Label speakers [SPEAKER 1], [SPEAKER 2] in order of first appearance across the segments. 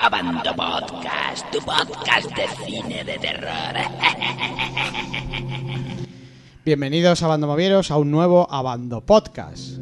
[SPEAKER 1] Abando Podcast, tu podcast de cine de terror.
[SPEAKER 2] Bienvenidos a Movieros a un nuevo Abando Podcast.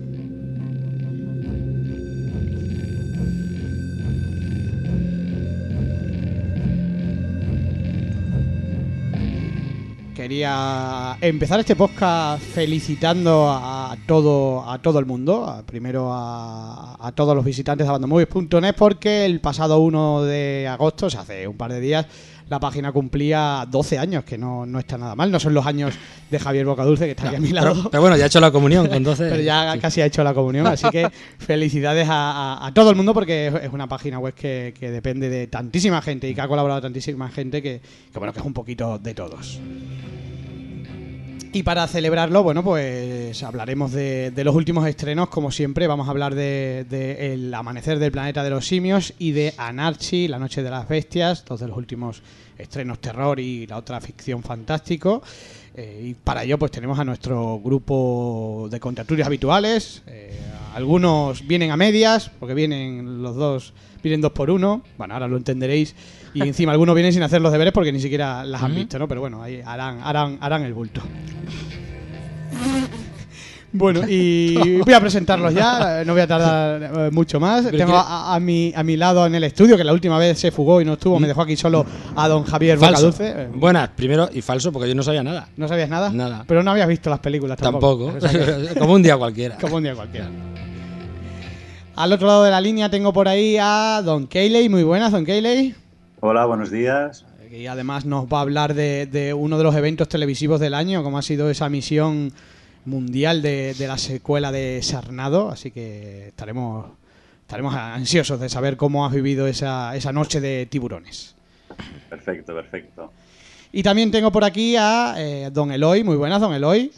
[SPEAKER 2] Quería empezar este podcast felicitando a todo, a todo el mundo, a- primero a, a todos los visitantes de abandomovies.net porque el pasado 1 de agosto, o sea, hace un par de días, la página cumplía 12 años, que no, no está nada mal, no son los años de Javier Bocadulce que está aquí a mi lado.
[SPEAKER 3] Pero, pero bueno, ya he hecho la comunión con 12.
[SPEAKER 2] Pero ya casi ha hecho la comunión, así que felicidades a, a- a todo el mundo porque es, es una página web que, que depende de tantísima gente y que ha colaborado tantísima gente que, que, bueno, que es un poquito de todos. Y para celebrarlo, bueno, pues hablaremos de, los últimos estrenos, como siempre. Vamos a hablar de, El Amanecer del Planeta de los Simios y de Anarchy, La Noche de las Bestias, dos de los últimos estrenos terror y la otra ficción fantástico. Eh, y para ello, pues tenemos a nuestro grupo de contraturios habituales. Eh, algunos vienen a medias, porque vienen los dos, vienen dos por uno. Bueno, ahora lo entenderéis. Y encima algunos vienen sin hacer los deberes porque ni siquiera las han visto, ¿no? Pero bueno, ahí harán, harán, harán el bulto. Bueno, y voy a presentarlos ya, no voy a tardar eh, mucho más. Tengo a, a mi, a mi lado en el estudio, que la última vez se fugó y no estuvo, me dejó aquí solo a don Javier
[SPEAKER 3] Falso.
[SPEAKER 2] Bocadulce. Eh,
[SPEAKER 3] Buenas, primero y falso, porque yo no sabía nada.
[SPEAKER 2] ¿No sabías nada?
[SPEAKER 3] Nada.
[SPEAKER 2] Pero no habías visto las películas tampoco.
[SPEAKER 3] Tampoco.
[SPEAKER 2] O sea que-
[SPEAKER 3] Como un día cualquiera.
[SPEAKER 2] como un día cualquiera. Al otro lado de la línea tengo por ahí a Don Cayley. Muy buenas, Don Cayley.
[SPEAKER 4] Hola, buenos días.
[SPEAKER 2] Y además nos va a hablar de, de uno de los eventos televisivos del año, como ha sido esa misión mundial de, de la secuela de Sarnado. Así que estaremos, estaremos ansiosos de saber cómo has vivido esa, esa noche de tiburones.
[SPEAKER 4] Perfecto, perfecto.
[SPEAKER 2] Y también tengo por aquí a eh, Don Eloy. Muy buenas, Don Eloy.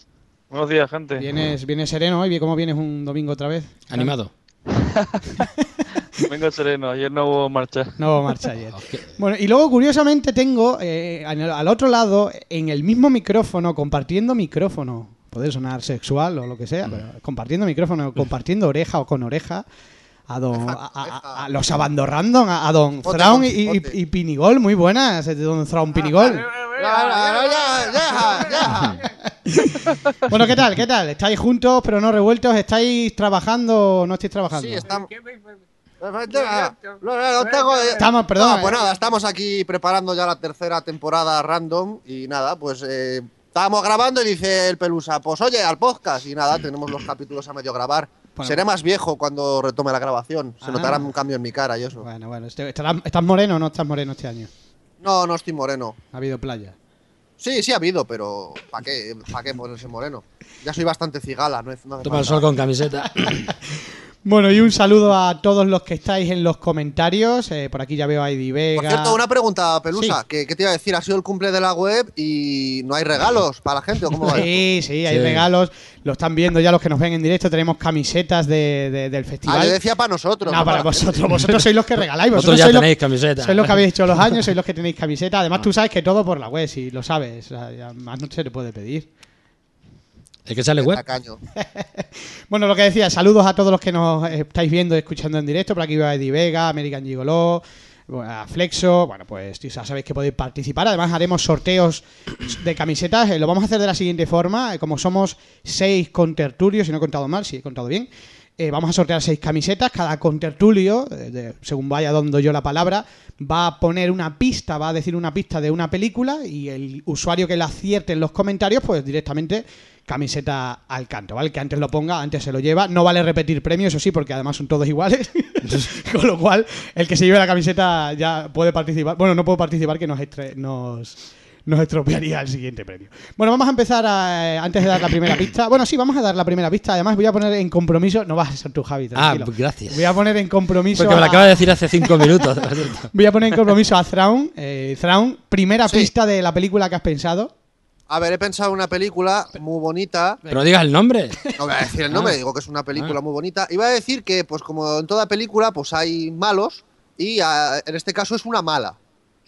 [SPEAKER 5] Buenos días, gente.
[SPEAKER 2] Vienes, vienes sereno hoy. ¿Cómo vienes un domingo otra vez?
[SPEAKER 3] Animado.
[SPEAKER 5] Vengo sereno, ayer no hubo marcha.
[SPEAKER 2] No hubo marcha ayer. Bueno, y luego curiosamente tengo eh, al al otro lado, en el mismo micrófono, compartiendo micrófono, puede sonar sexual o lo que sea, pero compartiendo micrófono, compartiendo oreja o con oreja, a, don, a, a- a los abandorrando, a, a don Thrawn y, y- y Pinigol, muy buenas, don Thrawn Pinigol. Bueno, ¿qué tal? ¿Qué tal? ¿Estáis juntos pero no revueltos? ¿Estáis trabajando o no estáis trabajando?
[SPEAKER 6] Sí, estamos. No, no, no tengo-
[SPEAKER 2] Estamos, perdón,
[SPEAKER 6] No, pues
[SPEAKER 2] eh.
[SPEAKER 6] nada, estamos aquí preparando ya la tercera temporada random y nada, pues eh, estábamos grabando y dice el Pelusa, pues oye, al podcast y nada, tenemos los capítulos a medio grabar.
[SPEAKER 2] Bueno.
[SPEAKER 6] Seré más viejo cuando retome la grabación, se
[SPEAKER 2] Ah.
[SPEAKER 6] notará un cambio en mi cara y eso.
[SPEAKER 2] Bueno, bueno, este- ¿estás moreno o no estás moreno este año?
[SPEAKER 6] No, no estoy moreno.
[SPEAKER 2] Ha habido playa.
[SPEAKER 6] Sí, sí ha habido, pero ¿para qué, ¿para qué ponerse moreno? Ya soy bastante cigala, no, es- no
[SPEAKER 3] Toma el sol con camiseta.
[SPEAKER 2] Bueno, y un saludo a todos los que estáis en los comentarios. Eh, por aquí ya veo a Eddie Vega.
[SPEAKER 6] Por cierto, una pregunta, Pelusa.
[SPEAKER 2] Sí.
[SPEAKER 6] ¿qué, qué te iba a decir? Ha sido el cumple de la web y no hay regalos para la gente, ¿o cómo va?
[SPEAKER 2] Sí, sí, hay
[SPEAKER 3] Sí.
[SPEAKER 2] regalos. Lo están viendo ya los que nos ven en directo. Tenemos camisetas de, de- del
[SPEAKER 6] Ah,
[SPEAKER 2] festival.
[SPEAKER 6] yo decía para nosotros.
[SPEAKER 2] no,
[SPEAKER 6] no
[SPEAKER 2] para vosotros. Vosotros sois los que regaláis.
[SPEAKER 3] Vosotros
[SPEAKER 2] Vosotros
[SPEAKER 3] ya
[SPEAKER 2] sois los-
[SPEAKER 3] tenéis camiseta.
[SPEAKER 2] Sois los que habéis hecho los años, sois los que tenéis camiseta. Además, tú sabes que todo por la web, si lo sabes. O sea, ya más no se te puede pedir.
[SPEAKER 3] ¿El que sale
[SPEAKER 6] Qué
[SPEAKER 3] web?
[SPEAKER 6] tacaño.
[SPEAKER 2] Bueno, lo que decía, saludos a todos los que nos estáis viendo y escuchando en directo. Por aquí va Eddie Vega, American Gigolo, a Flexo. Bueno, pues ya sabéis que podéis participar. Además, haremos sorteos de camisetas. Eh, lo vamos a hacer de la siguiente forma. Eh, como somos seis contertulios, si no he contado mal, si he contado bien. eh, vamos a sortear seis camisetas. Cada contertulio, eh, de- según vaya dando yo la palabra, va a poner una pista, va a decir una pista de una película. Y el usuario que la acierte en los comentarios, pues directamente camiseta al canto, ¿vale? Que antes lo ponga, antes se lo lleva. No vale repetir premios, eso sí, porque además son todos iguales. Con lo cual, el que se lleve la camiseta ya puede participar. Bueno, no puedo participar, que nos, estre- nos, nos estropearía el siguiente premio. Bueno, vamos a empezar a- eh, antes de dar la primera pista. Bueno, sí, vamos a dar la primera pista. Además, voy a poner en compromiso. No vas a ser tú, Javi.
[SPEAKER 3] Ah,
[SPEAKER 2] tranquilo.
[SPEAKER 3] gracias.
[SPEAKER 2] Voy a poner en compromiso.
[SPEAKER 3] Porque me lo
[SPEAKER 2] a-
[SPEAKER 3] acaba de decir hace cinco minutos.
[SPEAKER 2] Voy a poner en compromiso a Thrawn. Eh, Thrawn, primera
[SPEAKER 6] Sí.
[SPEAKER 2] pista de la película que has pensado.
[SPEAKER 6] A ver, he pensado en una película muy bonita.
[SPEAKER 3] Pero digas el nombre.
[SPEAKER 6] No voy a decir el nombre, digo que es una película muy bonita. Iba a decir que, pues como en toda película, pues hay malos y ah, en este caso es una mala.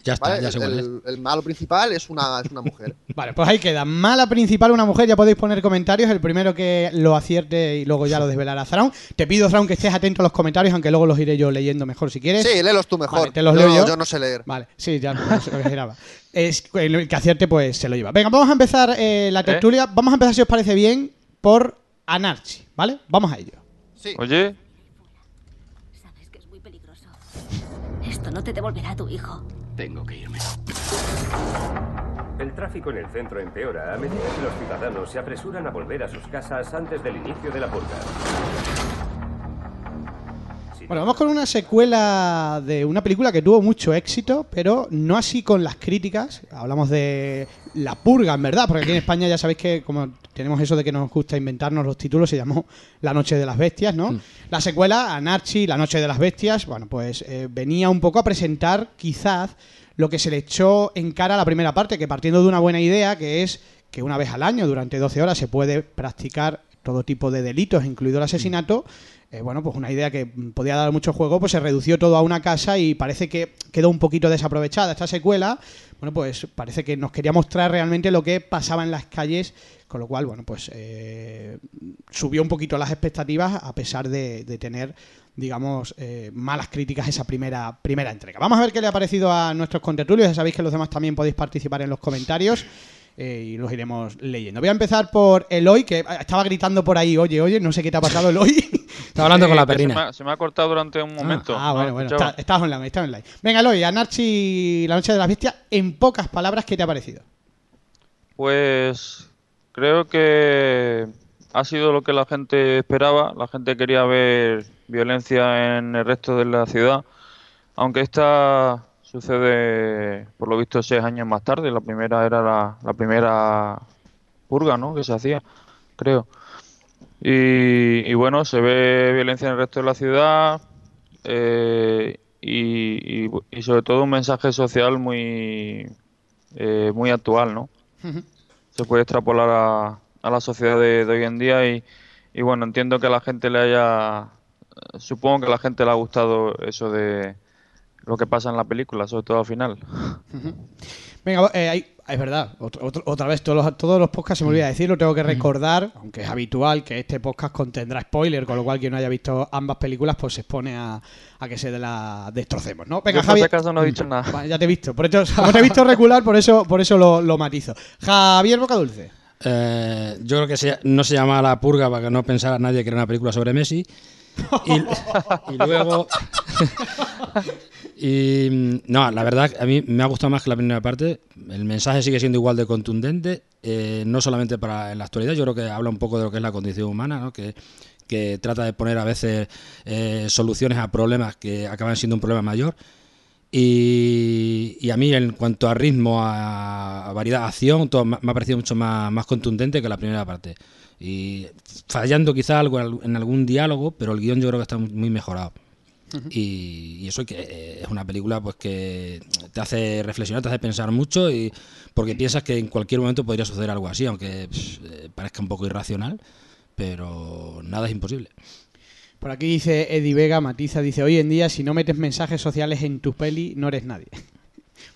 [SPEAKER 3] Ya está,
[SPEAKER 6] ¿vale?
[SPEAKER 3] ya sé cuál
[SPEAKER 6] el, el malo principal es una, es una mujer.
[SPEAKER 2] Vale, pues ahí queda. Mala principal, una mujer. Ya podéis poner comentarios. El primero que lo acierte y luego ya lo desvelará Zraun. Te pido, Zraun, que estés atento a los comentarios, aunque luego los iré yo leyendo mejor si quieres.
[SPEAKER 6] Sí, léelos tú mejor.
[SPEAKER 2] Vale, te los
[SPEAKER 6] yo,
[SPEAKER 2] leo yo.
[SPEAKER 6] yo no sé leer.
[SPEAKER 2] Vale, sí, ya no, se lo. Es el que acierte, pues se lo lleva. Venga, vamos a empezar eh, la tertulia. Vamos a empezar, si os parece bien, por Anarchy, ¿vale? Vamos a ello.
[SPEAKER 6] Sí.
[SPEAKER 5] Oye,
[SPEAKER 7] Sabes que es muy peligroso. Esto no te devolverá a tu hijo.
[SPEAKER 8] Tengo que irme. El tráfico en el centro empeora a medida que los ciudadanos se apresuran a volver a sus casas antes del inicio de la purga.
[SPEAKER 2] Bueno, vamos con una secuela de una película que tuvo mucho éxito, pero no así con las críticas. Hablamos de La Purga, en verdad, porque aquí en España ya sabéis que como tenemos eso de que nos gusta inventarnos los títulos, se llamó La Noche de las Bestias, ¿no? La secuela, Anarchy, La Noche de las Bestias, bueno, pues eh, venía un poco a presentar quizás lo que se le echó en cara a la primera parte, que partiendo de una buena idea, que es que una vez al año, durante 12 horas, se puede practicar todo tipo de delitos, incluido el asesinato, eh, bueno, pues una idea que mm, podía dar mucho juego, pues se redució todo a una casa y parece que quedó un poquito desaprovechada esta secuela. Bueno, pues parece que nos quería mostrar realmente lo que pasaba en las calles, con lo cual, bueno, pues eh, subió un poquito las expectativas a pesar de, tener, digamos, eh, malas críticas esa primera, primera entrega. Vamos a ver qué le ha parecido a nuestros contertulios. Ya sabéis que los demás también podéis participar en los comentarios. Eh, y los iremos leyendo. Voy a empezar por Eloy, que estaba gritando por ahí, oye, oye, no sé qué te ha pasado, Eloy.
[SPEAKER 3] Estaba hablando con la
[SPEAKER 5] Eh, que se
[SPEAKER 3] perrina.
[SPEAKER 5] me, ha, se me ha cortado durante un momento.
[SPEAKER 2] Ah,
[SPEAKER 5] no
[SPEAKER 2] bueno, bueno.
[SPEAKER 5] escuchaba.
[SPEAKER 2] Está- Estás online, estás online. Venga, Eloy, Anarchy, la noche de las bestias, en pocas palabras, ¿qué te ha parecido?
[SPEAKER 5] Pues creo que ha sido lo que la gente esperaba. La gente quería ver violencia en el resto de la ciudad. Aunque esta sucede, por lo visto, seis años más tarde. La primera era la, la primera purga, ¿no? Que se hacía, creo. Y, y bueno, se ve violencia en el resto de la ciudad. eh, y, y- y sobre todo un mensaje social muy, eh, muy actual, ¿no? se puede extrapolar a, a la sociedad de, de hoy en día y, y bueno, entiendo que a la gente le haya, supongo que a la gente le ha gustado eso de lo que pasa en la película, sobre todo al final.
[SPEAKER 2] Venga, eh, hay- es verdad, otro- otro- otra vez, todos los, todos los podcasts se me olvida decirlo, tengo que recordar, aunque es habitual, que este podcast contendrá spoiler, con lo cual quien no haya visto ambas películas, pues se expone a, a que se de la destrocemos, ¿no? Venga,
[SPEAKER 5] Yo si
[SPEAKER 2] Javier.
[SPEAKER 5] acaso no he dicho nada.
[SPEAKER 2] Vale, ya te he visto, por eso, te he visto regular, por eso, por eso lo, lo matizo. Javier Bocadulce.
[SPEAKER 3] Eh, yo creo que se- no se llamaba La Purga para que no pensara nadie que era una película sobre Messi. Y, y luego. y mm, no, la verdad, a mí me ha gustado más que la primera parte. El mensaje sigue siendo igual de contundente, eh, no solamente para en la actualidad, yo creo que habla un poco de lo que es la condición humana, ¿no? que, que trata de poner a veces eh, soluciones a problemas que acaban siendo un problema mayor. Y, y a mí, en cuanto a ritmo, a, variedad, a acción, todo me ha parecido mucho más, más contundente que la primera parte. Y fallando quizá algo en al- en algún diálogo, pero el guion yo creo que está muy- y, y eso que eh, es una película pues que te hace reflexionar, te hace pensar mucho y porque piensas que en cualquier momento podría suceder algo así, aunque eh, parezca un poco irracional, pero nada es imposible.
[SPEAKER 2] Por aquí dice Eddie Vega, matiza, dice, hoy en día si no metes mensajes sociales en tu peli, no eres nadie.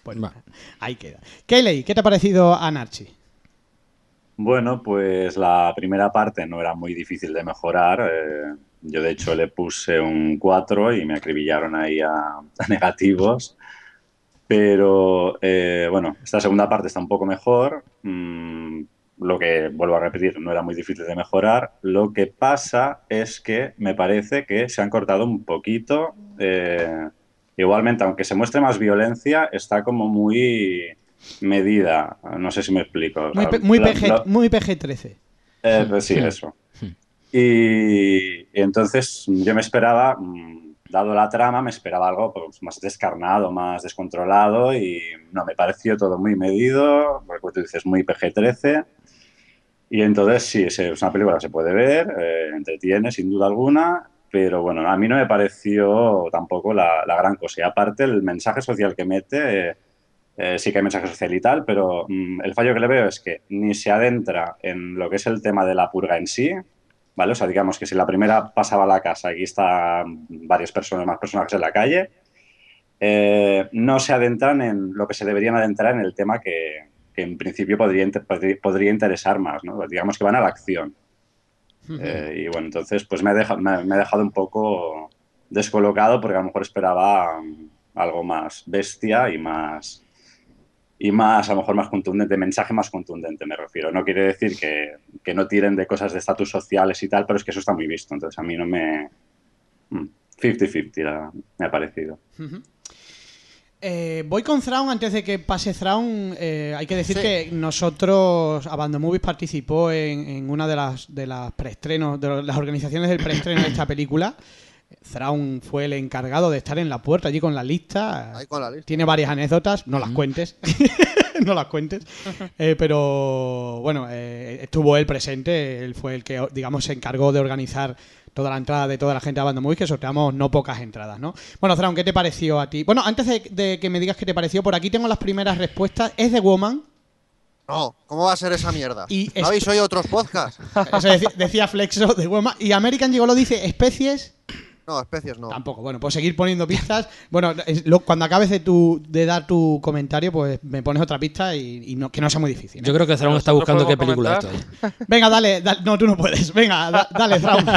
[SPEAKER 2] Pues
[SPEAKER 3] Va.
[SPEAKER 2] ahí queda. Keyley, ¿qué te ha parecido Anarchy?
[SPEAKER 4] Bueno, pues la primera parte no era muy difícil de mejorar. eh, yo, de hecho, le puse un 4 y me acribillaron ahí a, a negativos. Pero, eh, bueno, esta segunda parte está un poco mejor. Mm, lo que, vuelvo a repetir, no era muy difícil de mejorar. Lo que pasa es que me parece que se han cortado un poquito. eh, igualmente, aunque se muestre más violencia, está como muy medida. No sé si me explico. O sea,
[SPEAKER 2] PG, muy PG-13.
[SPEAKER 4] eh, pues sí, eso. Y, y entonces yo me esperaba, mm, dado la trama, me esperaba algo pues, más descarnado, más descontrolado y no, me pareció todo muy medido, porque tú dices muy PG-13. Y entonces sí, es una película que se puede ver, eh, entretiene sin duda alguna, pero bueno, a mí no me pareció tampoco la, la gran cosa. Y aparte el mensaje social que mete, eh, eh, sí que hay mensaje social y tal, pero mm, el fallo que le veo es que ni se adentra en lo que es el tema de la purga en sí, ¿vale? O sea, digamos que si la primera pasaba a la casa, aquí están varias personas, más personajes en la calle, eh, no se adentran en lo que se deberían adentrar en el tema que, que en principio podría, podría, interesar más, ¿no? Digamos que van a la acción. Eh, y bueno, entonces pues me, ha deja- me, me ha dejado un poco descolocado porque a lo mejor esperaba algo más bestia y más y más, a lo mejor más contundente, mensaje más contundente me refiero. No quiere decir que, que no tiren de cosas de estatus sociales y tal, pero es que eso está muy visto. Entonces a mí no me... mm, 50-50 era- me ha parecido.
[SPEAKER 2] Eh, voy con Thrawn antes de que pase Thrawn. eh, hay que decir
[SPEAKER 6] Sí.
[SPEAKER 2] que nosotros, Abandon Movies participó en, en una de las, de las preestrenos, de las organizaciones del preestreno de esta película. Thrawn fue el encargado de estar en la puerta allí con la lista.
[SPEAKER 6] Ahí con la lista.
[SPEAKER 2] Tiene varias anécdotas, no las cuentes. no las cuentes. Eh, pero bueno, eh, estuvo él presente. Él fue el que, digamos, se encargó de organizar toda la entrada de toda la gente de Banda Movies, que sorteamos no pocas entradas, ¿no? Bueno, Thrawn, ¿qué te pareció a ti? Bueno, antes de, de que me digas qué te pareció, por aquí tengo las primeras respuestas. Es de Woman.
[SPEAKER 6] No, ¿cómo va a ser esa mierda?
[SPEAKER 2] Y es-
[SPEAKER 6] ¿No habéis oído otros podcasts?
[SPEAKER 2] Eso decía, decía Flexo de Woman. Y American Gigolo dice especies.
[SPEAKER 6] No, especies no.
[SPEAKER 2] Tampoco. Bueno, pues seguir poniendo pistas. Bueno, es- lo- cuando acabes de, tu, de dar tu comentario, pues me pones otra pista y, y no, que no sea muy difícil. ¿eh?
[SPEAKER 3] Yo creo que Thrawn está
[SPEAKER 5] ¿Nosotros
[SPEAKER 3] buscando qué película
[SPEAKER 5] comentar?
[SPEAKER 3] esto.
[SPEAKER 2] Venga, dale, dale. No, tú no puedes. Venga, da- dale, Thrawn.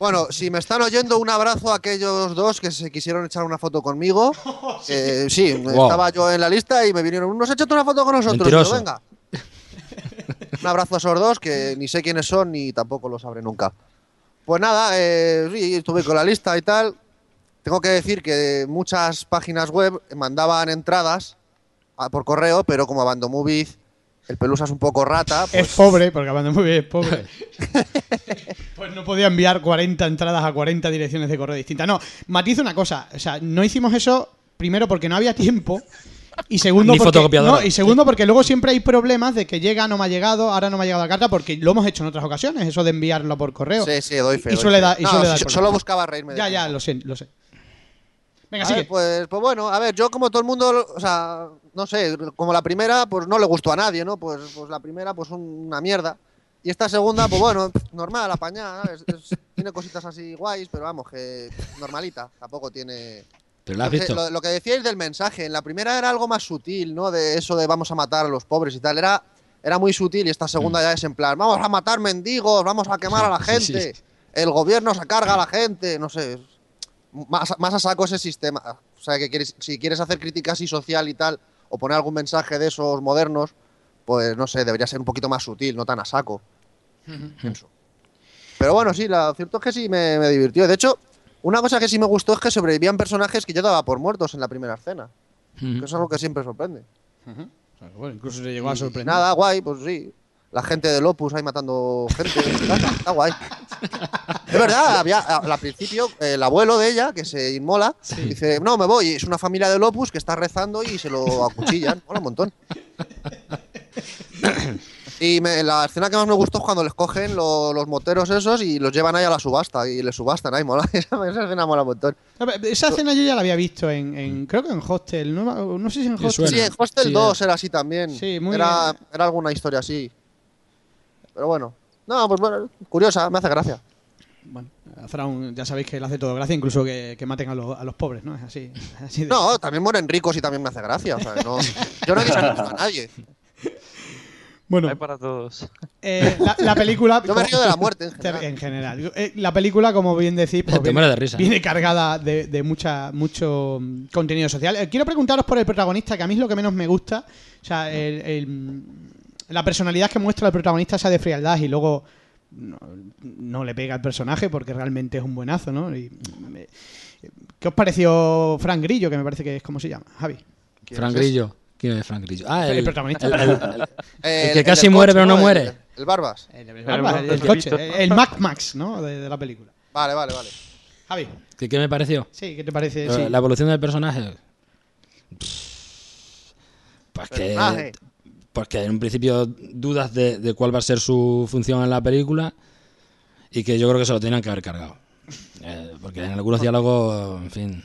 [SPEAKER 6] Bueno, si me están oyendo, un abrazo a aquellos dos que se quisieron echar una foto conmigo. Eh, sí,
[SPEAKER 3] Wow.
[SPEAKER 6] estaba yo en la lista y me vinieron, nos echado una foto con nosotros. Venga. un abrazo a esos dos que ni sé quiénes son ni tampoco lo sabré nunca. Pues nada, eh, sí, estuve con la lista y tal. Tengo que decir que muchas páginas web mandaban entradas por correo, pero como Abando Movies, el pelusa es un poco rata. Pues,
[SPEAKER 2] Es pobre, porque Abandon Movies es pobre. pues no podía enviar 40 entradas a 40 direcciones de correo distintas. No, matizo una cosa. O sea, no hicimos eso primero porque no había tiempo. Y segundo,
[SPEAKER 3] Ni
[SPEAKER 2] porque, no, y segundo porque luego siempre hay problemas de que llega, no me ha llegado, ahora no me ha llegado la carta, porque lo hemos hecho en otras ocasiones, eso de enviarlo por correo.
[SPEAKER 6] Sí, sí, doy fe.
[SPEAKER 2] Y suele dar-
[SPEAKER 6] No, solo buscaba reírme de
[SPEAKER 2] Ya, ya, lo sé, lo sé. Venga,
[SPEAKER 6] A
[SPEAKER 2] sigue.
[SPEAKER 6] ver, pues, pues bueno, a ver, yo como todo el mundo, o sea, no sé, como la primera, pues no le gustó a nadie, ¿no? Pues, pues la primera, pues una mierda. Y esta segunda, pues bueno, normal, apañada. Es- tiene cositas así guays, pero vamos, que normalita, tampoco tiene...
[SPEAKER 3] ¿Pero la has
[SPEAKER 6] Lo que-
[SPEAKER 3] visto?
[SPEAKER 6] Lo, lo que decíais del mensaje, en la primera era algo más sutil, ¿no? De eso de vamos a matar a los pobres y tal, era, era muy sutil y esta segunda ya es en plan, vamos a matar mendigos, vamos a quemar a la
[SPEAKER 3] Mm. Sí, sí.
[SPEAKER 6] gente, el gobierno se carga a la gente, no sé, más, más a saco ese sistema. O sea, que quieres, si quieres hacer crítica así social y tal, o poner algún mensaje de esos modernos, pues no sé, debería ser un poquito más sutil, no tan a saco. Pienso. Pero bueno, sí, lo cierto es que sí me, me divirtió. De hecho, una cosa que sí me gustó es que sobrevivían personajes que yo daba por muertos en la primera escena. Que eso es algo que siempre sorprende.
[SPEAKER 2] O sea, que bueno, incluso se llegó a
[SPEAKER 6] Y
[SPEAKER 2] sorprender.
[SPEAKER 6] Nada, guay, pues sí. La gente del Opus ahí matando gente. está, guay. Es verdad, había al principio el abuelo de ella, que se inmola, dice, no, me voy. Es una familia del Opus que está rezando y se lo acuchillan. Mola un montón. Y me- la escena que más me gustó es cuando les cogen lo- los moteros esos y los llevan ahí a la subasta y les subastan ahí, mola. Esa, esa escena mola un montón.
[SPEAKER 2] Esa escena yo ya la había visto en, en- creo que en Hostel, no, no sé si en Hostel.
[SPEAKER 6] Sí, en Hostel
[SPEAKER 3] Sí,
[SPEAKER 6] 2 era así también.
[SPEAKER 2] Sí, muy
[SPEAKER 6] era,
[SPEAKER 2] bien.
[SPEAKER 6] era alguna historia así. Pero bueno. No, pues bueno, curiosa, me hace gracia.
[SPEAKER 2] Bueno, a Thrawn ya sabéis que le hace todo gracia, incluso que, que maten a, los- a los pobres, ¿no? Es así. es así de-
[SPEAKER 6] No, también mueren ricos y también me hace gracia. O sea, no, yo no disgusto a nadie.
[SPEAKER 2] Bueno,
[SPEAKER 5] Hay para todos.
[SPEAKER 2] eh, la, la película.
[SPEAKER 6] Yo me río de la muerte en general.
[SPEAKER 2] En general. Eh, La película, como bien decís, pues viene,
[SPEAKER 3] mueres de risa.
[SPEAKER 2] viene cargada de, de mucha, mucho mm, contenido social. Eh, quiero preguntaros por el protagonista, que a mí es lo que menos me gusta. O sea, el- el- la personalidad que muestra el protagonista, esa de frialdad, y luego no, no le pega al personaje porque realmente es un buenazo, ¿no? Y, me- ¿Qué os pareció Frank Grillo, que me parece que es como se llama? Javi.
[SPEAKER 3] Frank Grillo. ¿Quién es Frank Grillo? Ah,
[SPEAKER 2] El protagonista.
[SPEAKER 3] el- el- que casi muere, pero no
[SPEAKER 6] El-
[SPEAKER 3] muere.
[SPEAKER 6] El, Barbas.
[SPEAKER 2] El, el-
[SPEAKER 5] El-
[SPEAKER 2] el
[SPEAKER 5] el
[SPEAKER 2] coche, el Mac Max, ¿no? De, de la película.
[SPEAKER 6] Vale, vale, vale.
[SPEAKER 2] Javi.
[SPEAKER 3] ¿Qué, qué me pareció?
[SPEAKER 2] Sí, ¿qué te parece?
[SPEAKER 3] La-
[SPEAKER 2] Sí.
[SPEAKER 3] La evolución del personaje. Pues que.
[SPEAKER 6] Personaje.
[SPEAKER 3] Pues que en un principio dudas de, de cuál va a ser su función en la película y que yo creo que se lo tenían que haber cargado. Eh, porque en algunos diálogos, en fin,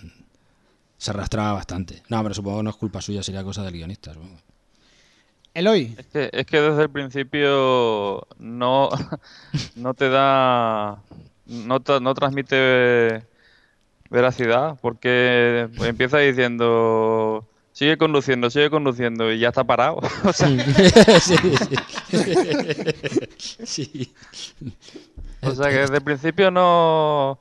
[SPEAKER 3] se arrastraba bastante. No, pero supongo que no es culpa suya, sería cosa del guionista. supongo.
[SPEAKER 2] Eloy.
[SPEAKER 5] Es que, es que desde el principio no, no te da. No, no transmite veracidad, porque empieza diciendo sigue conduciendo, sigue conduciendo y ya está parado. o sea,
[SPEAKER 3] sí, sí. Sí.
[SPEAKER 5] o sea que desde el principio no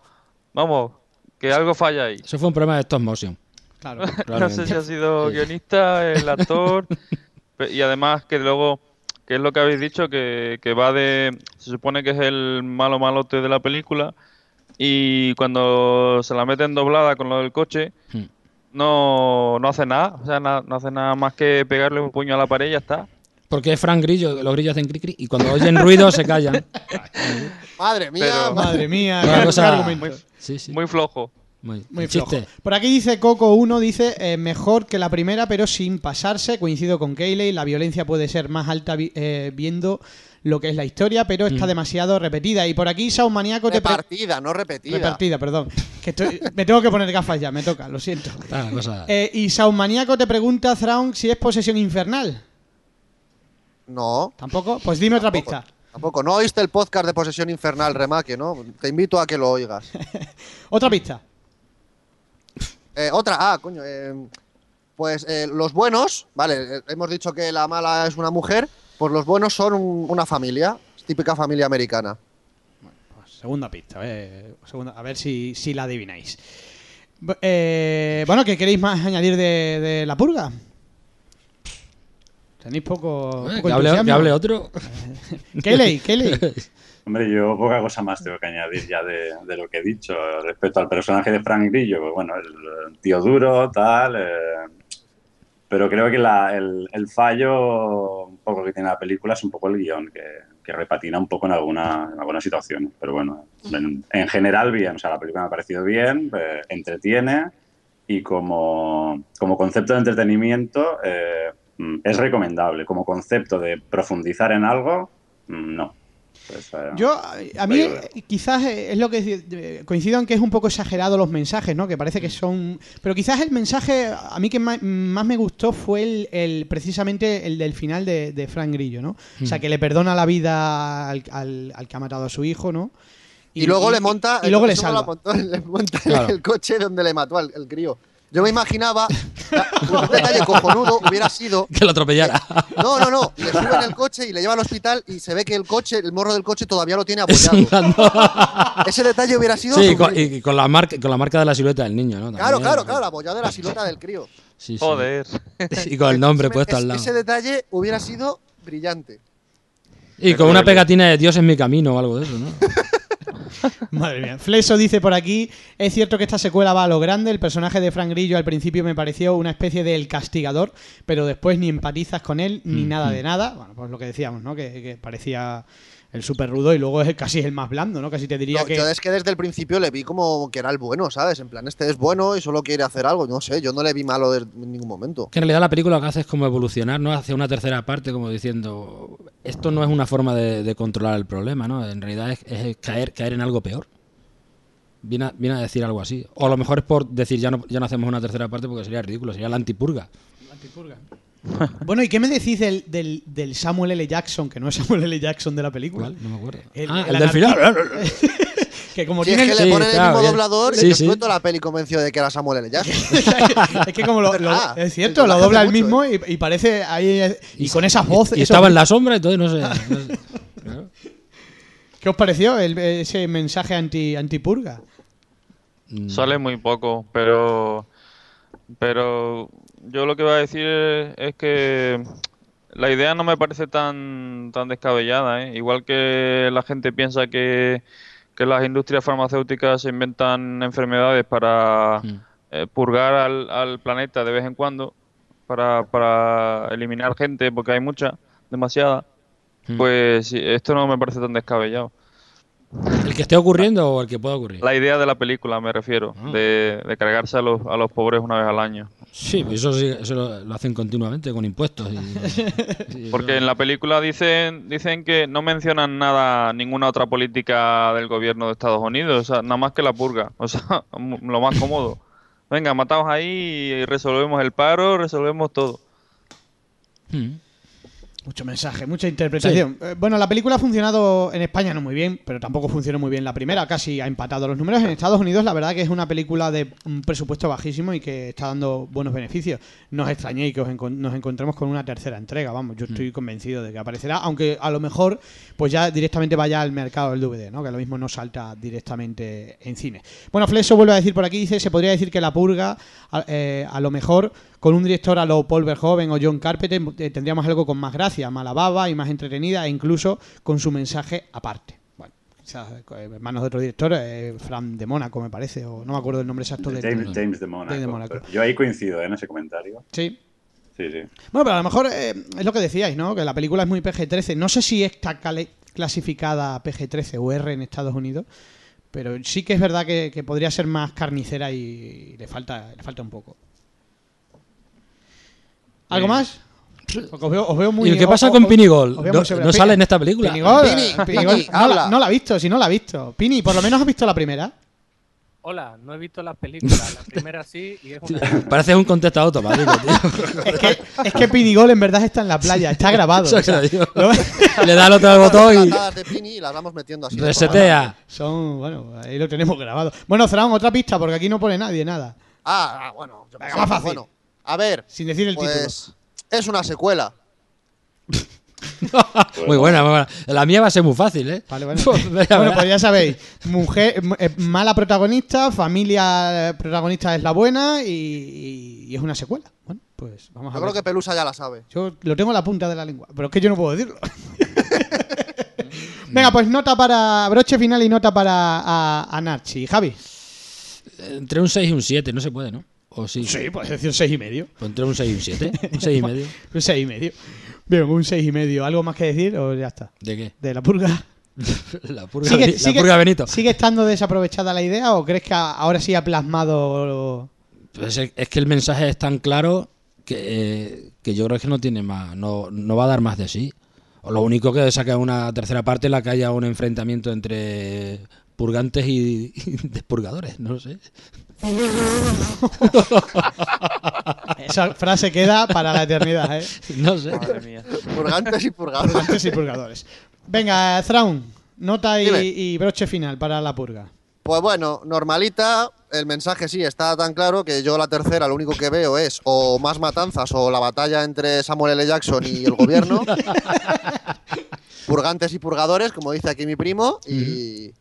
[SPEAKER 5] vamos, que algo falla ahí.
[SPEAKER 3] Eso fue un problema de stop motion.
[SPEAKER 2] Claro.
[SPEAKER 5] No sé si ha sido
[SPEAKER 3] Sí.
[SPEAKER 5] guionista, el actor, y además que luego, que es lo que habéis dicho, que, que va de, se supone que es el malo malote de la película, y cuando se la meten doblada con lo del coche,
[SPEAKER 3] Hmm.
[SPEAKER 5] no, no hace nada, o sea, na- no hace nada más que pegarle un puño a la pared y ya está.
[SPEAKER 3] Porque es Frank Grillo, los grillos hacen cri cri y cuando oyen ruido se callan.
[SPEAKER 6] Madre mía,
[SPEAKER 5] Pero-
[SPEAKER 6] madre-
[SPEAKER 2] Madre mía,
[SPEAKER 3] cosa-. Sí, sí.
[SPEAKER 5] Muy flojo.
[SPEAKER 3] Muy,
[SPEAKER 2] Muy
[SPEAKER 3] el
[SPEAKER 2] flojo.
[SPEAKER 3] chiste.
[SPEAKER 2] Por aquí dice Coco 1, dice eh, mejor que la primera, pero sin pasarse. Coincido con Keyley, la violencia puede ser más alta vi- eh, viendo lo que es la historia, pero
[SPEAKER 3] Mm.
[SPEAKER 2] está demasiado repetida. Y por aquí Sao Maníaco te
[SPEAKER 6] Repartida, no repetida.
[SPEAKER 2] Repartida, perdón. Que estoy- me tengo que poner gafas ya, me toca, lo siento.
[SPEAKER 3] Ah, cosa-
[SPEAKER 2] Eh, y Saumaníaco te pregunta, Thrawn, si es posesión infernal.
[SPEAKER 6] No,
[SPEAKER 2] ¿Tampoco? Pues dime otra pista.
[SPEAKER 6] tampoco. No oíste el podcast de Posesión Infernal Remake, ¿no? Te invito a que lo oigas.
[SPEAKER 2] Otra pista.
[SPEAKER 6] Eh, otra, ah, coño. eh, pues eh, los buenos, vale, eh, hemos dicho que la mala es una mujer, pues los buenos son un- una familia, típica familia americana.
[SPEAKER 2] Pues segunda pista, eh, segunda- a ver si, si la adivináis. Eh, bueno, ¿qué queréis más añadir de, de la purga? Tenéis poco,
[SPEAKER 3] Eh,
[SPEAKER 2] poco
[SPEAKER 3] que, hable,
[SPEAKER 2] entusiasmo.
[SPEAKER 3] que hable otro.
[SPEAKER 2] Kelly, Kelly.
[SPEAKER 4] Hombre, yo poca cosa más tengo que añadir ya de, lo que he dicho respecto al personaje de Frank Grillo. Pues bueno, el, tío duro, tal. eh, pero creo que el, fallo un poco que tiene la película es un poco el guion, que, repatina un poco en alguna, en algunas situaciones. Pero bueno, en, en general bien. O sea, la película me ha parecido bien, eh, entretiene y como, como concepto de entretenimiento eh, mm, es recomendable. Como concepto de profundizar en algo, mm, no. Pues,
[SPEAKER 2] Yo, a- mí, eh, quizás eh, es lo que eh, coincido en que es un poco exagerado los mensajes, ¿no? Que parece que son. Pero quizás el mensaje, a mí que más me gustó fue el, el- precisamente el del final de, de Frank Grillo, ¿no? O sea, que le perdona la vida al, al- al que ha matado a su hijo, ¿no?
[SPEAKER 6] Y, luego le monta.
[SPEAKER 2] Y luego le
[SPEAKER 6] eso me
[SPEAKER 2] salva.
[SPEAKER 6] lo montó- le monta
[SPEAKER 3] Claro.
[SPEAKER 6] el coche donde le mató al el crío. Yo me imaginaba. un detalle cojonudo hubiera sido.
[SPEAKER 3] Que lo atropellara.
[SPEAKER 6] No, no, no. Le sube en el coche y le lleva al hospital y se ve que el coche, el morro del coche todavía lo tiene apoyado. Ese detalle hubiera sido.
[SPEAKER 3] Sí, y con, y con la marca, con la marca de la silueta del niño, ¿no?
[SPEAKER 6] Claro,
[SPEAKER 3] También.
[SPEAKER 6] claro, claro, apoyado de la silueta del crío.
[SPEAKER 3] Sí, sí.
[SPEAKER 5] Joder.
[SPEAKER 3] Y con el nombre
[SPEAKER 6] Ese-
[SPEAKER 3] puesto al lado.
[SPEAKER 6] Ese detalle hubiera sido brillante.
[SPEAKER 3] Y con una pegatina de Dios en mi camino o algo de eso, ¿no?
[SPEAKER 2] Madre mía. Fleso dice por aquí, es cierto que esta secuela va a lo grande, el personaje de Frank Grillo al principio me pareció una especie de el castigador, pero después ni empatizas con él ni
[SPEAKER 3] Mm,
[SPEAKER 2] nada
[SPEAKER 3] mm.
[SPEAKER 2] de nada. Bueno, pues lo que decíamos, ¿no? Que, que parecía el súper rudo y luego es casi el más blando, ¿no? Casi te diría
[SPEAKER 6] No,
[SPEAKER 2] que...
[SPEAKER 6] Yo es que desde el principio le vi como que era el bueno, ¿sabes? En plan, este es bueno y solo quiere hacer algo. No sé, yo no le vi malo de- en ningún momento.
[SPEAKER 3] Que en realidad la película lo que hace es como evolucionar, ¿no? Hacia una tercera parte, como diciendo, esto no es una forma de, de controlar el problema, ¿no? En realidad es, es caer, caer en algo peor. Viene a, viene a decir algo así. O a lo mejor es por decir, ya no, ya no hacemos una tercera parte porque sería ridículo, sería la antipurga.
[SPEAKER 2] Bueno, ¿y qué me decís del, del, del Samuel L. Jackson, que no es Samuel L. Jackson de la película?
[SPEAKER 3] ¿Cuál? No me acuerdo.
[SPEAKER 2] El-
[SPEAKER 3] ah,
[SPEAKER 2] el
[SPEAKER 3] el, del final.
[SPEAKER 2] Que como
[SPEAKER 6] Si es
[SPEAKER 2] tiene...
[SPEAKER 6] que
[SPEAKER 3] Sí,
[SPEAKER 6] le ponen
[SPEAKER 3] claro,
[SPEAKER 6] el mismo
[SPEAKER 3] bien.
[SPEAKER 6] doblador
[SPEAKER 3] Sí,
[SPEAKER 6] y
[SPEAKER 3] sí.
[SPEAKER 6] la peli convenció de que era Samuel L. Jackson.
[SPEAKER 2] es que como lo, es cierto, lo dobla el mismo y, y parece ahí y, con esa voz.
[SPEAKER 3] Y, estaba en la sombra, entonces no sé. no sé. Claro.
[SPEAKER 2] ¿Qué os pareció el- ese mensaje anti antipurga?
[SPEAKER 3] Mm.
[SPEAKER 5] Sale muy poco, pero pero yo lo que voy a decir es, que la idea no me parece tan tan descabellada, ¿eh? Igual que la gente piensa que, que las industrias farmacéuticas se inventan enfermedades para
[SPEAKER 3] Mm.
[SPEAKER 5] eh, purgar al, al planeta de vez en cuando, para, para eliminar gente, porque hay mucha, demasiada,
[SPEAKER 3] Mm.
[SPEAKER 5] pues esto no me parece tan descabellado.
[SPEAKER 3] ¿El que esté ocurriendo o el que pueda ocurrir?
[SPEAKER 5] La idea de la película, me refiero,
[SPEAKER 3] Ah.
[SPEAKER 5] de, de cargarse a los, a los pobres una vez al año.
[SPEAKER 3] Sí, pues eso, sí, eso lo, lo hacen continuamente con impuestos. y- y
[SPEAKER 5] Porque
[SPEAKER 3] eso-
[SPEAKER 5] en la película dicen dicen que no mencionan nada, ninguna otra política del gobierno de Estados Unidos, o sea, nada más que la purga, o sea, lo más cómodo. Venga, matamos ahí y resolvemos el paro, resolvemos todo.
[SPEAKER 3] Mm.
[SPEAKER 2] Mucho mensaje, mucha interpretación. Eh, bueno, la película ha funcionado en España no muy bien, pero tampoco funcionó muy bien la primera, casi ha empatado los números. En Estados Unidos la verdad que es una película de un presupuesto bajísimo y que está dando buenos beneficios. No os extrañéis que os encon- nos encontremos con una tercera entrega, vamos, yo estoy convencido de que aparecerá, aunque a lo mejor pues ya directamente vaya al mercado del DVD, ¿no? Que lo mismo no salta directamente en cine. Bueno, Flexo vuelve a decir por aquí, dice, se podría decir que La Purga, a, eh, a lo mejor con un director a lo Paul Verhoeven o John Carpenter eh, tendríamos algo con más gracia, más lavaba y más entretenida e incluso con su mensaje aparte. Bueno, quizás eh, manos de otro director, eh, Fran de Mónaco me parece, o no me acuerdo el nombre exacto del
[SPEAKER 4] James, James de Mónaco.
[SPEAKER 2] James de Mónaco.
[SPEAKER 4] Yo ahí coincido ¿eh? en ese comentario.
[SPEAKER 2] Sí.
[SPEAKER 4] Sí, sí.
[SPEAKER 2] Bueno, pero a lo mejor eh, es lo que decíais, ¿no? Que la película es muy PG-13. No sé si está clasificada PG-13 o R en Estados Unidos, pero sí que es verdad que, que podría ser más carnicera y, le falta le falta un poco. ¿Algo más? Porque os veo, os veo muy...
[SPEAKER 3] ¿Y qué pasa
[SPEAKER 2] o-
[SPEAKER 3] con
[SPEAKER 2] o-
[SPEAKER 3] Pinigol? ¿No, sale en esta película?
[SPEAKER 2] Pinigol,
[SPEAKER 6] Pini,
[SPEAKER 2] Pinigol,
[SPEAKER 6] Pini,
[SPEAKER 2] no, la, no la ha visto, si no la ha visto. Pini, por lo menos has visto la primera.
[SPEAKER 9] Hola, no he visto las películas. La primera sí y es una.
[SPEAKER 3] Pareces un contestado automático, tío.
[SPEAKER 2] Es que, es que Pinigol en verdad está en la playa, está grabado. O sea,
[SPEAKER 3] Le da al otro al botón y
[SPEAKER 6] Patadas de Pini y las vamos metiendo así.
[SPEAKER 3] resetea.
[SPEAKER 2] Son, bueno, ahí lo tenemos grabado. Bueno, Zran, otra pista, porque aquí no pone nadie nada.
[SPEAKER 6] Ah, ah, bueno. yo
[SPEAKER 2] Venga, más fácil.
[SPEAKER 6] Bueno, a ver,
[SPEAKER 2] Sin decir el título.
[SPEAKER 6] pues es una secuela.
[SPEAKER 3] Muy buena, muy buena. La mía va a ser muy fácil, ¿eh?
[SPEAKER 2] Vale, vale.
[SPEAKER 3] Pues,
[SPEAKER 2] bueno, pues ya sabéis, mujer, eh, mala protagonista, familia eh, protagonista es la buena y, es una secuela. Bueno, pues vamos a
[SPEAKER 6] Yo
[SPEAKER 2] ver.
[SPEAKER 6] creo que Pelusa ya la sabe.
[SPEAKER 2] Yo lo tengo en la punta de la lengua, pero es que yo no puedo decirlo. Venga, pues nota para broche final y nota para a, a Narchi. Javi.
[SPEAKER 3] Entre un 6 y un 7, no se puede, ¿no? O sí.
[SPEAKER 2] Sí, puedes decir seis y medio.
[SPEAKER 3] Pues entre un 6 y un 7. Un 6 y medio.
[SPEAKER 2] Un seis y medio. Bien, un seis y medio. ¿Algo más que decir o ya está?
[SPEAKER 3] ¿De qué?
[SPEAKER 2] De la purga.
[SPEAKER 3] La purga,
[SPEAKER 2] ¿Sigue,
[SPEAKER 3] Beni- la
[SPEAKER 2] sigue-
[SPEAKER 3] purga Benito.
[SPEAKER 2] ¿Sigue estando desaprovechada la idea o crees que ahora sí ha plasmado
[SPEAKER 3] Pues es, es que el mensaje es tan claro que, eh, que yo creo que no tiene más, no, no va a dar más de sí. O lo único que saca una tercera parte en la que haya un enfrentamiento entre purgantes y, y despurgadores, no lo sé.
[SPEAKER 2] Esa frase queda para la eternidad, ¿eh?
[SPEAKER 3] No sé.
[SPEAKER 5] Madre mía.
[SPEAKER 6] Purgantes y purgadores.
[SPEAKER 2] Purgantes y purgadores. Venga, Thrawn, nota y, broche final para la purga.
[SPEAKER 6] Pues bueno, normalita, el mensaje sí está tan claro que yo la tercera lo único que veo es o más matanzas o la batalla entre Samuel L. Jackson y el gobierno. Purgantes y purgadores, como dice aquí mi primo. Y,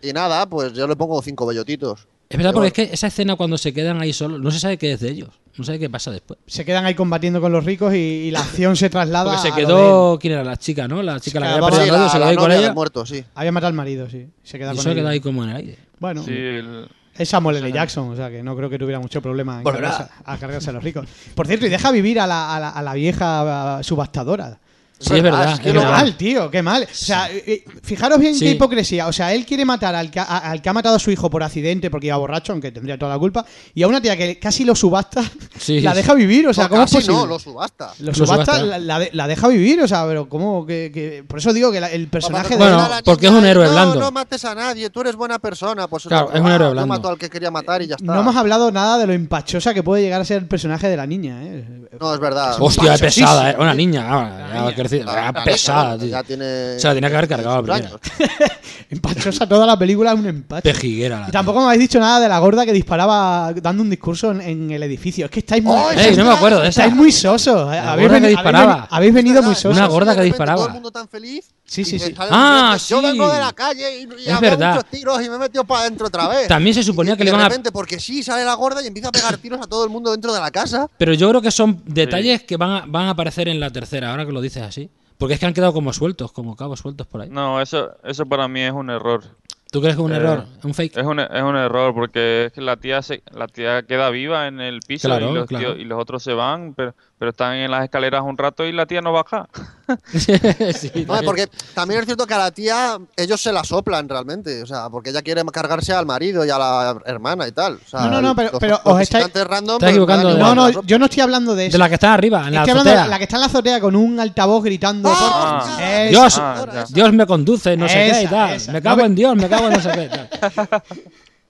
[SPEAKER 6] y nada, pues yo le pongo cinco bellotitos.
[SPEAKER 3] Es verdad, porque es que esa escena cuando se quedan ahí solos, no se sabe qué es de ellos. No sabe qué pasa después.
[SPEAKER 2] Se quedan ahí combatiendo con los ricos y, y la acción se traslada.
[SPEAKER 3] Porque se
[SPEAKER 2] a lo de
[SPEAKER 3] quedó. ¿Quién era? La chica, ¿no? La chica la que había el
[SPEAKER 6] Sí,
[SPEAKER 3] novio, se
[SPEAKER 6] la,
[SPEAKER 3] quedó
[SPEAKER 6] la
[SPEAKER 3] ahí con ella.
[SPEAKER 6] muerto, sí.
[SPEAKER 2] Había matado al marido, sí. Se queda
[SPEAKER 3] Y
[SPEAKER 2] con
[SPEAKER 3] se quedó ahí como en el aire.
[SPEAKER 2] Bueno,
[SPEAKER 5] Sí, el-
[SPEAKER 2] es Samuel L. Jackson, o sea que no creo que tuviera mucho problema en cargarse, a cargarse a los ricos. Por cierto, y deja vivir a la, a la- a la vieja subastadora.
[SPEAKER 3] Sí, es verdad.
[SPEAKER 6] es
[SPEAKER 3] es
[SPEAKER 2] Qué
[SPEAKER 3] verdad.
[SPEAKER 2] mal, tío, qué mal. O sea, eh, eh, fijaros bien
[SPEAKER 3] Sí.
[SPEAKER 2] qué hipocresía. O sea, él quiere matar al que, a- al que ha matado a su hijo por accidente porque iba borracho, aunque tendría toda la culpa, y a una tía que casi lo subasta,
[SPEAKER 3] Sí.
[SPEAKER 2] la deja vivir. O sea,
[SPEAKER 6] No,
[SPEAKER 2] ¿cómo es
[SPEAKER 6] casi
[SPEAKER 2] posible?
[SPEAKER 6] no, lo subasta.
[SPEAKER 2] Lo
[SPEAKER 3] Lo
[SPEAKER 2] subasta, la, la de- la deja vivir, o sea, pero ¿cómo? Que, que- por eso digo que la- el personaje de
[SPEAKER 3] Bueno, porque es un héroe
[SPEAKER 6] no,
[SPEAKER 3] blando.
[SPEAKER 6] No mates a nadie, tú eres buena persona. Pues
[SPEAKER 3] Claro,
[SPEAKER 6] no,
[SPEAKER 3] es un héroe blando.
[SPEAKER 6] mato al que quería matar y ya está.
[SPEAKER 2] No hemos hablado nada de lo empachosa que puede llegar a ser el personaje de la niña, ¿eh?
[SPEAKER 6] No, es verdad.
[SPEAKER 3] Hostia, es pesada, ¿eh? Una niña. ah,
[SPEAKER 6] La-
[SPEAKER 3] ah, pesada,
[SPEAKER 6] niña,
[SPEAKER 3] tío.
[SPEAKER 6] Ya tiene.
[SPEAKER 3] Se la tenía que haber cargado la primera.
[SPEAKER 2] Empachosa toda la película es un empacho.
[SPEAKER 3] Pejiguera. la
[SPEAKER 2] Y tampoco me habéis dicho nada de la gorda que disparaba dando un discurso en, en el edificio. Es que estáis muy,
[SPEAKER 6] ¡Ay,
[SPEAKER 3] tía. Ey, no me acuerdo de esa.
[SPEAKER 2] estáis muy sosos.
[SPEAKER 3] La
[SPEAKER 2] Habéis,
[SPEAKER 3] gorda que
[SPEAKER 2] veni-
[SPEAKER 3] disparaba.
[SPEAKER 2] habéis veni- habéis venido muy sosos.
[SPEAKER 3] Una gorda que disparaba.
[SPEAKER 6] Todo el mundo tan feliz.
[SPEAKER 2] Sí, sí, sí.
[SPEAKER 3] Ah,
[SPEAKER 6] un Yo
[SPEAKER 3] sí.
[SPEAKER 6] vengo de la calle y, y
[SPEAKER 3] Es verdad.
[SPEAKER 6] muchos tiros y me he metido para adentro otra vez.
[SPEAKER 3] También se suponía
[SPEAKER 6] Y
[SPEAKER 3] que le
[SPEAKER 6] de
[SPEAKER 3] iban a.
[SPEAKER 6] repente, porque sí, sale la gorda y empieza a pegar tiros a todo el mundo dentro de la casa.
[SPEAKER 3] Pero yo creo que son detalles que van a, van a aparecer en la tercera, ahora que lo dices así. Porque es que han quedado como sueltos, como cabos sueltos por ahí.
[SPEAKER 5] No, eso, eso para mí es un error.
[SPEAKER 3] ¿Tú crees que es un
[SPEAKER 5] Eh,
[SPEAKER 3] error? ¿Es un fake?
[SPEAKER 5] Es un, es un error porque es que la tía se, la tía queda viva en el piso
[SPEAKER 3] Claro,
[SPEAKER 5] y, los
[SPEAKER 3] claro.
[SPEAKER 5] tíos- y los otros se van, pero, pero están en las escaleras un rato y la tía no baja.
[SPEAKER 3] Sí,
[SPEAKER 6] No,
[SPEAKER 3] también.
[SPEAKER 6] porque también es cierto que a la tía ellos se la soplan realmente. O sea, porque ella quiere cargarse al marido y a la hermana y tal. O sea,
[SPEAKER 2] No, no, no, pero-
[SPEAKER 6] los-
[SPEAKER 2] pero
[SPEAKER 6] los
[SPEAKER 2] os estáis-
[SPEAKER 6] random,
[SPEAKER 3] Estás
[SPEAKER 6] pues,
[SPEAKER 3] equivocando de-
[SPEAKER 2] No, no,
[SPEAKER 6] la
[SPEAKER 2] yo no estoy hablando de eso.
[SPEAKER 3] De la que está arriba, en la
[SPEAKER 2] Estoy hablando
[SPEAKER 3] azotea.
[SPEAKER 2] de la que está en la azotea con un altavoz gritando.
[SPEAKER 6] Ah,
[SPEAKER 2] por-
[SPEAKER 5] ah,
[SPEAKER 2] Esa.
[SPEAKER 3] Dios,
[SPEAKER 5] Ah.
[SPEAKER 3] Dios me conduce, no sé qué y
[SPEAKER 2] Esa,
[SPEAKER 3] tal.
[SPEAKER 2] esa.
[SPEAKER 3] Me
[SPEAKER 2] No,
[SPEAKER 3] cago
[SPEAKER 2] pero-
[SPEAKER 3] en Dios, me cago en no sé qué. tal.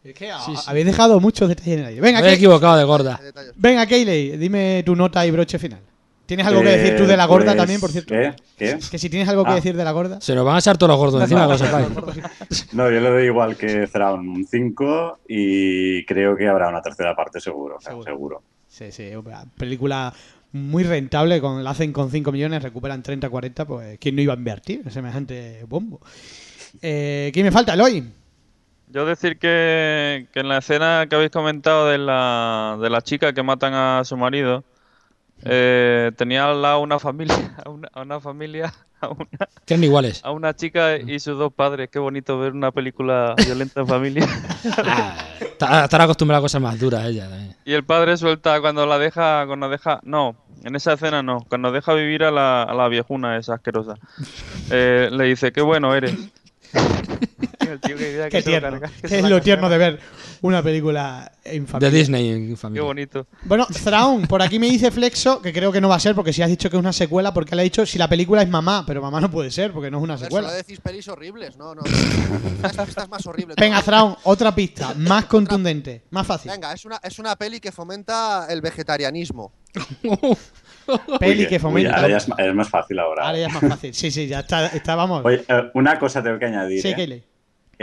[SPEAKER 2] Es que,
[SPEAKER 3] Sí, sí.
[SPEAKER 2] habéis dejado muchos detalles en el aire. Venga,
[SPEAKER 3] Me he equivocado de gorda.
[SPEAKER 2] Venga, Kayley, dime tu nota y broche final. ¿Tienes algo que decir tú de la gorda
[SPEAKER 4] pues,
[SPEAKER 2] también, por cierto?
[SPEAKER 4] ¿Qué? ¿Qué?
[SPEAKER 2] Que si tienes algo que
[SPEAKER 4] Ah.
[SPEAKER 2] decir de la gorda.
[SPEAKER 3] Se nos van a echar todos los gordos encima, que lo sepáis.
[SPEAKER 4] No, yo le doy igual que Thrawn un 5 y creo que habrá una tercera parte seguro. o sea,
[SPEAKER 2] Seguro.
[SPEAKER 4] seguro.
[SPEAKER 2] Sí, sí, una película muy rentable, con, la hacen con 5 millones, recuperan 30, 40, pues ¿quién no iba a invertir en semejante bombo? Eh, ¿Quién me falta, Eloy?
[SPEAKER 5] Yo decir que, que en la escena que habéis comentado de la, de la chica que matan a su marido, eh, tenía al lado una familia, a una, a una familia, a una,
[SPEAKER 3] Que eran iguales.
[SPEAKER 5] a una chica y sus dos padres. Qué bonito ver una película violenta en familia.
[SPEAKER 3] Ah, Estará acostumbrada a cosas más duras ella también.
[SPEAKER 5] Y el padre suelta cuando la deja, cuando deja, no, en esa escena no, cuando deja vivir a la, a la viejuna esa asquerosa. Eh, le dice, qué bueno eres. El tío que idea que
[SPEAKER 2] Qué tierno.
[SPEAKER 5] carga, que
[SPEAKER 2] es lo tierno de ver una película en
[SPEAKER 3] De. Disney en
[SPEAKER 5] Qué bonito.
[SPEAKER 2] Bueno, Thrawn, por aquí me dice Flexo, que creo que no va a ser, porque si has dicho que es una secuela, porque le ha dicho si la película es mamá, pero mamá no puede ser, porque no es una secuela.
[SPEAKER 6] solo decís pelis horribles, no, no. Esta, esta es más horrible.
[SPEAKER 2] Venga. Thrawn, otra pista, más contundente, más fácil.
[SPEAKER 6] Venga, es una, es una peli que fomenta el vegetarianismo.
[SPEAKER 2] Peli
[SPEAKER 4] Uy,
[SPEAKER 2] que
[SPEAKER 4] uy,
[SPEAKER 2] fomenta.
[SPEAKER 4] ahora ya es, más fácil ahora.
[SPEAKER 2] Ahora ya es más fácil. Sí, sí, ya está, está vamos.
[SPEAKER 4] Oye, eh, una cosa tengo que añadir.
[SPEAKER 2] sí,
[SPEAKER 4] ¿eh?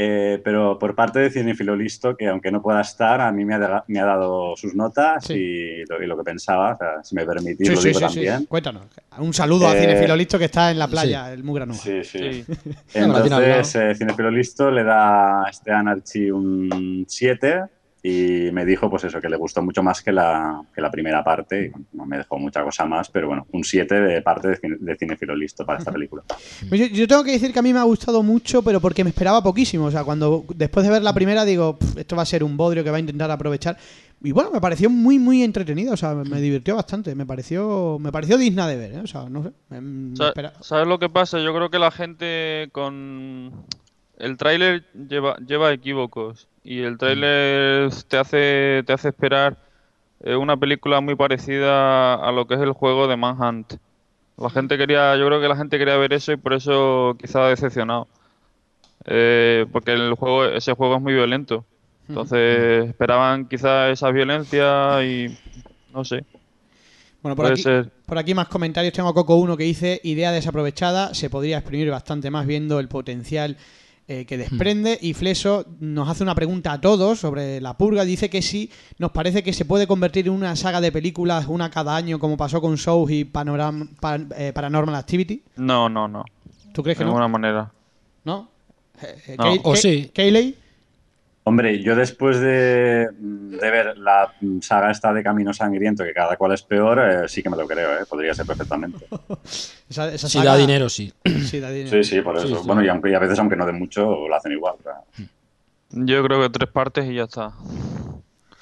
[SPEAKER 4] Eh, pero por parte de Cinefilo Listo, que aunque no pueda estar, a mí me ha, da- me ha dado sus notas
[SPEAKER 2] Sí.
[SPEAKER 4] y, lo, y lo que pensaba. O sea, si me permitís,
[SPEAKER 2] Sí,
[SPEAKER 4] lo
[SPEAKER 2] sí,
[SPEAKER 4] digo
[SPEAKER 2] sí, sí.
[SPEAKER 4] también.
[SPEAKER 2] Cuéntanos. Un saludo a
[SPEAKER 4] Eh,
[SPEAKER 2] Cinefilo Listo que está en la playa, el Mugranúa.
[SPEAKER 4] Sí, sí.
[SPEAKER 5] Sí.
[SPEAKER 4] Entonces, eh, Cinefilo Listo le da a este Anarchy un 7 y me dijo, pues eso, que le gustó mucho más que la, que la primera parte. Y, bueno, no me dejó mucha cosa más, pero bueno, un 7 de parte de, Cine- de Cinefilo Listo para esta película.
[SPEAKER 2] Pues Yo, yo tengo que decir que a mí me ha gustado mucho, pero porque me esperaba poquísimo. O sea, cuando después de ver la primera digo, "Pf, esto va a ser un bodrio que va a intentar aprovechar. Y bueno, me pareció muy, muy entretenido. O sea, me divirtió bastante. Me pareció, me pareció digna de ver. ¿eh? O sea, no sé. me- me
[SPEAKER 5] Sa-
[SPEAKER 2] espera-
[SPEAKER 5] ¿Sabes lo que pasa? Yo creo que la gente con el tráiler lleva, lleva equívocos y el tráiler te hace te hace esperar eh, una película muy parecida a lo que es el juego de Manhunt. La gente quería, yo creo que la gente quería ver eso y por eso quizá ha decepcionado. Eh, porque el juego, ese juego es muy violento. Entonces esperaban quizá esa violencia y no sé.
[SPEAKER 2] Bueno, por aquí, por aquí más comentarios. Tengo a Coco 1 que dice, idea desaprovechada, se podría exprimir bastante más viendo el potencial eh, que desprende. Y Fleso nos hace una pregunta a todos sobre la purga. Dice que sí, nos parece que se puede convertir en una saga de películas, una cada año, como pasó con Shows y Panoram- Pan- eh, Paranormal Activity.
[SPEAKER 5] No, no, no.
[SPEAKER 2] ¿Tú crees
[SPEAKER 5] De
[SPEAKER 2] que no?
[SPEAKER 5] ninguna manera.
[SPEAKER 2] ¿No? Eh, eh,
[SPEAKER 5] No.
[SPEAKER 3] O sí.
[SPEAKER 4] Hombre, yo después de, de ver la saga esta de Camino Sangriento, que cada cual es peor, eh, sí que me lo creo, ¿eh? podría ser perfectamente.
[SPEAKER 2] esa, saga-
[SPEAKER 3] da dinero, sí.
[SPEAKER 2] Sí, da dinero.
[SPEAKER 4] Sí, sí, por eso.
[SPEAKER 3] Sí, sí.
[SPEAKER 4] Bueno, y, aunque, y a veces, aunque no de mucho, lo hacen igual. o sea.
[SPEAKER 5] Yo creo que tres partes y ya está.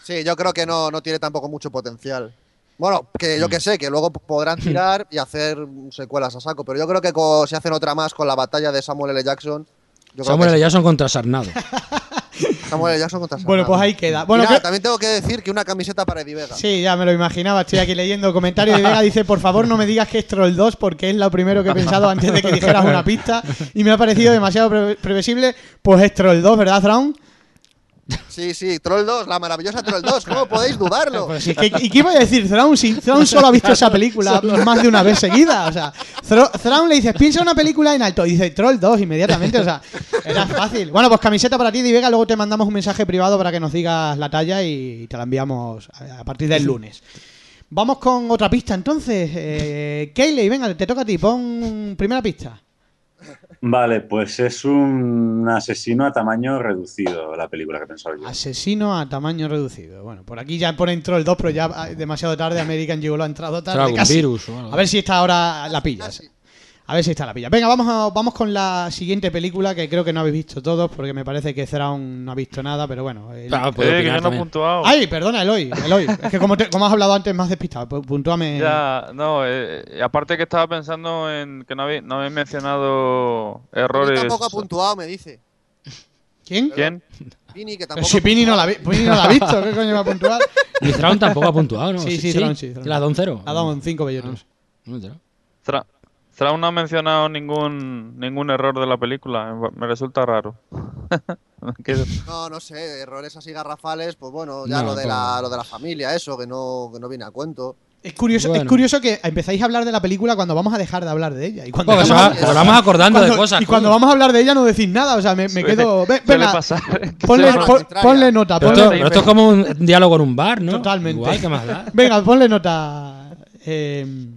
[SPEAKER 6] Sí, yo creo que no, no tiene tampoco mucho potencial. Bueno, que yo que sé, que luego podrán tirar y hacer secuelas a saco, pero yo creo que si hacen otra más con la batalla de Samuel L. Jackson. Yo creo
[SPEAKER 3] Samuel
[SPEAKER 6] que
[SPEAKER 3] L. Jackson contra Sarnado.
[SPEAKER 6] Samuel. Jackson contra
[SPEAKER 2] Bueno, pues ahí queda. Bueno,
[SPEAKER 6] nada, también tengo que decir que una camiseta para Eddie Vega.
[SPEAKER 2] Sí, ya me lo imaginaba. Estoy aquí leyendo comentarios y Vega dice, por favor no me digas que es Troll 2 porque es lo primero que he pensado antes de que dijeras una pista y me ha parecido demasiado pre- previsible. Pues es Troll 2, ¿verdad, Thrawn?
[SPEAKER 6] Sí, sí, Troll 2, la maravillosa Troll 2, ¿cómo podéis dudarlo?
[SPEAKER 2] Pues sí, ¿qué- ¿Y qué iba a decir Thrawn si Thrawn solo ha visto esa película más de una vez seguida? O sea, Thrawn le dices, piensa una película en alto y dice Troll 2 inmediatamente. O sea, era fácil. Bueno, pues camiseta para ti, Di Vega. Luego te mandamos un mensaje privado para que nos digas la talla y te la enviamos a partir del lunes. Vamos con otra pista entonces. Eh, venga, te toca a ti. Pon primera pista.
[SPEAKER 4] Vale, pues es un asesino a tamaño reducido, la película que he pensado yo.
[SPEAKER 2] Asesino a tamaño reducido. Bueno, por aquí ya ponen Troll 2, pero ya ah, demasiado tarde. American Gigolo ha entrado tarde. Casi.
[SPEAKER 3] virus.
[SPEAKER 2] A ver si esta ahora la pillas. A ver si está la pilla. Venga, vamos, a- vamos con la siguiente película que creo que no habéis visto todos, porque me parece que Thrawn no ha visto nada, pero bueno. el-
[SPEAKER 3] Claro, puede
[SPEAKER 5] Eh, que no puntuado.
[SPEAKER 2] Ay, perdona, Eloy. Eloy. es que como, te- como has hablado antes, más despistado. Pu- Puntúame.
[SPEAKER 5] Ya, no, eh, aparte que estaba pensando en que no habéis, no habéis mencionado errores.
[SPEAKER 6] tampoco ha puntuado, me dice.
[SPEAKER 2] ¿Quién?
[SPEAKER 5] ¿Quién?
[SPEAKER 6] Pini, que
[SPEAKER 2] Pero
[SPEAKER 6] tampoco.
[SPEAKER 2] si
[SPEAKER 6] ha
[SPEAKER 2] Pini no, la, vi- Pini no la ha visto, ¿qué coño va a puntuar?
[SPEAKER 3] Y Thrawn tampoco ha puntuado, ¿no?
[SPEAKER 2] Sí, sí, Thrawn sí, Thrawn.
[SPEAKER 3] ¿La ha dado un cero?
[SPEAKER 2] Ha dado un 5 bellotos.
[SPEAKER 3] No he
[SPEAKER 5] Thrawn no ha mencionado ningún ningún error de la película. Me- resulta raro.
[SPEAKER 6] No, no sé, errores así garrafales, pues bueno, ya
[SPEAKER 3] No,
[SPEAKER 6] lo, de la, lo de la familia, eso, que no, que no viene a cuento.
[SPEAKER 2] Es curioso, es curioso que empezáis a hablar de la película cuando vamos a dejar de hablar de ella. Y cuando, vamos,
[SPEAKER 3] vamos acordando de cosas.
[SPEAKER 2] y cuando vamos a hablar de ella no decís nada. O sea, me, me quedo. ve- venga, ponle, nota.
[SPEAKER 3] Pero
[SPEAKER 2] ponle-
[SPEAKER 3] esto, pero esto es como un diálogo en un bar, ¿no?
[SPEAKER 2] Totalmente.
[SPEAKER 3] Igual, ¿qué más da?
[SPEAKER 2] Venga, ponle nota. Eh,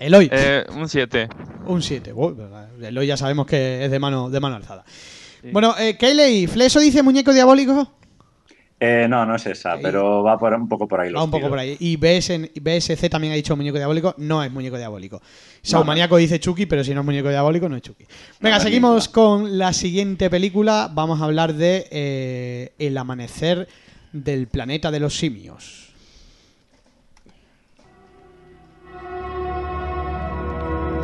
[SPEAKER 2] Eloy,
[SPEAKER 5] Eh, un 7.
[SPEAKER 2] un 7. Eloy ya sabemos que es de mano, de mano alzada. Bueno, eh, Kayley, ¿Fleso dice muñeco diabólico?
[SPEAKER 4] Eh, no, no es esa, pero va por, un poco por ahí.
[SPEAKER 2] Va
[SPEAKER 4] los
[SPEAKER 2] un poco
[SPEAKER 4] tiros.
[SPEAKER 2] por ahí. Y BS, BSC también ha dicho muñeco diabólico. No es muñeco diabólico.
[SPEAKER 4] No,
[SPEAKER 2] Saumaniaco dice Chucky, pero si no es muñeco diabólico, no es Chucky. Venga,
[SPEAKER 4] no
[SPEAKER 2] seguimos con la siguiente película. Vamos a hablar de eh, El amanecer del planeta de los simios.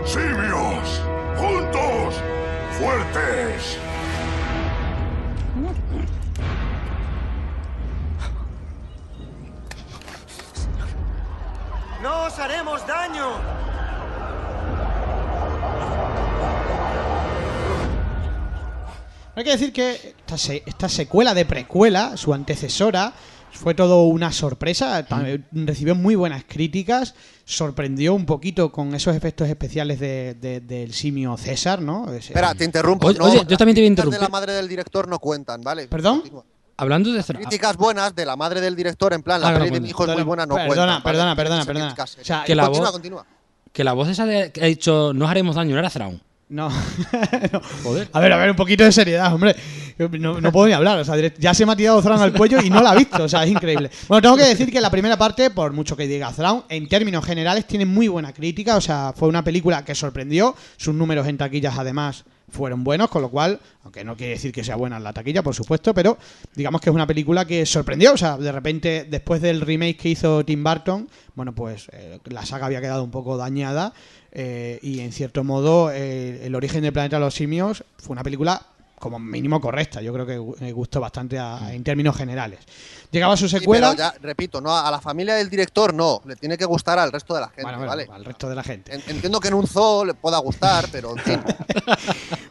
[SPEAKER 10] ¡Simios! ¡Juntos! ¡Fuertes!
[SPEAKER 11] ¡No os haremos daño!
[SPEAKER 2] Hay que decir que esta, se- esta secuela de precuela, su antecesora, fue todo una sorpresa. Recibió muy buenas críticas. Sorprendió un poquito con esos efectos especiales de- de- del simio César, ¿no? Ese-
[SPEAKER 6] Espera, te interrumpo.
[SPEAKER 3] Oye,
[SPEAKER 6] no,
[SPEAKER 3] oye, yo también te voy a
[SPEAKER 6] las críticas
[SPEAKER 3] interrumpir.
[SPEAKER 6] de la madre del director no cuentan, ¿vale?
[SPEAKER 2] ¿Perdón?
[SPEAKER 6] Continúa.
[SPEAKER 3] Hablando de...
[SPEAKER 6] Críticas buenas de la madre del director, en plan, la
[SPEAKER 3] Ah, no
[SPEAKER 6] peli de
[SPEAKER 3] cuenta.
[SPEAKER 6] mi hijo es muy
[SPEAKER 2] Perdona,
[SPEAKER 6] buena, no
[SPEAKER 2] perdona,
[SPEAKER 6] cuentan. ¿vale?
[SPEAKER 2] perdona, perdona, perdona. O sea,
[SPEAKER 3] Que la
[SPEAKER 6] continúa,
[SPEAKER 3] voz-
[SPEAKER 6] continúa.
[SPEAKER 3] Que la voz esa de, que ha dicho no os haremos daño, no era Thrawn.
[SPEAKER 2] No. No.
[SPEAKER 3] Joder.
[SPEAKER 2] A ver, a ver, un poquito de seriedad, hombre. No, no puedo ni hablar. O sea, ya se me ha tirado Thrawn al cuello y no la ha visto. O sea, es increíble. Bueno, tengo que decir que la primera parte, por mucho que diga Thrawn, en términos generales tiene muy buena crítica. O sea, fue una película que sorprendió. Sus números en taquillas, además, fueron buenos. Con lo cual, aunque no quiere decir que sea buena en la taquilla, por supuesto, pero digamos que es una película que sorprendió. O sea, de repente, después del remake que hizo Tim Burton, bueno, pues eh, la saga había quedado un poco dañada. Eh, y en cierto modo, eh, El origen del planeta de los simios fue una película como mínimo correcta. Yo creo que eh, gustó bastante a- en términos generales. Llegaba su
[SPEAKER 6] Sí,
[SPEAKER 2] secuela.
[SPEAKER 6] pero ya, repito, no, a la familia del director no, le tiene que gustar al resto de la gente,
[SPEAKER 2] Bueno, bueno,
[SPEAKER 6] ¿vale?
[SPEAKER 2] al resto de la gente.
[SPEAKER 6] En- Entiendo que en un zoo le pueda gustar, pero en fin.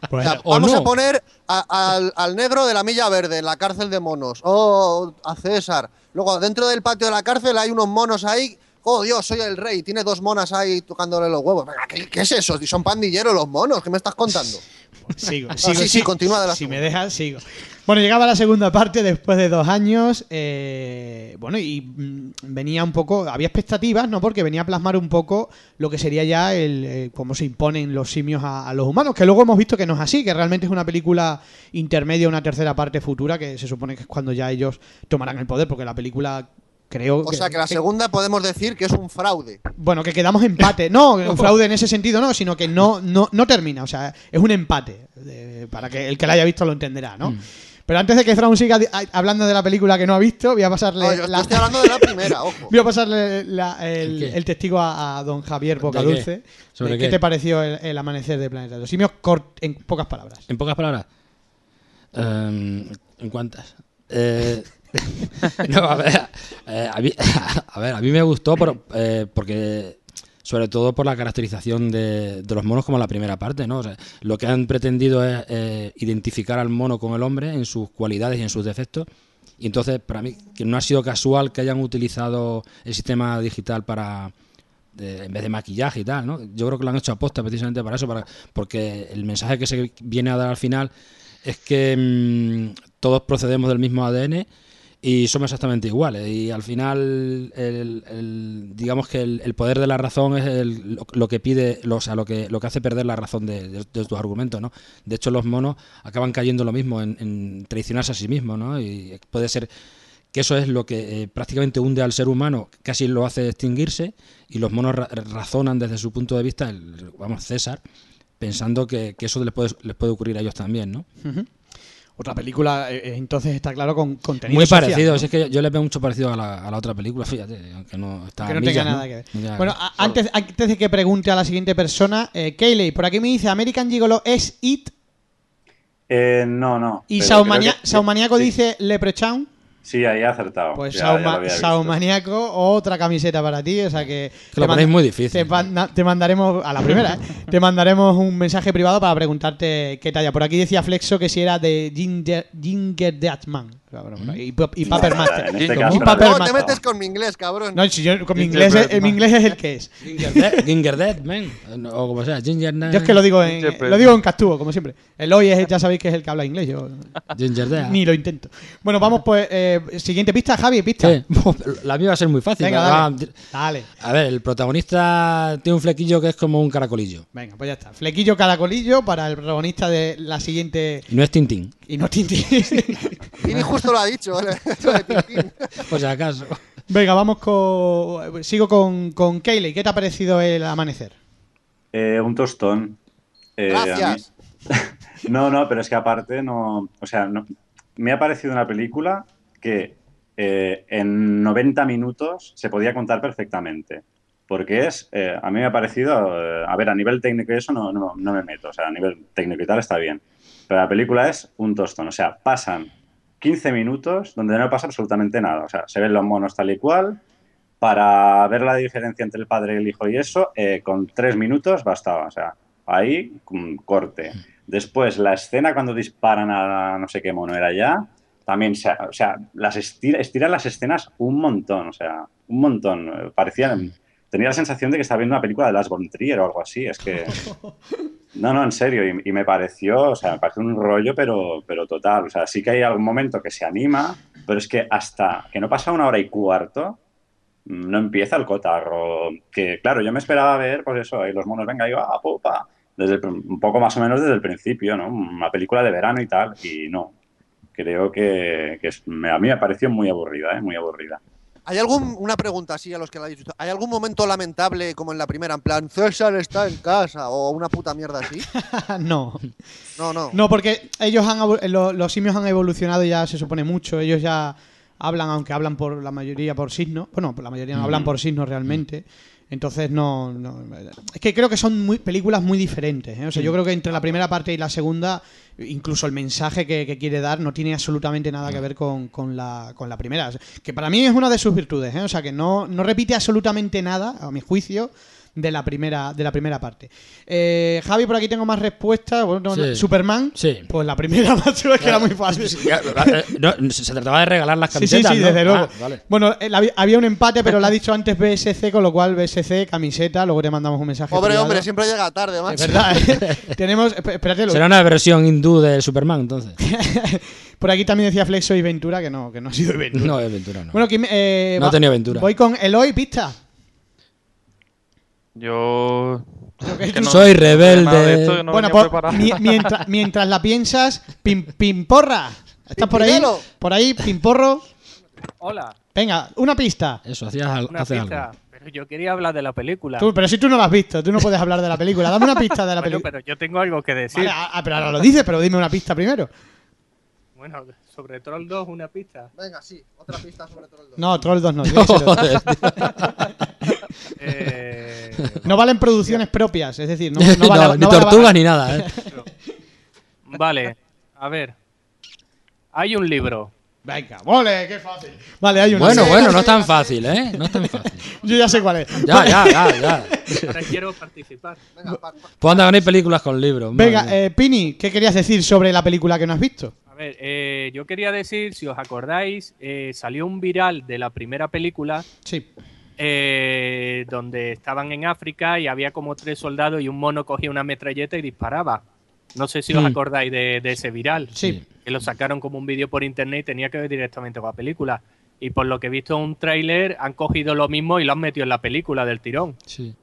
[SPEAKER 2] Pues,
[SPEAKER 6] O sea,
[SPEAKER 3] o
[SPEAKER 6] vamos
[SPEAKER 3] no.
[SPEAKER 6] a poner a- al, al negro de la milla verde en la cárcel de monos. O a César. Luego, dentro del patio de la cárcel hay unos monos ahí. Oh, Dios, soy el rey. Tiene dos monas ahí tocándole los huevos. Venga, ¿qué, qué es eso? Son pandilleros los monos. ¿Qué me estás contando?
[SPEAKER 2] sigo,
[SPEAKER 6] Ah,
[SPEAKER 2] sigo,
[SPEAKER 6] sí, sí, continúa de la
[SPEAKER 2] Si me dejas, sigo. Bueno, llegaba la segunda parte después de dos años. eh, bueno, y mm, venía un poco. Había expectativas, ¿no? Porque venía a plasmar un poco lo que sería ya el eh, cómo se imponen los simios a, a los humanos. Que luego hemos visto que no es así, que realmente es una película intermedia, una tercera parte futura, que se supone que es cuando ya ellos tomarán el poder, porque la película. Creo
[SPEAKER 6] O sea, que la segunda podemos decir que es un fraude.
[SPEAKER 2] Bueno, que quedamos empate. No, un fraude en ese sentido no, sino que no, no, no termina. O sea, es un empate. eh, para que el que la haya visto lo entenderá, ¿no? Pero antes de que Fraun siga hablando de la película que no ha visto, voy a pasarle
[SPEAKER 6] No, yo
[SPEAKER 2] la,
[SPEAKER 6] estoy hablando de la primera, ojo.
[SPEAKER 2] voy a pasarle la- el, testigo a, a don Javier. Bocadulce.
[SPEAKER 3] ¿Sobre
[SPEAKER 2] ¿Qué
[SPEAKER 3] qué?
[SPEAKER 2] te pareció el, el amanecer de Planeta de los Simios? Cort- en pocas palabras.
[SPEAKER 3] En pocas palabras. Em, ¿En cuántas? Eh, a ver, eh, mí, me gustó eh, porque, sobre todo por la caracterización de, los monos como la primera parte, ¿no? O sea, lo que han pretendido es eh, identificar al mono con el hombre en sus cualidades y en sus defectos. Y entonces, para mí, que no ha sido casual que hayan utilizado el sistema digital para, en vez de maquillaje y tal, ¿no? Yo creo que lo han hecho aposta precisamente para eso, para, porque el mensaje que se viene a dar al final es que mm, todos procedemos del mismo ADN y somos exactamente iguales. Y al final, el, digamos que el, poder de la razón es lo, lo que pide, lo, o sea, lo que, lo que hace perder la razón de, tus argumentos, ¿no? De hecho, los monos acaban cayendo lo mismo en, en traicionarse a sí mismos, ¿no? Y puede ser que eso es lo que eh, prácticamente hunde al ser humano, casi lo hace extinguirse, y los monos ra- razonan desde su punto de vista, vamos, César, pensando que eso les puede, les puede ocurrir a ellos también, ¿no?
[SPEAKER 2] Otra película, eh, eh, entonces está claro, con contenido
[SPEAKER 3] Muy
[SPEAKER 2] social,
[SPEAKER 3] parecido, es que yo le veo mucho parecido a la, a la otra película, fíjate, aunque no está
[SPEAKER 2] que no
[SPEAKER 3] millas,
[SPEAKER 2] tenga nada que ver.
[SPEAKER 3] Ya,
[SPEAKER 2] Bueno, a- antes, antes de que pregunte a la siguiente persona, eh, Kayley, por aquí me dice American Gigolo es It
[SPEAKER 4] Eh, no, no.
[SPEAKER 2] y Saumania-
[SPEAKER 4] que-
[SPEAKER 2] Saumaniaco
[SPEAKER 4] sí,
[SPEAKER 2] dice Leprechaun.
[SPEAKER 4] Sí, ahí ha acertado.
[SPEAKER 2] Pues
[SPEAKER 4] ya-
[SPEAKER 2] Sauma-. Saumaniaco, otra camiseta para ti, o sea que...
[SPEAKER 3] Que lo
[SPEAKER 2] te
[SPEAKER 3] ponéis muy difícil.
[SPEAKER 2] Te, manda- te mandaremos, a la primera, ¿eh? te mandaremos un mensaje privado para preguntarte qué talla. Por aquí decía Flexo que si era de Ginger, Ginger Deathman. Bueno, Y, y Papermaster.
[SPEAKER 4] En este caso.
[SPEAKER 6] No te metes con mi inglés, cabrón.
[SPEAKER 2] No, si yo con mi inglés, es- mi inglés es el que es.
[SPEAKER 3] Ginger Dead, Ginger Dead, man. O como sea, Ginger Dead.
[SPEAKER 2] Yo es que lo digo en, lo digo en castúo, como siempre. El hoy es, ya sabéis que es el que habla inglés, yo
[SPEAKER 3] Ginger Dead.
[SPEAKER 2] ni lo intento. Bueno, vamos pues, eh, siguiente pista, Javi, pista.
[SPEAKER 3] Sí. La mía va a ser muy fácil.
[SPEAKER 2] Venga,
[SPEAKER 3] va-
[SPEAKER 2] dale. Dale.
[SPEAKER 3] A ver, el protagonista tiene un flequillo que es como un caracolillo.
[SPEAKER 2] Venga, pues ya está. Flequillo caracolillo para el protagonista de la siguiente.
[SPEAKER 3] No es Tintín,
[SPEAKER 2] Y no Tintín.
[SPEAKER 6] Vini justo lo ha dicho. Lo de Tintín.
[SPEAKER 3] si acaso.
[SPEAKER 2] Venga, vamos con. Sigo con, con Kayleigh. ¿Qué te ha parecido el amanecer?
[SPEAKER 4] Eh, un tostón. Eh,
[SPEAKER 6] Gracias.
[SPEAKER 4] No, no, pero es que aparte no. O sea, no- me ha parecido una película que eh, en 90 minutos se podía contar perfectamente. Porque es. eh, a mí me ha parecido. eh, a ver, a nivel técnico y eso no, no, no me meto. O sea, a nivel técnico y tal está bien. Pero la película es un tostón. O sea, pasan 15 minutos donde no pasa absolutamente nada. O sea, se ven los monos tal y cual. Para ver la diferencia entre el padre y el hijo y eso, eh, con tres minutos bastaba. O sea, ahí, mm, corte. Después, la escena cuando disparan a no sé qué mono era ya, también, o sea, las estira, estiran las escenas un montón, o sea, un montón. Eh, Parecía, tenía la sensación de que estaba viendo una película de Las von Trier o algo así, es que... No, no, en serio, y, y me pareció, o sea, me pareció un rollo, pero, pero total. O sea, sí que hay algún momento que se anima, pero es que hasta que no pasa una hora y cuarto, no empieza el cotarro. Que claro, yo me esperaba ver, pues eso, ahí los monos, venga, yo, ah, pupa, desde un poco más o menos desde el principio, ¿no? Una película de verano y tal, y no. Creo que, a mí me pareció muy aburrida, ¿eh? Muy aburrida.
[SPEAKER 6] ¿Hay algún, una pregunta así a los que la habéis visto? ¿Hay algún momento lamentable como en la primera, en plan, César está en casa o una puta mierda así?
[SPEAKER 2] no.
[SPEAKER 6] No, no.
[SPEAKER 2] No, porque ellos han evo- lo- los simios han evolucionado ya se supone mucho. Ellos ya hablan, aunque hablan por la mayoría por signos. Bueno, por la mayoría no hablan por signos realmente. Entonces no, no- es que creo que son muy películas muy diferentes. ¿eh? O sea, yo creo que entre la primera parte y la segunda, incluso el mensaje que, que quiere dar no tiene absolutamente nada que ver con, con la, con la primera. Que para mí es una de sus virtudes. ¿eh? O sea, que no, no repite absolutamente nada, a mi juicio, de la primera, de la primera parte. Eh, Javi, por aquí tengo más respuestas. Bueno,
[SPEAKER 3] Sí.
[SPEAKER 2] Superman.
[SPEAKER 3] Sí.
[SPEAKER 2] Pues la primera, macho, es que era muy fácil.
[SPEAKER 3] Ya, eh, no, se trataba de regalar las
[SPEAKER 2] Sí, sí,
[SPEAKER 3] camisetas,
[SPEAKER 2] sí,
[SPEAKER 3] ¿no?
[SPEAKER 2] desde luego.
[SPEAKER 3] Ah, vale.
[SPEAKER 2] Bueno, eh, había un empate, pero lo ha dicho antes BSC, con lo cual BSC, camiseta, luego te mandamos un mensaje.
[SPEAKER 6] Pobre
[SPEAKER 2] privado.
[SPEAKER 6] hombre, siempre llega tarde, macho.
[SPEAKER 2] Es verdad, ¿eh? Tenemos, esp- espérate, lo-
[SPEAKER 3] Será una versión hindú de Superman, entonces.
[SPEAKER 2] por aquí también decía Flexo y Ventura, que no, que no ha sido Ventura.
[SPEAKER 3] No, es Ventura, no.
[SPEAKER 2] Bueno, ¿quién me- eh,
[SPEAKER 3] No
[SPEAKER 2] va-
[SPEAKER 3] ha tenido Ventura.
[SPEAKER 2] Voy con Eloy, pista.
[SPEAKER 5] Yo.
[SPEAKER 2] que
[SPEAKER 5] que
[SPEAKER 2] tú-
[SPEAKER 5] no-
[SPEAKER 3] Soy rebelde.
[SPEAKER 5] esto, yo no
[SPEAKER 2] bueno, por- mientras, mientras la piensas, pim, pimporra. ¿Estás por ahí? Por ahí, pimporro.
[SPEAKER 9] Hola,
[SPEAKER 2] Venga, una pista.
[SPEAKER 3] Eso, hacías al-
[SPEAKER 9] una
[SPEAKER 3] hace
[SPEAKER 9] pista.
[SPEAKER 3] algo.
[SPEAKER 9] Pero yo quería hablar de la película.
[SPEAKER 2] Tú- pero si tú no la has visto, tú no puedes hablar de la película. Dame una pista de la
[SPEAKER 9] bueno,
[SPEAKER 2] película.
[SPEAKER 9] pero yo tengo algo que decir.
[SPEAKER 2] Vale, ah, pero ahora lo dices, pero dime una pista primero.
[SPEAKER 9] Bueno, sobre Troll 2, una pista.
[SPEAKER 6] Venga, sí, otra pista sobre todo el dos.
[SPEAKER 2] No, Troll 2 no. tiene
[SPEAKER 9] Eh,
[SPEAKER 2] No valen producciones propias, es decir, no,
[SPEAKER 3] No, ni
[SPEAKER 2] vale-
[SPEAKER 3] tortugas ni nada, ¿eh?
[SPEAKER 9] vale, a ver. Hay un libro.
[SPEAKER 2] Venga, vale, qué fácil. Vale, hay una.
[SPEAKER 3] Bueno,
[SPEAKER 6] Sí,
[SPEAKER 3] bueno, no es tan fácil, ¿eh? No es tan fácil.
[SPEAKER 2] Yo ya sé cuál es.
[SPEAKER 3] Ya, ya, ya, ya.
[SPEAKER 9] Ahora quiero participar.
[SPEAKER 6] Venga, pa- pa-
[SPEAKER 3] Pues anda, no hay películas con libros.
[SPEAKER 2] Venga, eh, Pini, ¿qué querías decir sobre la película que no has visto?
[SPEAKER 9] A ver, eh, yo quería decir, si os acordáis, eh, salió un viral de la primera película
[SPEAKER 2] Sí.
[SPEAKER 9] Eh, donde estaban en África y había como tres soldados y un mono cogía una metralleta y disparaba. No sé si os
[SPEAKER 2] Hmm.
[SPEAKER 9] acordáis de, de ese viral.
[SPEAKER 2] Sí.
[SPEAKER 9] Que lo sacaron como un vídeo por internet y tenía que ver directamente con la película. Y por lo que he visto en un tráiler, han cogido lo mismo y lo han metido en la película del tirón.
[SPEAKER 3] Sí.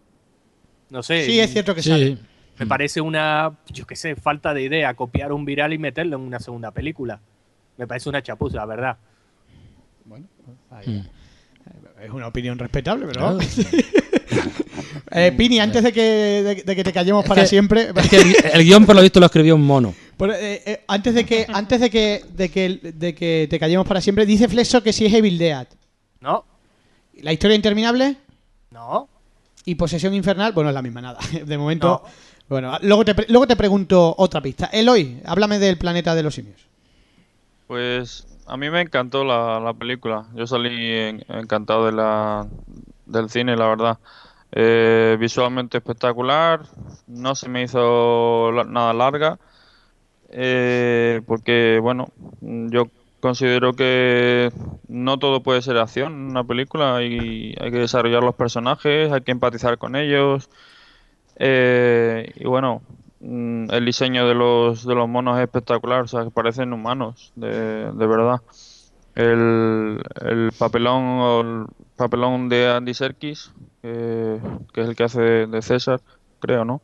[SPEAKER 9] No sé.
[SPEAKER 2] Sí, es cierto que sale.
[SPEAKER 3] Sí.
[SPEAKER 9] Me parece una, yo qué sé, falta de idea copiar un viral y meterlo en una segunda película. Me parece una chapuza, la verdad.
[SPEAKER 2] Bueno, ahí.
[SPEAKER 3] Mm.
[SPEAKER 2] Es una opinión respetable, pero.
[SPEAKER 3] Claro.
[SPEAKER 2] Eh, Pini, antes de que, de, de que te callemos para
[SPEAKER 3] que-
[SPEAKER 2] siempre.
[SPEAKER 3] Es que el, el guion, por lo visto, lo escribió un mono.
[SPEAKER 2] Pero, eh, eh, antes de que antes de que, de que de que te callemos para siempre, dice Flexo que si es Evil Dead.
[SPEAKER 9] No,
[SPEAKER 2] La historia interminable
[SPEAKER 9] no.
[SPEAKER 2] y posesión infernal, bueno, es la misma nada. De momento. Bueno, luego te, luego te pregunto otra pista. Eloy, háblame del planeta de los simios.
[SPEAKER 5] Pues a mí me encantó la, la película. Yo salí en- encantado de la, del cine, la verdad. Eh, visualmente espectacular. No se me hizo nada larga. eh, porque, bueno, yo considero que no todo puede ser acción en una película y hay que desarrollar los personajes, hay que empatizar con ellos. Eh, y bueno, el diseño de los, de los monos es espectacular, o sea, que parecen humanos, de, de verdad. El, el papelón o el papelón de Andy Serkis, que, que es el que hace de, de César, creo, ¿no?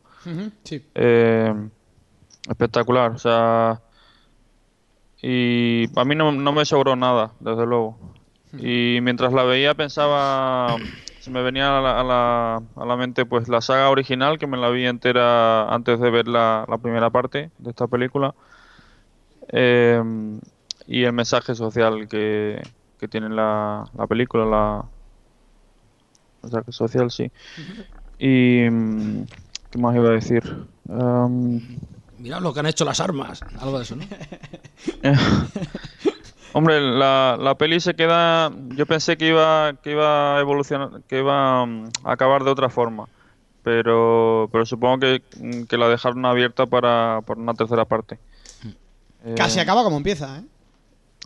[SPEAKER 2] Sí.
[SPEAKER 5] Eh, espectacular, o sea, y a mí no, no me sobró nada, desde luego. Y mientras la veía pensaba, me venía a la, a la, a la mente pues la saga original, que me la vi entera antes de ver la, la primera parte de esta película, Eh, y el mensaje social que, que tiene la, la película, la mensaje social, sí. Y mm, ¿qué más iba a decir? Um,
[SPEAKER 3] Mirad lo que han hecho las armas. Algo de eso, ¿no?
[SPEAKER 5] Hombre, la, la peli se queda. Yo pensé que iba que iba a evolucionar, que iba mm, a acabar de otra forma, pero pero supongo que, mm, que la dejaron abierta para, para una tercera parte. Eh,
[SPEAKER 2] Casi acaba como empieza, ¿eh?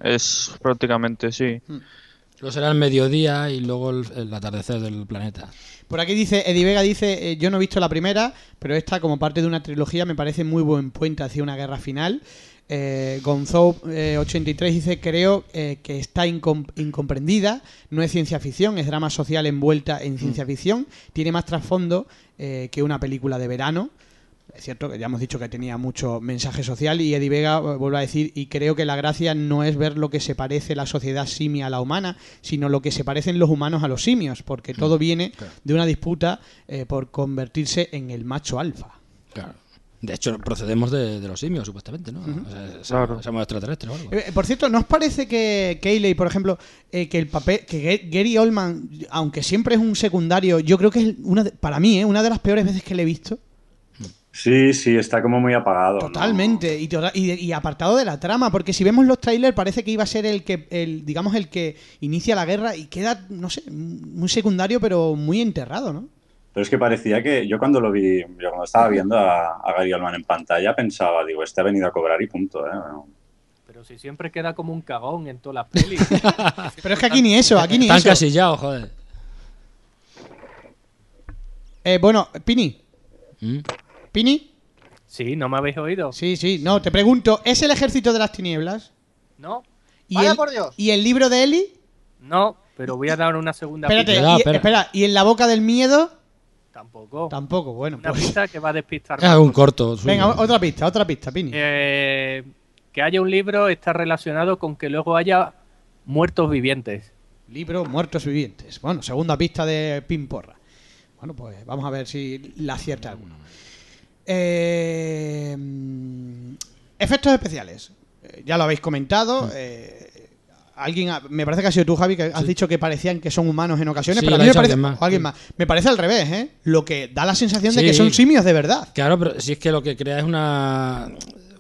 [SPEAKER 5] Es prácticamente sí.
[SPEAKER 3] Luego será el mediodía y luego el, el atardecer del planeta.
[SPEAKER 2] Por aquí dice, Eddie Vega dice, eh, yo no he visto la primera, pero esta como parte de una trilogía me parece muy buen puente hacia una guerra final. Eh, Gonzou eh, 83 dice, creo eh, que está incom- incomprendida, no es ciencia ficción, es drama social envuelta en ciencia ficción, tiene más trasfondo eh, que una película de verano. Es cierto que ya hemos dicho que tenía mucho mensaje social y Eddie Vega vuelve a decir, y creo que la gracia no es ver lo que se parece la sociedad simia a la humana, sino lo que se parecen los humanos a los simios, porque todo viene de una disputa eh, por convertirse en el macho alfa.
[SPEAKER 3] Claro. De hecho, procedemos de, de los simios, supuestamente, ¿no? O sea, somos, somos extraterrestres o algo.
[SPEAKER 2] Eh, por cierto, ¿no os parece que Cayley, por ejemplo, eh, que el papel, que Ga- Gary Oldman, aunque siempre es un secundario, yo creo que es una de- para mí, eh, una de las peores veces que le he visto,
[SPEAKER 4] Sí, sí, está como muy apagado. ¿no?
[SPEAKER 2] totalmente, y, toda- y, y apartado de la trama, porque si vemos los trailers parece que iba a ser el que, el, digamos, el que inicia la guerra y queda, no sé, muy secundario, pero muy enterrado, ¿no?
[SPEAKER 4] Pero es que parecía que yo cuando lo vi, yo cuando estaba viendo a, a Gary Oldman en pantalla pensaba, digo, este ha venido a cobrar y punto, ¿eh?
[SPEAKER 9] Pero si siempre queda como un cagón en todas las pelis.
[SPEAKER 2] Pero es que aquí ni eso, aquí ni
[SPEAKER 3] Están
[SPEAKER 2] eso.
[SPEAKER 3] casillados, joder.
[SPEAKER 2] Eh, bueno, Pini.
[SPEAKER 3] ¿Mm?
[SPEAKER 2] ¿Pini?
[SPEAKER 9] Sí, ¿no me habéis oído?
[SPEAKER 2] Sí, sí, no, te pregunto, ¿es el ejército de las tinieblas?
[SPEAKER 9] No,
[SPEAKER 2] ¿Y
[SPEAKER 6] Vaya
[SPEAKER 2] el,
[SPEAKER 6] por Dios.
[SPEAKER 2] ¿Y el libro de Eli?
[SPEAKER 9] no, pero voy a dar una segunda
[SPEAKER 2] Espérate,
[SPEAKER 9] pista.
[SPEAKER 3] Espera,
[SPEAKER 2] y,
[SPEAKER 3] espera.
[SPEAKER 2] espera, ¿y en la boca del miedo?
[SPEAKER 9] Tampoco.
[SPEAKER 2] Tampoco, bueno.
[SPEAKER 9] Una
[SPEAKER 2] Pues,
[SPEAKER 9] pista que va a despistar.
[SPEAKER 3] Es un corto. suyo.
[SPEAKER 2] venga, otra pista, otra pista, Pini.
[SPEAKER 9] Eh, que haya un libro está relacionado con que luego haya muertos vivientes.
[SPEAKER 2] Libro Muertos Vivientes. Bueno, segunda pista de Pin Porra. Bueno, pues vamos a ver si la acierta alguno. Eh, mm, efectos especiales. Eh, ya lo habéis comentado. eh, alguien ha- me parece que ha sido tú, Javi, que has dicho que parecían que son humanos en ocasiones,
[SPEAKER 3] Sí,
[SPEAKER 2] pero a mí me parece,
[SPEAKER 3] alguien más.
[SPEAKER 2] o alguien más. Me parece al revés, ¿eh? Lo que da la sensación de que son simios de verdad.
[SPEAKER 3] Claro, pero si es que lo que crea es una,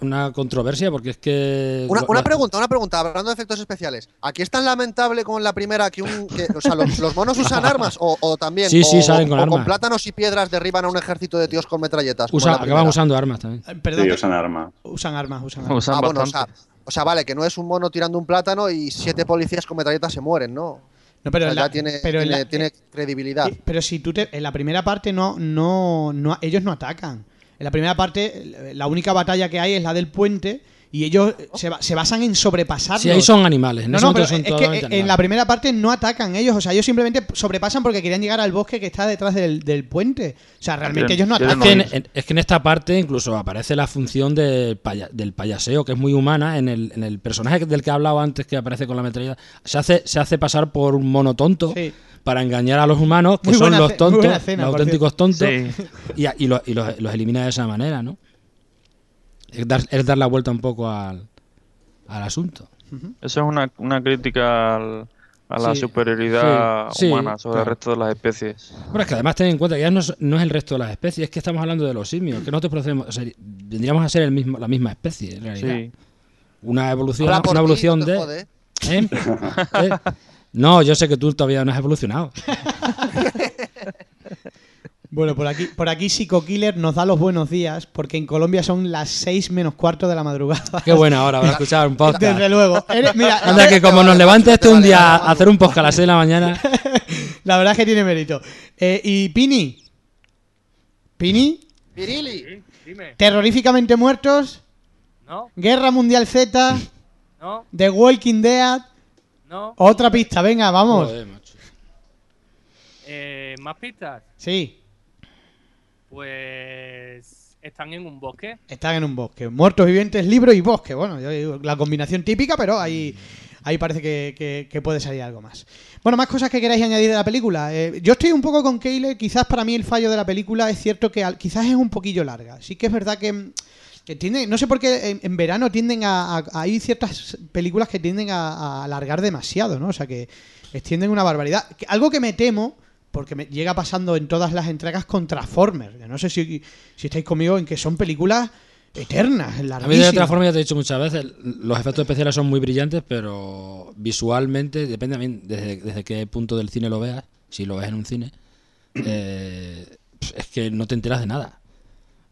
[SPEAKER 3] una controversia, porque es que.
[SPEAKER 6] Una, pregunta, una pregunta, hablando de efectos especiales. ¿Aquí es tan lamentable como en la primera que un. que- o sea, los, los monos usan armas o, o también.
[SPEAKER 3] Sí, sí,
[SPEAKER 6] o,
[SPEAKER 3] salen con
[SPEAKER 6] o
[SPEAKER 3] armas.
[SPEAKER 6] plátanos y piedras derriban a un ejército de tíos con metralletas.
[SPEAKER 3] usa- acaban usando armas también.
[SPEAKER 2] Eh, Perdón,
[SPEAKER 4] Sí, usan arma.
[SPEAKER 2] usan armas, usan armas.
[SPEAKER 5] Usan
[SPEAKER 6] Ah, bueno, o
[SPEAKER 5] bastante.
[SPEAKER 6] sea, o sea, vale, que no es un mono tirando un plátano y siete policías con metralletas se mueren, ¿no?
[SPEAKER 2] No, pero
[SPEAKER 6] O sea,
[SPEAKER 2] en la-
[SPEAKER 6] tiene,
[SPEAKER 2] pero en
[SPEAKER 6] tiene,
[SPEAKER 2] la-
[SPEAKER 6] tiene credibilidad.
[SPEAKER 2] Pero si tú te, en la primera parte no, no, no, ellos no atacan. En la primera parte, la única batalla que hay es la del puente y ellos eh, se, ba- se basan en sobrepasarlos.
[SPEAKER 3] Si ahí son animales, en
[SPEAKER 2] No,
[SPEAKER 3] ese
[SPEAKER 2] no,
[SPEAKER 3] momento
[SPEAKER 2] pero
[SPEAKER 3] son
[SPEAKER 2] es que en
[SPEAKER 3] animales.
[SPEAKER 2] la primera parte no atacan ellos, o sea, ellos simplemente sobrepasan porque querían llegar al bosque que está detrás del, del puente. O sea, realmente ellos no atacan.
[SPEAKER 3] Es que, en, en- es que en esta parte incluso aparece la función del, paya- del payaseo, que es muy humana. En el, en el personaje del que he hablado antes, que aparece con la metralla, se hace, se hace pasar por un mono tonto
[SPEAKER 2] Sí.
[SPEAKER 3] para engañar a los humanos, que
[SPEAKER 2] Muy
[SPEAKER 3] son los tontos, los auténticos tontos,
[SPEAKER 5] Sí.
[SPEAKER 3] y, a- y los, y los- los elimina de esa manera, ¿no? Es dar, es dar la vuelta un poco al, al asunto.
[SPEAKER 5] Eso es una, una crítica al- a la
[SPEAKER 3] Sí,
[SPEAKER 5] superioridad
[SPEAKER 3] sí, sí,
[SPEAKER 5] humana sobre
[SPEAKER 3] claro.
[SPEAKER 5] el resto de las especies.
[SPEAKER 3] Bueno, es que además ten en cuenta que ya no es, no es el resto de las especies, es que estamos hablando de los simios, que nosotros procedemos, o sea, vendríamos a ser el mismo, la misma especie, en realidad.
[SPEAKER 5] Sí.
[SPEAKER 3] Una evolución, una evolución de... ¿Eh? ¿Eh? No, yo sé que tú todavía no has evolucionado.
[SPEAKER 2] Bueno, por aquí, por aquí Psycho Killer nos da los buenos días porque en Colombia son las 6 menos cuarto de la madrugada.
[SPEAKER 3] Qué buena hora para escuchar un podcast.
[SPEAKER 2] Desde luego. Eres- mira,
[SPEAKER 3] Anda, que como nos levante este un día a hacer un podcast a las 6 de la mañana.
[SPEAKER 2] la verdad es que tiene mérito. Eh, y Pini. Pini,
[SPEAKER 6] Pirili.
[SPEAKER 9] Dime.
[SPEAKER 2] terroríficamente muertos,
[SPEAKER 9] No,
[SPEAKER 2] Guerra Mundial Z,
[SPEAKER 9] no,
[SPEAKER 2] The Walking Dead.
[SPEAKER 9] no.
[SPEAKER 2] Otra pista, venga, vamos.
[SPEAKER 3] Joder, macho.
[SPEAKER 9] Eh, ¿Más pistas?
[SPEAKER 2] Sí,
[SPEAKER 9] Pues están en un bosque.
[SPEAKER 2] están en un bosque. Muertos vivientes, libro y bosque. Bueno, yo digo, la combinación típica, pero ahí, ahí parece que, que- que puede salir algo más. Bueno, más cosas que queráis añadir de la película. Eh, yo estoy un poco con Keyle. Quizás para mí el fallo de la película es cierto que al- quizás es un poquillo larga. Sí que es verdad que, mm, que tiene, no sé por qué en, en verano tienden a, a- Hay ciertas películas que tienden a, a alargar demasiado, ¿no? O sea, que extienden una barbaridad. Que- algo que me temo porque me llega pasando en todas las entregas con Transformers. No sé si, si estáis conmigo en que son películas eternas,
[SPEAKER 3] A mí de
[SPEAKER 2] larguísimas.
[SPEAKER 3] otra forma ya te he dicho muchas veces, los efectos especiales son muy brillantes, pero visualmente, depende también desde, desde qué punto del cine lo veas, si lo ves en un cine, eh, es que no te enteras de nada.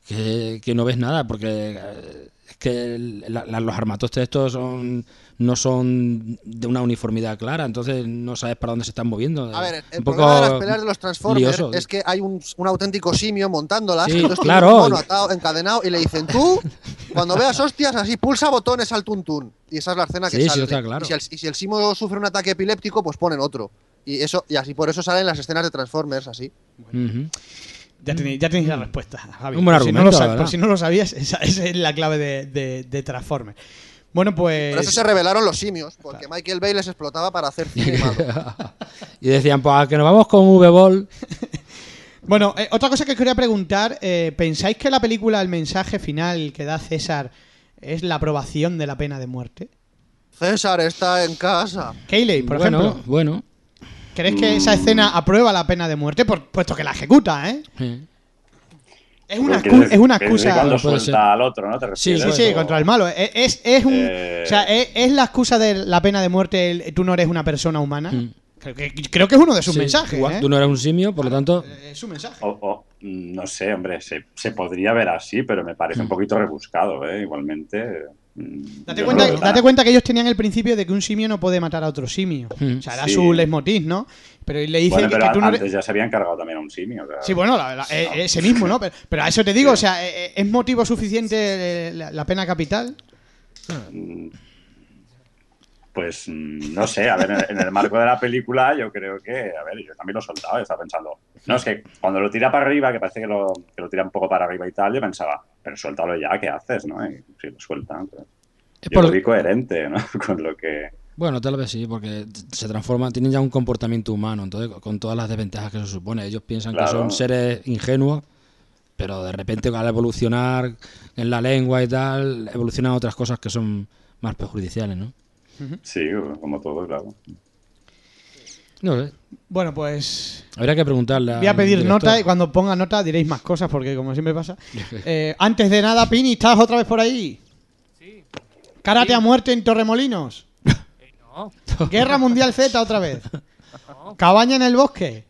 [SPEAKER 3] Que, que no ves nada, porque eh, es que la- los armatostes estos son no son de una uniformidad clara, entonces no sabes para dónde se están moviendo.
[SPEAKER 6] A ver, el
[SPEAKER 3] Un poco
[SPEAKER 6] problema de las peleas de los Transformers
[SPEAKER 3] lioso.
[SPEAKER 6] es que hay un, un auténtico simio montándolas.
[SPEAKER 3] Sí,
[SPEAKER 6] entonces tiene
[SPEAKER 3] claro.
[SPEAKER 6] Un mono atado, encadenado y le dicen, tú, cuando veas hostias, así pulsa botones al tuntún. Y esa es la escena que
[SPEAKER 3] Sí, sí,
[SPEAKER 6] sale.
[SPEAKER 3] está claro.
[SPEAKER 6] y, si el, y si el simio sufre un ataque epiléptico, pues ponen otro. Y eso y así por eso salen las escenas de Transformers así.
[SPEAKER 2] Ya tenéis, ya tenéis la respuesta, Javi.
[SPEAKER 3] Un buen
[SPEAKER 2] Por si, no
[SPEAKER 3] argumento,
[SPEAKER 2] lo por si no lo sabías, esa, esa es la clave de, de, de Transformers. Bueno, pues...
[SPEAKER 6] Por eso se revelaron los simios, porque Michael Bay les explotaba para hacer cine.
[SPEAKER 3] Y decían, pues que nos vamos con V-Ball.
[SPEAKER 2] Bueno, eh, otra cosa que quería preguntar, eh, ¿pensáis que la película, el mensaje final que da César es la aprobación de la pena de muerte?
[SPEAKER 6] César está en casa.
[SPEAKER 2] Keyley, por
[SPEAKER 3] bueno,
[SPEAKER 2] ejemplo,
[SPEAKER 3] bueno.
[SPEAKER 2] ¿crees que esa escena aprueba la pena de muerte? Por, puesto que la ejecuta, ¿eh?
[SPEAKER 3] Sí.
[SPEAKER 2] Es una,
[SPEAKER 4] es-
[SPEAKER 2] es una excusa...
[SPEAKER 4] Cuando suelta
[SPEAKER 3] ser.
[SPEAKER 4] al otro, ¿no? ¿Te
[SPEAKER 3] Sí?
[SPEAKER 2] Sí, sí, contra el malo. Es, es, es un,
[SPEAKER 4] Eh,
[SPEAKER 2] o sea, es, es la excusa de la pena de muerte, el- tú no eres una persona humana.
[SPEAKER 3] Mm.
[SPEAKER 2] Creo, que, creo que es uno de sus
[SPEAKER 3] Sí,
[SPEAKER 2] mensajes. ¿eh?
[SPEAKER 3] Tú no eres un simio, por lo tanto.
[SPEAKER 2] Es su mensaje.
[SPEAKER 4] O, o, mm, no sé, hombre, se, se podría ver así, pero me parece un poquito rebuscado, ¿eh? Igualmente. Mm,
[SPEAKER 2] Date cuenta,
[SPEAKER 4] que
[SPEAKER 2] date cuenta que ellos tenían el principio de que un simio no puede matar a otro simio.
[SPEAKER 3] Mm.
[SPEAKER 2] O sea, era
[SPEAKER 4] Sí.
[SPEAKER 2] su leitmotiv, ¿no? Pero le dice
[SPEAKER 4] Bueno,
[SPEAKER 2] que,
[SPEAKER 4] pero
[SPEAKER 2] que tú no
[SPEAKER 4] antes
[SPEAKER 2] eres...
[SPEAKER 4] ya se habían cargado también a un simio. o sea,
[SPEAKER 2] Sí, bueno, la- la- eh, ese mismo, ¿no? Pero, pero a eso te digo, o sea, eh, eh, ¿es motivo suficiente la, la pena capital?
[SPEAKER 4] mm, Pues mm, no sé, a ver, en el, marco de la película yo creo que, a ver, yo también lo soltaba, yo estaba pensando, no, es que cuando lo tira para arriba, que parece que lo, que lo tira un poco para arriba y tal, yo pensaba, pero suéltalo ya, ¿qué haces? ¿no? Y sí, lo sueltan. pero
[SPEAKER 3] Es
[SPEAKER 4] Yo
[SPEAKER 3] por-
[SPEAKER 4] lo vi coherente, ¿no? Con lo que...
[SPEAKER 3] Bueno, tal vez sí, porque se transforman, tienen ya un comportamiento humano, entonces con todas las desventajas que se supone. Ellos piensan que son seres ingenuos, pero de repente al evolucionar en la lengua y tal, evolucionan otras cosas que son más perjudiciales, ¿no?
[SPEAKER 4] Sí, como todo, claro.
[SPEAKER 3] No sé.
[SPEAKER 2] Bueno, pues
[SPEAKER 3] Habría que preguntarle.
[SPEAKER 2] voy a pedir nota y cuando ponga nota diréis más cosas porque como siempre pasa. Eh, antes de nada, Pini, ¿estás otra vez por ahí?
[SPEAKER 9] Sí.
[SPEAKER 2] Karate a muerte en Torremolinos.
[SPEAKER 9] Eh, no,
[SPEAKER 2] Guerra Mundial Z otra vez.
[SPEAKER 9] no.
[SPEAKER 2] Cabaña en el bosque.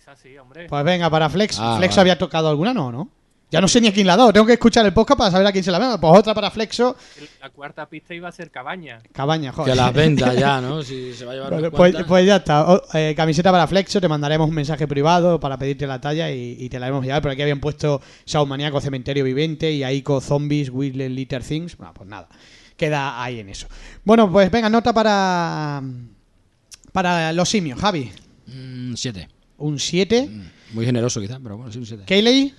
[SPEAKER 9] Es así, hombre.
[SPEAKER 2] Pues venga, para Flex.
[SPEAKER 3] Ah,
[SPEAKER 2] Flex
[SPEAKER 3] vale.
[SPEAKER 2] había tocado alguna, no, ¿no? Ya no sé ni a quién la ha dado. Tengo que escuchar el podcast para saber a quién se la ha dado. Pues otra para Flexo.
[SPEAKER 9] La cuarta pista iba a ser cabaña.
[SPEAKER 2] Cabaña, joder.
[SPEAKER 3] Que las venda ya, ¿no? Si se va a llevar unas
[SPEAKER 2] pues, pues ya está. O- eh, camiseta para Flexo, te mandaremos un mensaje privado para pedirte la talla y, y te la hemos llevado. Por aquí habían puesto Shaun Maníaco, Cementerio Vivente y Aiko Zombies, Will Little Things. Bueno, pues nada, queda ahí en eso. Bueno, pues venga, nota para para los simios, Javi.
[SPEAKER 3] Mm, siete.
[SPEAKER 2] Un 7.
[SPEAKER 3] Muy generoso quizá, pero bueno, sí, un siete.
[SPEAKER 2] Kayley,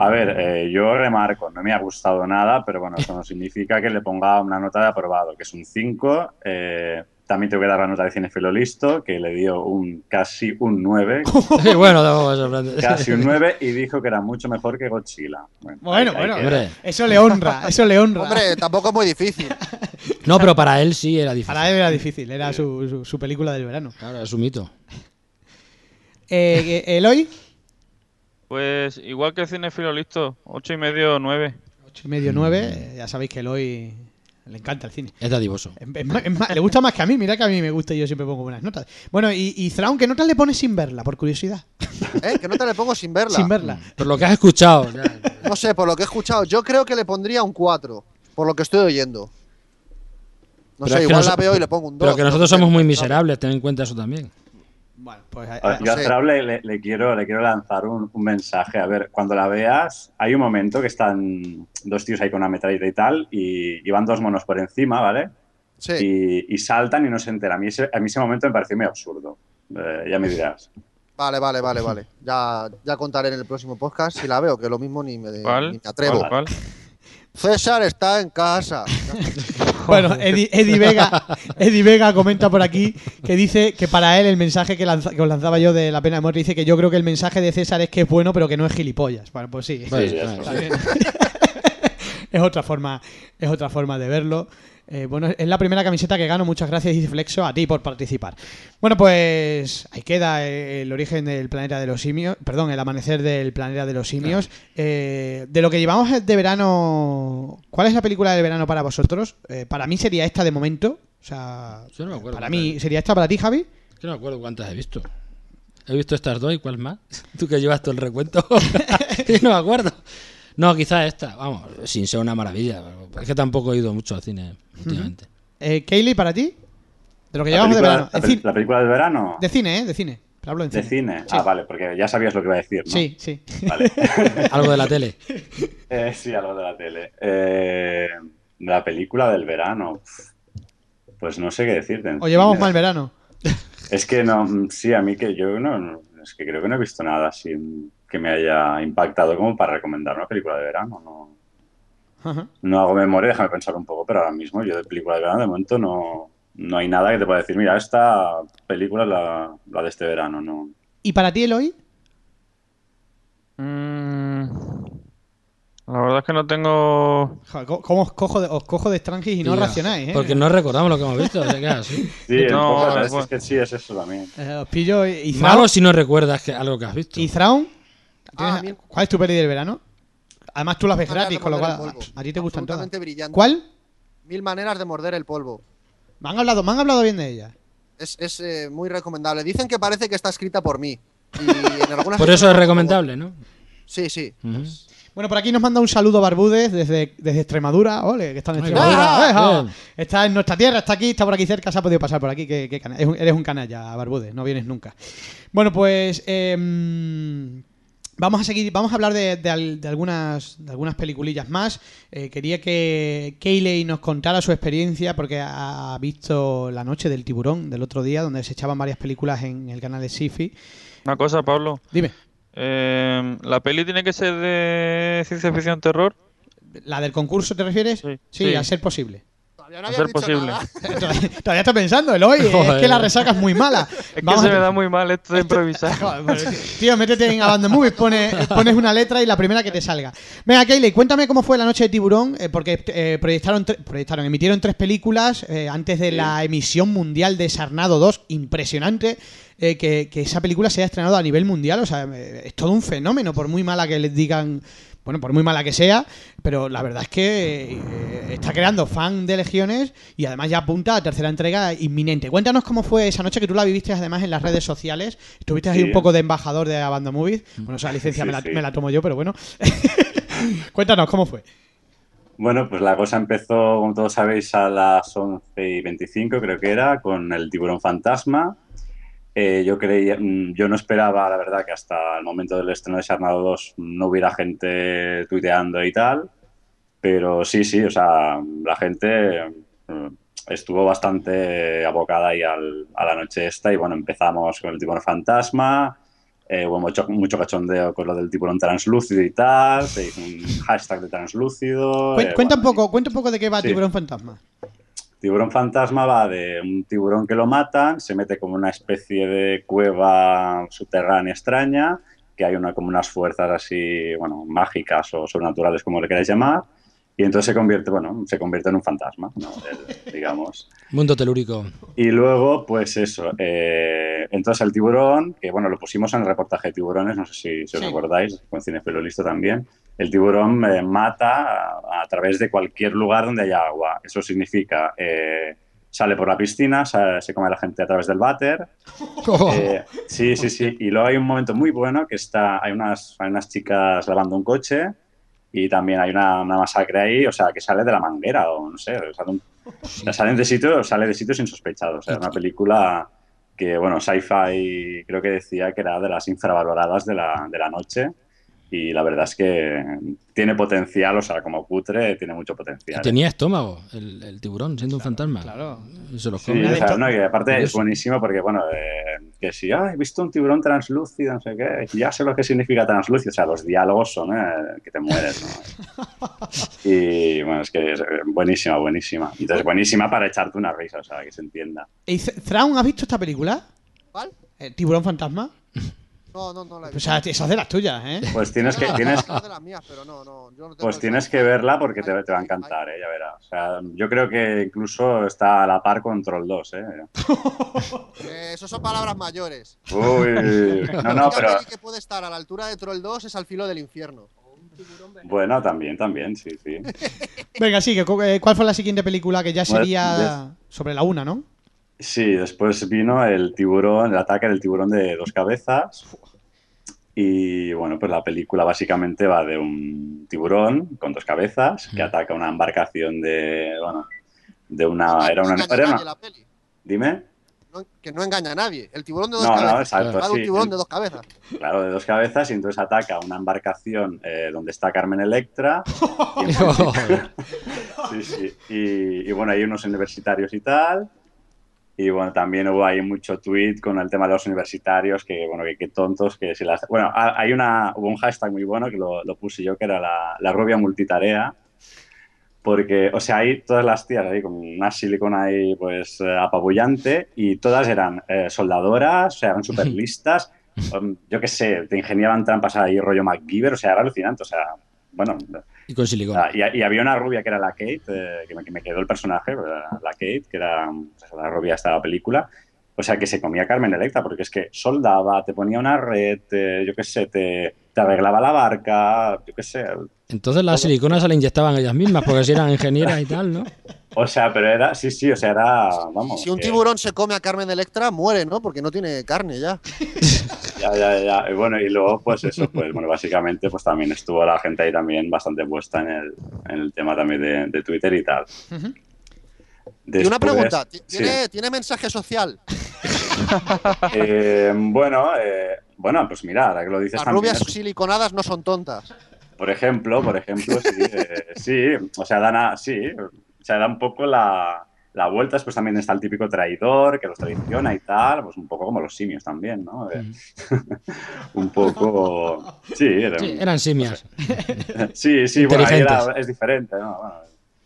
[SPEAKER 4] A ver, eh, yo remarco, no me ha gustado nada, pero bueno, eso no significa que le ponga una nota de aprobado, que es un 5. Eh, también tengo que dar la nota de cinefilo listo, que le dio un casi un 9,
[SPEAKER 3] bueno, no, eso-
[SPEAKER 4] casi un 9, y dijo que era mucho mejor que Godzilla.
[SPEAKER 2] bueno, bueno,
[SPEAKER 3] Hombre.
[SPEAKER 2] eso le honra, eso le honra.
[SPEAKER 6] Hombre, tampoco es muy difícil.
[SPEAKER 3] No, pero para él sí era difícil.
[SPEAKER 2] Para él era difícil, era su, su- su película del verano.
[SPEAKER 3] Claro, es un mito.
[SPEAKER 2] Eh, eh, Eloy,
[SPEAKER 5] Pues igual que Cinefilo listo, ocho y medio, nueve.
[SPEAKER 2] 8 y medio, 9. Ya sabéis que Eloy le encanta el cine.
[SPEAKER 3] Es dadivoso.
[SPEAKER 2] Es- es más- es más- le gusta más que a mí, mira que a mí me gusta y yo siempre pongo buenas notas. Bueno, y, y Thrawn, ¿qué notas le pones sin verla, por curiosidad?
[SPEAKER 6] ¿Eh? Que nota le pongo sin verla.
[SPEAKER 2] Sin verla.
[SPEAKER 3] Por lo que has escuchado.
[SPEAKER 6] No sé, por lo que he escuchado, yo creo que le pondría un 4, por lo que estoy oyendo. No
[SPEAKER 3] Pero
[SPEAKER 6] sé, igual
[SPEAKER 3] nos-
[SPEAKER 6] la veo y le pongo un 2.
[SPEAKER 3] Pero que nosotros somos muy miserables, ten en cuenta eso también.
[SPEAKER 2] Bueno, pues eh,
[SPEAKER 4] Ah, Yo a
[SPEAKER 6] sé.
[SPEAKER 4] Trau le, le- le quiero, le quiero lanzar un, un mensaje. A ver, cuando la veas, hay un momento que están dos tíos ahí con una metralleta y tal, y, y van dos monos por encima, ¿vale?
[SPEAKER 6] Sí.
[SPEAKER 4] Y, y saltan y no se enteran. A mí ese, a mí ese momento me pareció muy absurdo. Eh, ya me dirás.
[SPEAKER 6] Vale, vale, vale, vale. Ya, ya contaré en el próximo podcast si la veo, que lo mismo ni me, ni
[SPEAKER 5] ¿Cuál?
[SPEAKER 6] me atrevo. César está en casa.
[SPEAKER 2] Bueno, Eddie, Eddie Vega, Eddie Vega comenta por aquí que dice que para él el mensaje que, lanza- que os lanzaba yo de la pena de muerte dice que yo creo que el mensaje de César es que es bueno pero que no es gilipollas. Bueno, pues sí.
[SPEAKER 4] Sí,
[SPEAKER 2] es otra forma, es otra forma de verlo. Eh, bueno, es la primera camiseta que gano. Muchas gracias, dice Flexo, a ti por participar. Bueno, pues ahí queda eh, el origen del planeta de los simios. Perdón, el amanecer del planeta de los simios. Eh, de lo que llevamos de verano, ¿cuál es la película del verano para vosotros? Eh, para mí sería esta de momento. O sea,
[SPEAKER 3] Yo no me acuerdo
[SPEAKER 2] para mí sería esta para ti, Javi.
[SPEAKER 3] que no me acuerdo cuántas he visto. He visto estas dos y cuál más. Tú que llevas todo el recuento. Yo no me acuerdo. No, quizás esta. Vamos, sin ser una maravilla. Es que tampoco he ido mucho al cine últimamente.
[SPEAKER 2] Eh, Kaylee, para ti. De lo que
[SPEAKER 4] La
[SPEAKER 2] llevamos de verano.
[SPEAKER 4] la película del verano.
[SPEAKER 2] de cine, ¿eh? De cine. Pero hablo en
[SPEAKER 4] De
[SPEAKER 2] cine.
[SPEAKER 4] cine.
[SPEAKER 2] Sí.
[SPEAKER 4] Ah, vale, porque ya sabías lo que iba a decir, ¿no?
[SPEAKER 2] Sí, sí.
[SPEAKER 4] Vale.
[SPEAKER 3] Algo de la tele.
[SPEAKER 4] Eh, sí, algo de la tele. Eh, la película del verano. Pues no sé qué decirte.
[SPEAKER 2] O llevamos mal verano.
[SPEAKER 4] Es que no, mm, sí, a mí que yo no, no- es que creo que no he visto nada así que me haya impactado como para recomendar una película de verano. No, no hago memoria, déjame pensar un poco, pero ahora mismo yo de película de verano de momento no, no hay nada que te pueda decir, mira, esta película es la, la de este verano, no.
[SPEAKER 2] ¿Y para ti, Eloy?
[SPEAKER 5] Mm, la verdad es que no tengo.
[SPEAKER 2] ¿Cómo os cojo de, os cojo de extranjis y no
[SPEAKER 3] Tío,
[SPEAKER 2] racionáis, eh?
[SPEAKER 3] Porque no recordamos lo que hemos visto. o sea que así.
[SPEAKER 4] Sí, es que sí, es eso también.
[SPEAKER 2] Eh, os pillo y
[SPEAKER 3] Malo si no recuerdas que algo que has visto.
[SPEAKER 2] ¿Y Thrawn?
[SPEAKER 6] Ah,
[SPEAKER 2] ¿Tienes-
[SPEAKER 6] bien.
[SPEAKER 2] ¿Cuál es tu peli del verano? Además tú las ves gratis, con lo cual a ti te gustan todas.
[SPEAKER 6] Brillante.
[SPEAKER 2] ¿Cuál?
[SPEAKER 6] Mil maneras de morder el polvo.
[SPEAKER 2] Me han hablado, me han hablado bien de ella.
[SPEAKER 6] Es, es, eh, muy recomendable. Dicen que parece que está escrita por mí. Y en algunas
[SPEAKER 3] Por eso es recomendable, ¿no?
[SPEAKER 6] Sí, sí.
[SPEAKER 2] Bueno, por aquí nos manda un saludo Barbúdez desde, desde Extremadura. Ole, que está en Extremadura. Está en nuestra tierra, está aquí, está por aquí cerca, se ha podido pasar por aquí. eres un canalla, Barbúdez, no vienes nunca. Bueno, pues em, vamos a seguir, vamos a hablar de, de al- de algunas, de algunas peliculillas más. Eh, quería que Kayley nos contara su experiencia porque ha visto La Noche del Tiburón del otro día, donde se echaban varias películas en el canal de Sifi.
[SPEAKER 5] Una cosa, Pablo.
[SPEAKER 2] Dime,
[SPEAKER 5] Eh, ¿La peli tiene que ser de ciencia ficción terror?
[SPEAKER 2] ¿la del concurso te refieres?
[SPEAKER 5] Sí,
[SPEAKER 2] sí,
[SPEAKER 5] sí.
[SPEAKER 2] a ser posible.
[SPEAKER 6] Todavía no
[SPEAKER 5] ser
[SPEAKER 6] dicho
[SPEAKER 5] posible.
[SPEAKER 6] nada.
[SPEAKER 2] Todavía estoy pensando, Eloy, es
[SPEAKER 3] Joder.
[SPEAKER 2] que la resaca es muy mala.
[SPEAKER 5] Es que se
[SPEAKER 2] a-
[SPEAKER 5] me da muy mal esto de improvisar.
[SPEAKER 2] Joder, tío, métete en Abandon Movies, pone- pones una letra y la primera que te salga. Venga, Kayley, cuéntame cómo fue la noche de Tiburón, eh, porque eh, proyectaron, tre- proyectaron, emitieron tres películas eh, antes de la emisión mundial de Sarnado 2, impresionante. eh, que, que esa película se haya estrenado a nivel mundial, o sea, eh, es todo un fenómeno, por muy mala que les digan, bueno, por muy mala que sea, pero la verdad es que eh, está creando fan de legiones y además ya apunta a tercera entrega inminente. Cuéntanos cómo fue esa noche que tú la viviste además en las redes sociales. Estuviste ahí
[SPEAKER 4] Sí.
[SPEAKER 2] un poco de embajador de Abandon Movies. Bueno, esa licencia
[SPEAKER 4] Sí,
[SPEAKER 2] me, la,
[SPEAKER 4] sí.
[SPEAKER 2] me la tomo yo, pero bueno. Cuéntanos cómo fue.
[SPEAKER 4] Bueno, pues la cosa empezó, como todos sabéis, a las 11 y 25, creo que era, con el tiburón fantasma. Eh, yo creía, mm, yo no esperaba, la verdad, que hasta el momento del estreno de Sarnado 2 no hubiera gente tuiteando y tal. Pero sí, sí, o sea, la gente mm, estuvo bastante abocada ahí al- a la noche esta. Y bueno, empezamos con el tiburón fantasma. Eh, hubo mucho, mucho cachondeo con lo del tiburón translúcido y tal. Se hizo un hashtag de translúcido.
[SPEAKER 2] Cuen-
[SPEAKER 4] eh,
[SPEAKER 2] cuenta, un
[SPEAKER 4] bueno,
[SPEAKER 2] poco, cuenta un poco de qué va
[SPEAKER 4] Sí.
[SPEAKER 2] Tiburón Fantasma.
[SPEAKER 4] Tiburón fantasma va de un tiburón que lo matan, se mete como una especie de cueva subterránea extraña, que hay una, como unas fuerzas así, bueno, mágicas o sobrenaturales, como le queráis llamar, y entonces se convierte, bueno, se convierte en un fantasma, ¿no? El- digamos.
[SPEAKER 3] Mundo telúrico.
[SPEAKER 4] Y luego, pues eso, eh, entonces el tiburón, que bueno, lo pusimos en el reportaje de tiburones, no sé si, si os
[SPEAKER 2] Sí.
[SPEAKER 4] acordáis, con Cinefilo Listo también, el tiburón eh, mata a, a través de cualquier lugar donde haya agua. Eso significa eh, sale por la piscina, sa- se come a la gente a través del váter. Eh, sí, sí, sí. Y luego hay un momento muy bueno que está, hay unas, hay unas chicas lavando un coche y también hay una, una masacre ahí, o sea, que sale de la manguera o no sé, sale, un- de sitios, sale de sitios insospechados. O sea, una película que, bueno, Sci-Fi creo que decía que era de las infravaloradas de la, de la noche. Y la verdad es que tiene potencial, o sea, como cutre, tiene mucho potencial.
[SPEAKER 3] Tenía estómago el, el tiburón, siendo un fantasma. Claro. Se los
[SPEAKER 4] Sí,
[SPEAKER 3] come.
[SPEAKER 4] o sea, no, y aparte es buenísimo porque, bueno, eh, que si ah, he visto un tiburón translúcido, no sé qué, ya sé lo que significa translúcido, o sea, los diálogos son eh, que te mueres, ¿no? Y bueno, es que es eh, buenísima, buenísima. Entonces, buenísima para echarte una risa, o sea, que se entienda.
[SPEAKER 2] ¿Y Thrawn, has visto esta película?
[SPEAKER 6] ¿Cuál?
[SPEAKER 2] Eh, ¿Tiburón fantasma?
[SPEAKER 6] No, no, no la he
[SPEAKER 2] O
[SPEAKER 6] visto.
[SPEAKER 2] sea, esa es de las tuyas, ¿eh?
[SPEAKER 4] Pues tienes que, tienes, pues tienes que verla porque te, te va a encantar, ¿eh? ya verás. O sea, yo creo que incluso está a la par con Troll 2, ¿eh?
[SPEAKER 6] Eh, eso son palabras mayores.
[SPEAKER 4] Uy, no, no,
[SPEAKER 6] La única
[SPEAKER 4] pero
[SPEAKER 6] que puede estar a la altura de Troll 2 es al filo del infierno.
[SPEAKER 4] bueno, también, también, sí, sí.
[SPEAKER 2] Venga, sí, eh, ¿cuál fue la siguiente película que ya sería sobre la una, no?
[SPEAKER 4] Sí, después vino el tiburón, el ataque del tiburón de dos cabezas. Y bueno, pues la película básicamente va de un tiburón con dos cabezas que ataca una embarcación de, bueno, de una, era una, era una-
[SPEAKER 6] nadie la peli.
[SPEAKER 4] dime,
[SPEAKER 6] No- que no engaña a nadie. El tiburón de dos
[SPEAKER 4] No, no,
[SPEAKER 6] cabezas.
[SPEAKER 4] exacto,
[SPEAKER 6] Va de un
[SPEAKER 4] sí.
[SPEAKER 6] tiburón de dos cabezas.
[SPEAKER 4] claro, de dos cabezas y entonces ataca una embarcación eh, donde está Carmen Electra. Y, sí, sí. Y, y bueno, hay unos universitarios y tal. Y bueno, también hubo ahí mucho tweet con el tema de los universitarios, que bueno, que, que tontos, que si las... Bueno, ha- hay una, hubo un hashtag muy bueno que lo, lo puse yo, que era la, la rubia multitarea, porque, o sea, hay todas las tías ahí con una silicona ahí, pues, eh, apabullante, y todas eran eh, soldadoras, o sea, eran súper listas, yo qué sé, te ingeniaban trampas ahí, rollo MacGyver, o sea, era alucinante, o sea, bueno,
[SPEAKER 3] Y con silicón.
[SPEAKER 4] Ah, y, y había una rubia que era la Kate, eh, que, me, que me quedó el personaje, la Kate, que era pues, la rubia de la película. O sea, que se comía Carmen Electra, porque es que soldaba, te ponía una red, te- yo qué sé, te, te arreglaba la barca, yo qué sé.
[SPEAKER 3] Entonces las siliconas se le inyectaban ellas mismas, porque si eran ingenieras y tal, ¿no?
[SPEAKER 4] O sea, pero era, sí, sí, o sea, era, vamos.
[SPEAKER 6] Si un
[SPEAKER 4] que-
[SPEAKER 6] tiburón se come a Carmen Electra, muere, ¿no? Porque no tiene carne ya.
[SPEAKER 4] Ya, ya, ya. Y bueno, y luego, pues eso, pues bueno, básicamente, pues también estuvo la gente ahí también bastante puesta en el, en el tema también de, de Twitter y tal.
[SPEAKER 6] y una
[SPEAKER 4] Después-
[SPEAKER 6] pregunta, ¿ti-
[SPEAKER 4] sí.
[SPEAKER 6] ¿tiene, ¿tiene mensaje social?
[SPEAKER 4] Eh, bueno, eh, bueno, pues mira, ahora que lo dices
[SPEAKER 6] Las
[SPEAKER 4] también,
[SPEAKER 6] rubias siliconadas no son tontas.
[SPEAKER 4] por ejemplo, por ejemplo, sí, eh, sí, o sea, dan a- sí, o sea, da un poco la, la vuelta, después también está el típico traidor que los traiciona y tal, pues un poco como los simios también, ¿no? Un poco, sí, era
[SPEAKER 3] Sí,
[SPEAKER 4] un-
[SPEAKER 3] eran simias.
[SPEAKER 4] Sí, sí, bueno, ahí era- es diferente, ¿no?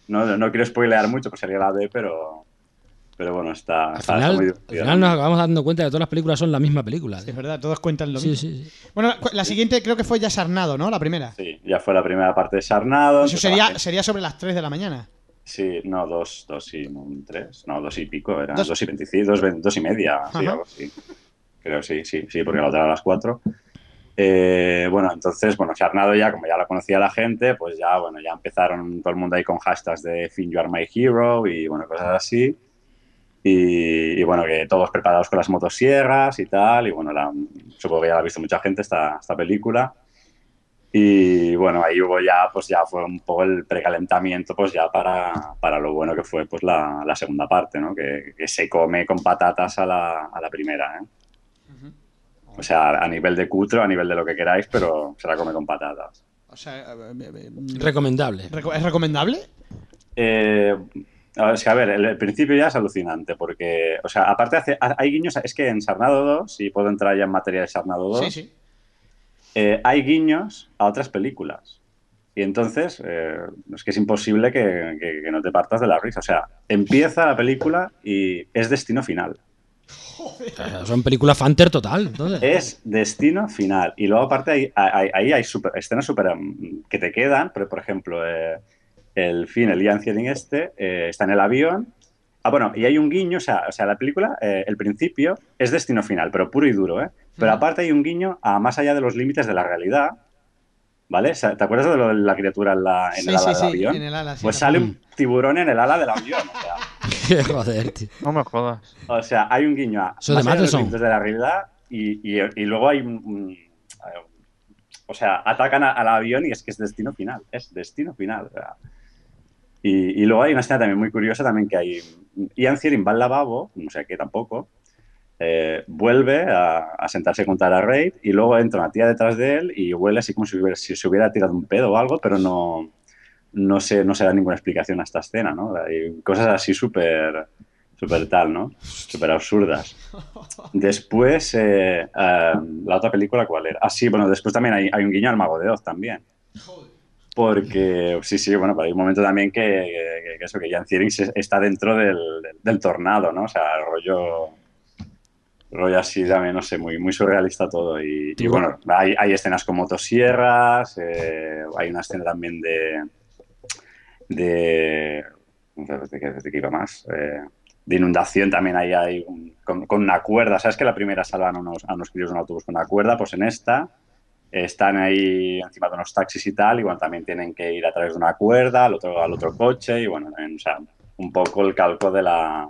[SPEAKER 4] Bueno, no, no quiero spoilear mucho, pues sería la B, pero, pero bueno, está,
[SPEAKER 3] Al
[SPEAKER 4] está- está
[SPEAKER 3] final,
[SPEAKER 4] muy
[SPEAKER 3] al
[SPEAKER 4] divertida.
[SPEAKER 3] final nos acabamos dando cuenta de que todas las películas son la misma película.
[SPEAKER 2] Es verdad, todos cuentan lo
[SPEAKER 3] Sí,
[SPEAKER 2] mismo.
[SPEAKER 3] sí, sí.
[SPEAKER 2] Bueno, la siguiente creo que fue ya Sarnado, ¿no? La primera.
[SPEAKER 4] Sí, ya fue la primera parte de Sarnado.
[SPEAKER 2] Eso
[SPEAKER 4] empezó la
[SPEAKER 2] sería, sería sobre las 3 de la mañana.
[SPEAKER 4] Sí, no, dos, dos y tres, no, dos y pico, eran
[SPEAKER 2] Dos-
[SPEAKER 4] dos, y veinticinco, dos, dos y media, sí, algo así. Creo sí, sí, sí, porque la otra era a las cuatro. Eh, bueno, entonces, bueno, Charnado ya, como ya la conocía la gente, pues ya, bueno, ya empezaron todo el mundo ahí con hashtags de Finn You Are My Hero y, bueno, cosas así. Y, y, bueno, que todos preparados con las motosierras y tal. Y bueno, la- supongo que ya la ha visto mucha gente esta, esta película. Y bueno, ahí hubo ya, pues ya fue un poco el precalentamiento, pues ya para, para lo bueno que fue pues la, la segunda parte, ¿no? Que, que se come con patatas a la, a la primera, ¿eh? O sea, a nivel de cutre, a nivel de lo que queráis, pero se la come con patatas.
[SPEAKER 2] O sea, eh,
[SPEAKER 3] Recomendable.
[SPEAKER 2] reco- ¿es recomendable?
[SPEAKER 4] Eh, a ver, es que, a ver, el, el principio ya es alucinante, porque, o sea, aparte hace- hay guiños, es que en Sarnado 2, si puedo entrar ya en materia de Sarnado 2,
[SPEAKER 2] Sí, sí.
[SPEAKER 4] Eh, hay guiños a otras películas. Y entonces, eh, es que es imposible que, que- que no te partas de la risa. O sea, empieza la película y es destino final.
[SPEAKER 3] Sea, son películas fanter total. Entonces.
[SPEAKER 4] Es destino final. Y luego, aparte, ahí hay, ahí hay super- escenas super, mm, que te quedan. Pero, por ejemplo, eh, el fin, el Ian Ziering este, eh, está en el avión. Ah, bueno, y hay un guiño, o sea, o sea la película, eh, el principio es destino final, pero puro y duro, ¿eh? Pero aparte hay un guiño a más allá de los límites de la realidad, ¿Vale? Sea, ¿Te acuerdas de lo de la criatura en, la, en
[SPEAKER 2] Sí,
[SPEAKER 4] el ala
[SPEAKER 2] sí,
[SPEAKER 4] del
[SPEAKER 2] sí,
[SPEAKER 4] avión?
[SPEAKER 2] en el ala, sí,
[SPEAKER 4] pues sale un tiburón en el ala del avión. O sea,
[SPEAKER 3] Joder, tío.
[SPEAKER 5] No me jodas.
[SPEAKER 4] o sea, hay un guiño a
[SPEAKER 3] de
[SPEAKER 4] más allá los
[SPEAKER 3] Matheson.
[SPEAKER 4] límites de la realidad y, y- y luego hay un, eh, O sea, atacan a- al avión y es que es destino final. Es destino final. sea. Y, y luego hay una escena también muy curiosa también que hay... Ian Ziering va al lavabo, no sé qué tampoco, eh, vuelve a, a sentarse con Tara Reid y luego entra una tía detrás de él y huele así como si, hubiera- si se hubiera tirado un pedo o algo, pero no, no, se, no se da ninguna explicación a esta escena, ¿no? Hay cosas así súper súper tal, ¿no? Súper absurdas. Después, eh, eh, la otra película, ¿cuál era? Ah, sí, bueno, después también hay, hay un guiño al Mago de Oz también. Porque, sí, sí, bueno, pero hay un momento también que, que- que eso, que Jan Ziering se- está dentro del, del- tornado, ¿no? O sea, rollo, rollo así también, no sé, muy, muy surrealista todo. Y, y bueno, hay, hay escenas con motosierras, eh, hay una escena también de... de ¿de qué, de qué iba más? Eh, de inundación también ahí hay un- con, con una cuerda. ¿Sabes que la primera salvan a unos, a unos críos en un autobús con una cuerda? Pues en esta están ahí encima de unos taxis y tal, igual también tienen que ir a través de una cuerda al otro, al otro coche y bueno, en- o sea, un poco el calco de la,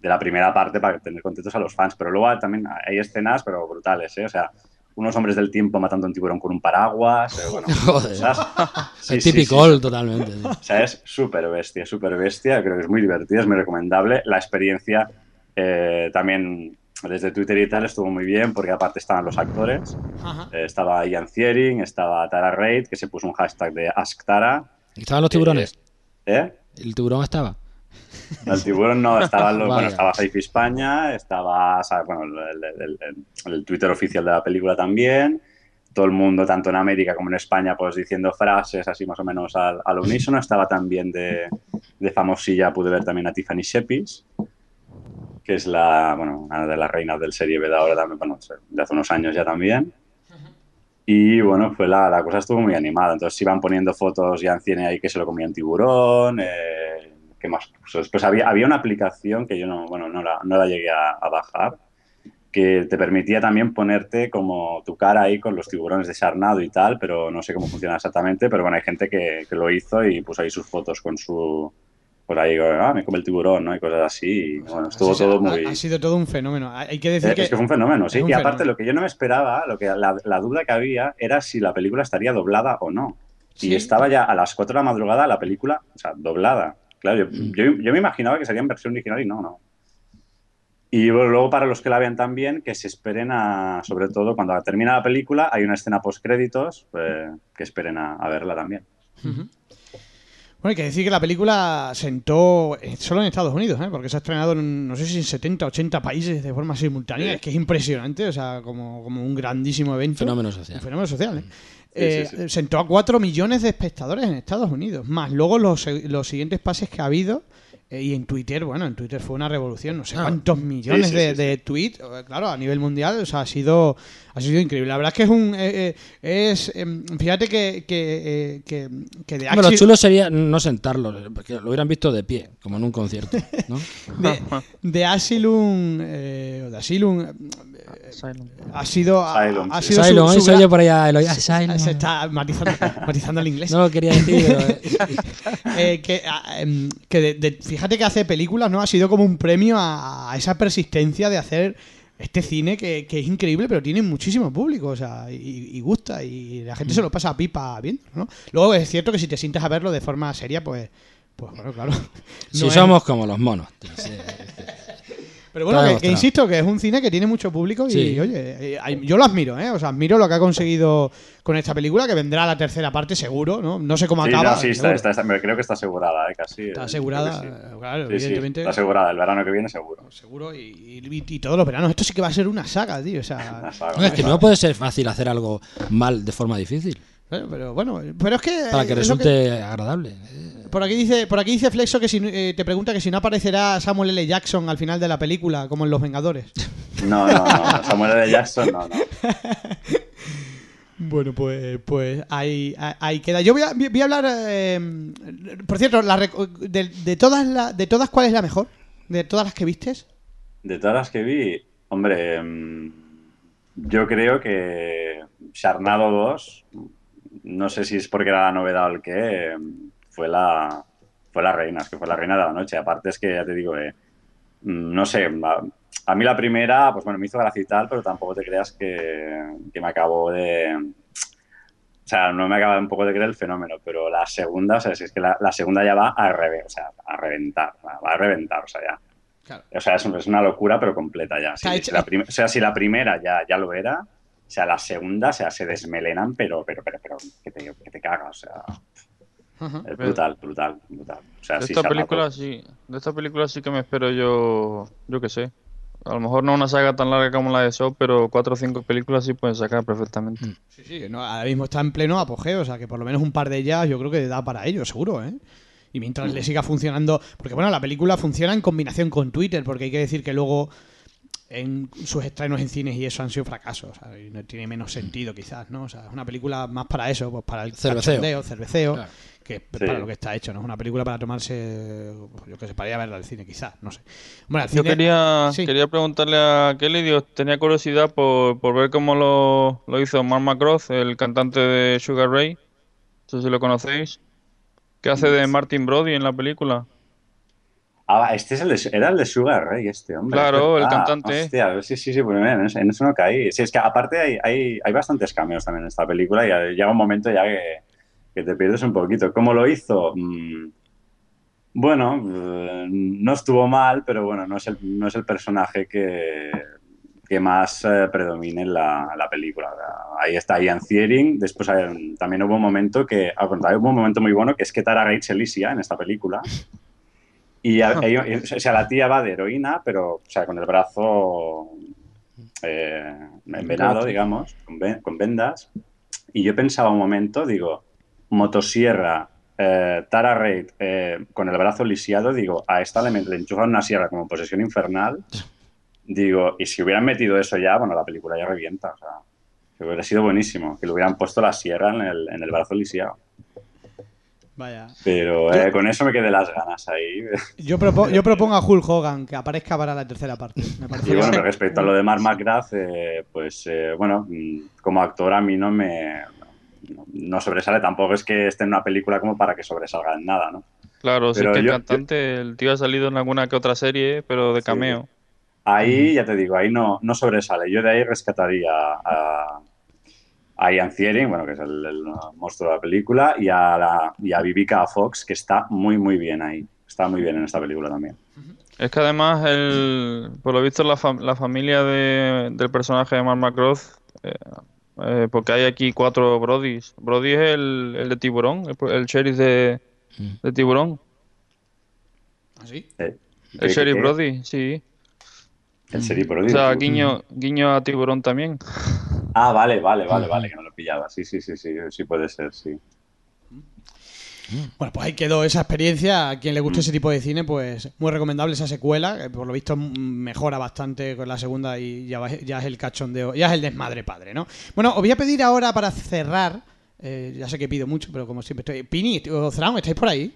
[SPEAKER 4] de la primera parte para tener contentos a los fans. Pero luego también hay escenas, pero brutales, ¿eh? O sea, unos hombres del tiempo matando a un tiburón con un paraguas. eh, bueno,
[SPEAKER 3] Joder.
[SPEAKER 4] sí,
[SPEAKER 3] el típico
[SPEAKER 4] sí, sí.
[SPEAKER 3] totalmente.
[SPEAKER 4] O sea, es súper bestia, súper bestia. Creo que es muy divertida, es muy recomendable. La experiencia eh, también desde Twitter y tal estuvo muy bien porque aparte estaban los actores. Eh, estaba Ian Ziering, estaba Tara Reid, que se puso un hashtag de AskTara.
[SPEAKER 3] ¿Estaban los tiburones?
[SPEAKER 4] ¿Eh?
[SPEAKER 3] ¿El tiburón estaba?
[SPEAKER 4] El tiburón no, estaba, los, bueno, estaba Saifi España, estaba bueno, el, el- el- el Twitter oficial de la película también. Todo el mundo, tanto en América como en España, pues diciendo frases así más o menos al, al unísono. Estaba también de, de famosilla, pude ver también a Tiffany Shepis, que es la, bueno, una de las reinas del serie B de ahora también, bueno, de hace unos años ya también. Y bueno, fue la, la cosa estuvo muy animada. Entonces iban poniendo fotos ya en cine ahí que se lo comía un tiburón. Eh, ¿Qué más? Pues después había, había una aplicación que yo no, bueno, no, la, no la llegué a, a bajar, que te permitía también ponerte como tu cara ahí con los tiburones de Sarnado y tal, pero no sé cómo funciona exactamente. Pero bueno, hay gente que, que lo hizo y puso ahí sus fotos con su. Pues ahí, ah, me come el tiburón, ¿no? Y cosas así. Y bueno, estuvo
[SPEAKER 2] Así
[SPEAKER 4] todo muy.
[SPEAKER 2] Ha, sido todo un fenómeno. Hay que decir
[SPEAKER 4] Eh,
[SPEAKER 2] que.
[SPEAKER 4] es que fue un fenómeno, sí.
[SPEAKER 2] es un
[SPEAKER 4] y aparte,
[SPEAKER 2] fenómeno.
[SPEAKER 4] lo que yo no me esperaba, lo que la, la duda que había era si la película estaría doblada o no.
[SPEAKER 2] Sí.
[SPEAKER 4] Y estaba ya a las 4 de la madrugada la película, o sea, doblada. Claro, yo,
[SPEAKER 2] Mm.
[SPEAKER 4] yo, yo me imaginaba que sería en versión original y no, no. Y bueno, luego para los que la vean también, que se esperen a, sobre todo cuando termina la película, hay una escena post créditos, que esperen a, a verla también.
[SPEAKER 2] Bueno, hay que decir que la película sentó eh, solo en Estados Unidos, ¿eh? porque se ha estrenado en, no sé si en 70, 80 países de forma simultánea.
[SPEAKER 4] Sí.
[SPEAKER 2] Es que es impresionante, o sea, como, como un grandísimo evento.
[SPEAKER 3] Fenómeno social.
[SPEAKER 2] Un fenómeno social, ¿eh?
[SPEAKER 4] Sí,
[SPEAKER 2] Eh,
[SPEAKER 4] sí, sí.
[SPEAKER 2] Sentó a 4 millones de espectadores en Estados Unidos, más luego los, los siguientes pases que ha habido. eh, y en Twitter, bueno, en Twitter fue una revolución, no sé
[SPEAKER 3] Ah.
[SPEAKER 2] cuántos millones
[SPEAKER 4] Sí, sí,
[SPEAKER 2] de,
[SPEAKER 4] sí, sí.
[SPEAKER 2] de tweets, eh, claro, a nivel mundial, o sea, ha sido, ha sido increíble. La verdad es que es un, eh, eh, es, em, fíjate que, que, eh, que, que de
[SPEAKER 3] lo
[SPEAKER 2] Axel-
[SPEAKER 3] chulo sería no sentarlos, porque lo hubieran visto de pie, como en un concierto. ¿no?
[SPEAKER 2] de, de Asylum, eh, o de Asylum, eh,
[SPEAKER 5] Asylum.
[SPEAKER 2] Ha sido, ha,
[SPEAKER 4] Asylum,
[SPEAKER 2] ha sido
[SPEAKER 3] Asylum,
[SPEAKER 2] su- su
[SPEAKER 3] se
[SPEAKER 2] gra-
[SPEAKER 3] oye por allá Eloy.
[SPEAKER 2] se,
[SPEAKER 3] Asylum.
[SPEAKER 2] se está matizando, matizando el inglés.
[SPEAKER 3] No lo quería decir, pero...
[SPEAKER 2] Eh, que ah, em, que de- de- fíjate que hace películas, ¿no? Ha sido como un premio a, a esa persistencia de hacer este cine que, que es increíble, pero tiene muchísimo público, o sea, y, y gusta, y la gente se lo pasa a pipa viendo, ¿no? Luego es cierto que si te sientas a verlo de forma seria, pues, pues bueno, claro.
[SPEAKER 3] Si
[SPEAKER 2] es-
[SPEAKER 3] somos como los monos. sí.
[SPEAKER 2] Pero bueno, que, que insisto que es un cine que tiene mucho público y
[SPEAKER 3] Sí.
[SPEAKER 2] oye, eh, yo lo admiro, ¿eh? O sea, admiro lo que ha conseguido con esta película, que vendrá la tercera parte seguro, ¿no? No sé cómo
[SPEAKER 4] Sí,
[SPEAKER 2] acaba.
[SPEAKER 4] no, sí, está, está- está- creo que está asegurada, eh, casi.
[SPEAKER 2] Está asegurada,
[SPEAKER 4] sí.
[SPEAKER 2] eh, claro,
[SPEAKER 4] Sí, sí,
[SPEAKER 2] evidentemente.
[SPEAKER 4] está asegurada, el verano que viene seguro.
[SPEAKER 2] Seguro, y, y- y todos los veranos. Esto sí que va a ser una saga, tío. O sea,
[SPEAKER 4] Una saga,
[SPEAKER 3] No, es que
[SPEAKER 4] saga.
[SPEAKER 3] no puede ser fácil hacer algo mal de forma difícil,
[SPEAKER 2] bueno, pero bueno, pero es que.
[SPEAKER 3] para que
[SPEAKER 2] lo
[SPEAKER 3] resulte agradable.
[SPEAKER 2] por aquí dice, por aquí dice Flexo que si, eh, te pregunta que si no aparecerá Samuel L. Jackson al final de la película, como en Los Vengadores.
[SPEAKER 4] No, no, no. Samuel L. Jackson, no, no.
[SPEAKER 2] Bueno, pues, pues ahí, ahí queda. Yo voy a, voy a hablar. eh, por cierto, la de, de todas la- de todas, ¿cuál es la mejor? De todas las que vistes.
[SPEAKER 4] De todas las que vi, hombre, mm, yo creo que Charnado 2, no sé si es porque era la novedad o el qué, fue la, fue la reina, es que fue la reina de la noche. Aparte es que, ya te digo, eh, mm, no sé, a, a mí la primera, pues bueno, me hizo gracia y tal, pero tampoco te creas que, que me acabó de... O sea, no me acaba un poco de creer el fenómeno, pero la segunda, o sea, si es que la, la segunda ya va a, reve- o sea, a reventar, va a reventar, o sea, ya.
[SPEAKER 2] Claro.
[SPEAKER 4] O sea, es, es una locura, pero completa ya. Si, si la o sea, si la primera ya, ya lo era, o sea, la segunda, o sea, se desmelenan, pero, pero, pero, pero, que te, que te cagas, o sea, es brutal, brutal, brutal. O sea,
[SPEAKER 5] De
[SPEAKER 4] sí,
[SPEAKER 5] esta película sí, de esta película sí que me espero yo, yo qué sé. A lo mejor no una saga tan larga como la de Saw, pero cuatro o cinco películas sí pueden sacar perfectamente.
[SPEAKER 2] Sí, sí, no, ahora mismo está en pleno apogeo, o sea que por lo menos un par de ellas yo creo que da para ello, seguro, ¿eh? Y mientras le siga funcionando, porque bueno, la película funciona en combinación con Twitter, porque hay que decir que luego en sus estrenos en cines y eso han sido fracasos, no tiene menos sentido quizás, ¿no? O sea, es una película más para eso, pues para el
[SPEAKER 3] Cerveceo.
[SPEAKER 2] cerveceo,
[SPEAKER 3] Claro.
[SPEAKER 2] que es
[SPEAKER 4] Sí.
[SPEAKER 2] para lo que está hecho, no es una película para tomarse, yo que sé, para ir a verla al cine quizás, no sé. Bueno,
[SPEAKER 5] Yo
[SPEAKER 2] cine-
[SPEAKER 5] quería,
[SPEAKER 2] Sí.
[SPEAKER 5] quería preguntarle a Kelly, digo, tenía curiosidad por, por ver cómo lo, lo hizo Mark McGrath, el cantante de Sugar Ray. No sé si lo conocéis. Que hace de Martin Brody en la película.
[SPEAKER 4] Ah, este es el de, era el de Sugar Ray, este hombre.
[SPEAKER 5] Claro, el
[SPEAKER 4] verdad.
[SPEAKER 5] cantante.
[SPEAKER 4] Hostia, sí, sí, sí, pues mira, en eso, en eso no caí. Sí, es que aparte hay, hay, hay bastantes cameos también en esta película y llega un momento ya que, que te pierdes un poquito. ¿Cómo lo hizo? Mm, bueno, eh, no estuvo mal, pero bueno, no es el, no es el personaje que, que más eh, predomine en la, la película. Ahí está Ian Ziering. Después hay- también hubo un momento que, al contrario, hubo un momento muy bueno que es que Tara Gates Elysia en esta película. Y a- ello- o sea, la tía va de heroína, pero o sea, con el brazo eh, envenado, digamos, con, ve- con vendas. Y yo pensaba un momento, digo, motosierra, eh, Tara Reid eh, con el brazo lisiado, digo, a esta le, le enchufan una sierra como posesión infernal. Digo, y si hubieran metido eso ya, bueno, la película ya revienta. O sea, que hubiera sido buenísimo, que le hubieran puesto la sierra en el, en el brazo lisiado.
[SPEAKER 2] Vaya.
[SPEAKER 4] Pero eh, con eso me quedé las ganas ahí.
[SPEAKER 2] Yo, propo- yo propongo a Hulk Hogan que aparezca para la tercera parte. Me parece
[SPEAKER 4] Y bueno,
[SPEAKER 2] que-
[SPEAKER 4] pero respecto a lo de Mark McGrath, eh, pues eh, bueno, mm, como actor a mí no me no, no sobresale. Tampoco es que esté en una película como para que sobresalga en nada, ¿no?
[SPEAKER 5] Claro, sí
[SPEAKER 4] Pero
[SPEAKER 5] que el
[SPEAKER 4] yo-
[SPEAKER 5] cantante, el tío ha salido en alguna que otra serie, pero de cameo.
[SPEAKER 4] Ahí, ya te digo, ahí no, no sobresale. Yo de ahí rescataría a, a Ian Ziering, bueno, que es el, el monstruo de la película, y a, la, y a Vivica Fox, que está muy, muy bien ahí. Está muy bien en esta película también.
[SPEAKER 5] Es que además, el, por lo visto, la, fam- la familia de- del personaje de Mark McGrath, eh, eh, porque hay aquí cuatro Brodys. Brody es el, el de Tiburón, el, el sheriff de, de Tiburón.
[SPEAKER 2] ¿Ah, sí?
[SPEAKER 4] Eh,
[SPEAKER 5] El
[SPEAKER 4] ¿qué-
[SPEAKER 5] sheriff Brody, sí.
[SPEAKER 4] El sheriff
[SPEAKER 5] O
[SPEAKER 4] Brody.
[SPEAKER 5] sea, guiño, guiño a Tiburón también.
[SPEAKER 4] Ah, vale, vale, vale, vale, que no lo pillaba. Sí, sí, sí, sí, sí puede ser, sí.
[SPEAKER 2] Bueno, pues ahí quedó esa experiencia. A quien le guste ese tipo de cine, pues muy recomendable esa secuela. Que por lo visto mejora bastante con la segunda y ya, es el cachondeo, ya es el desmadre padre, ¿no? Bueno, os voy a pedir ahora para cerrar. eh, ya sé que pido mucho, pero como siempre estoy. Pini o Zran, ¿estáis por ahí?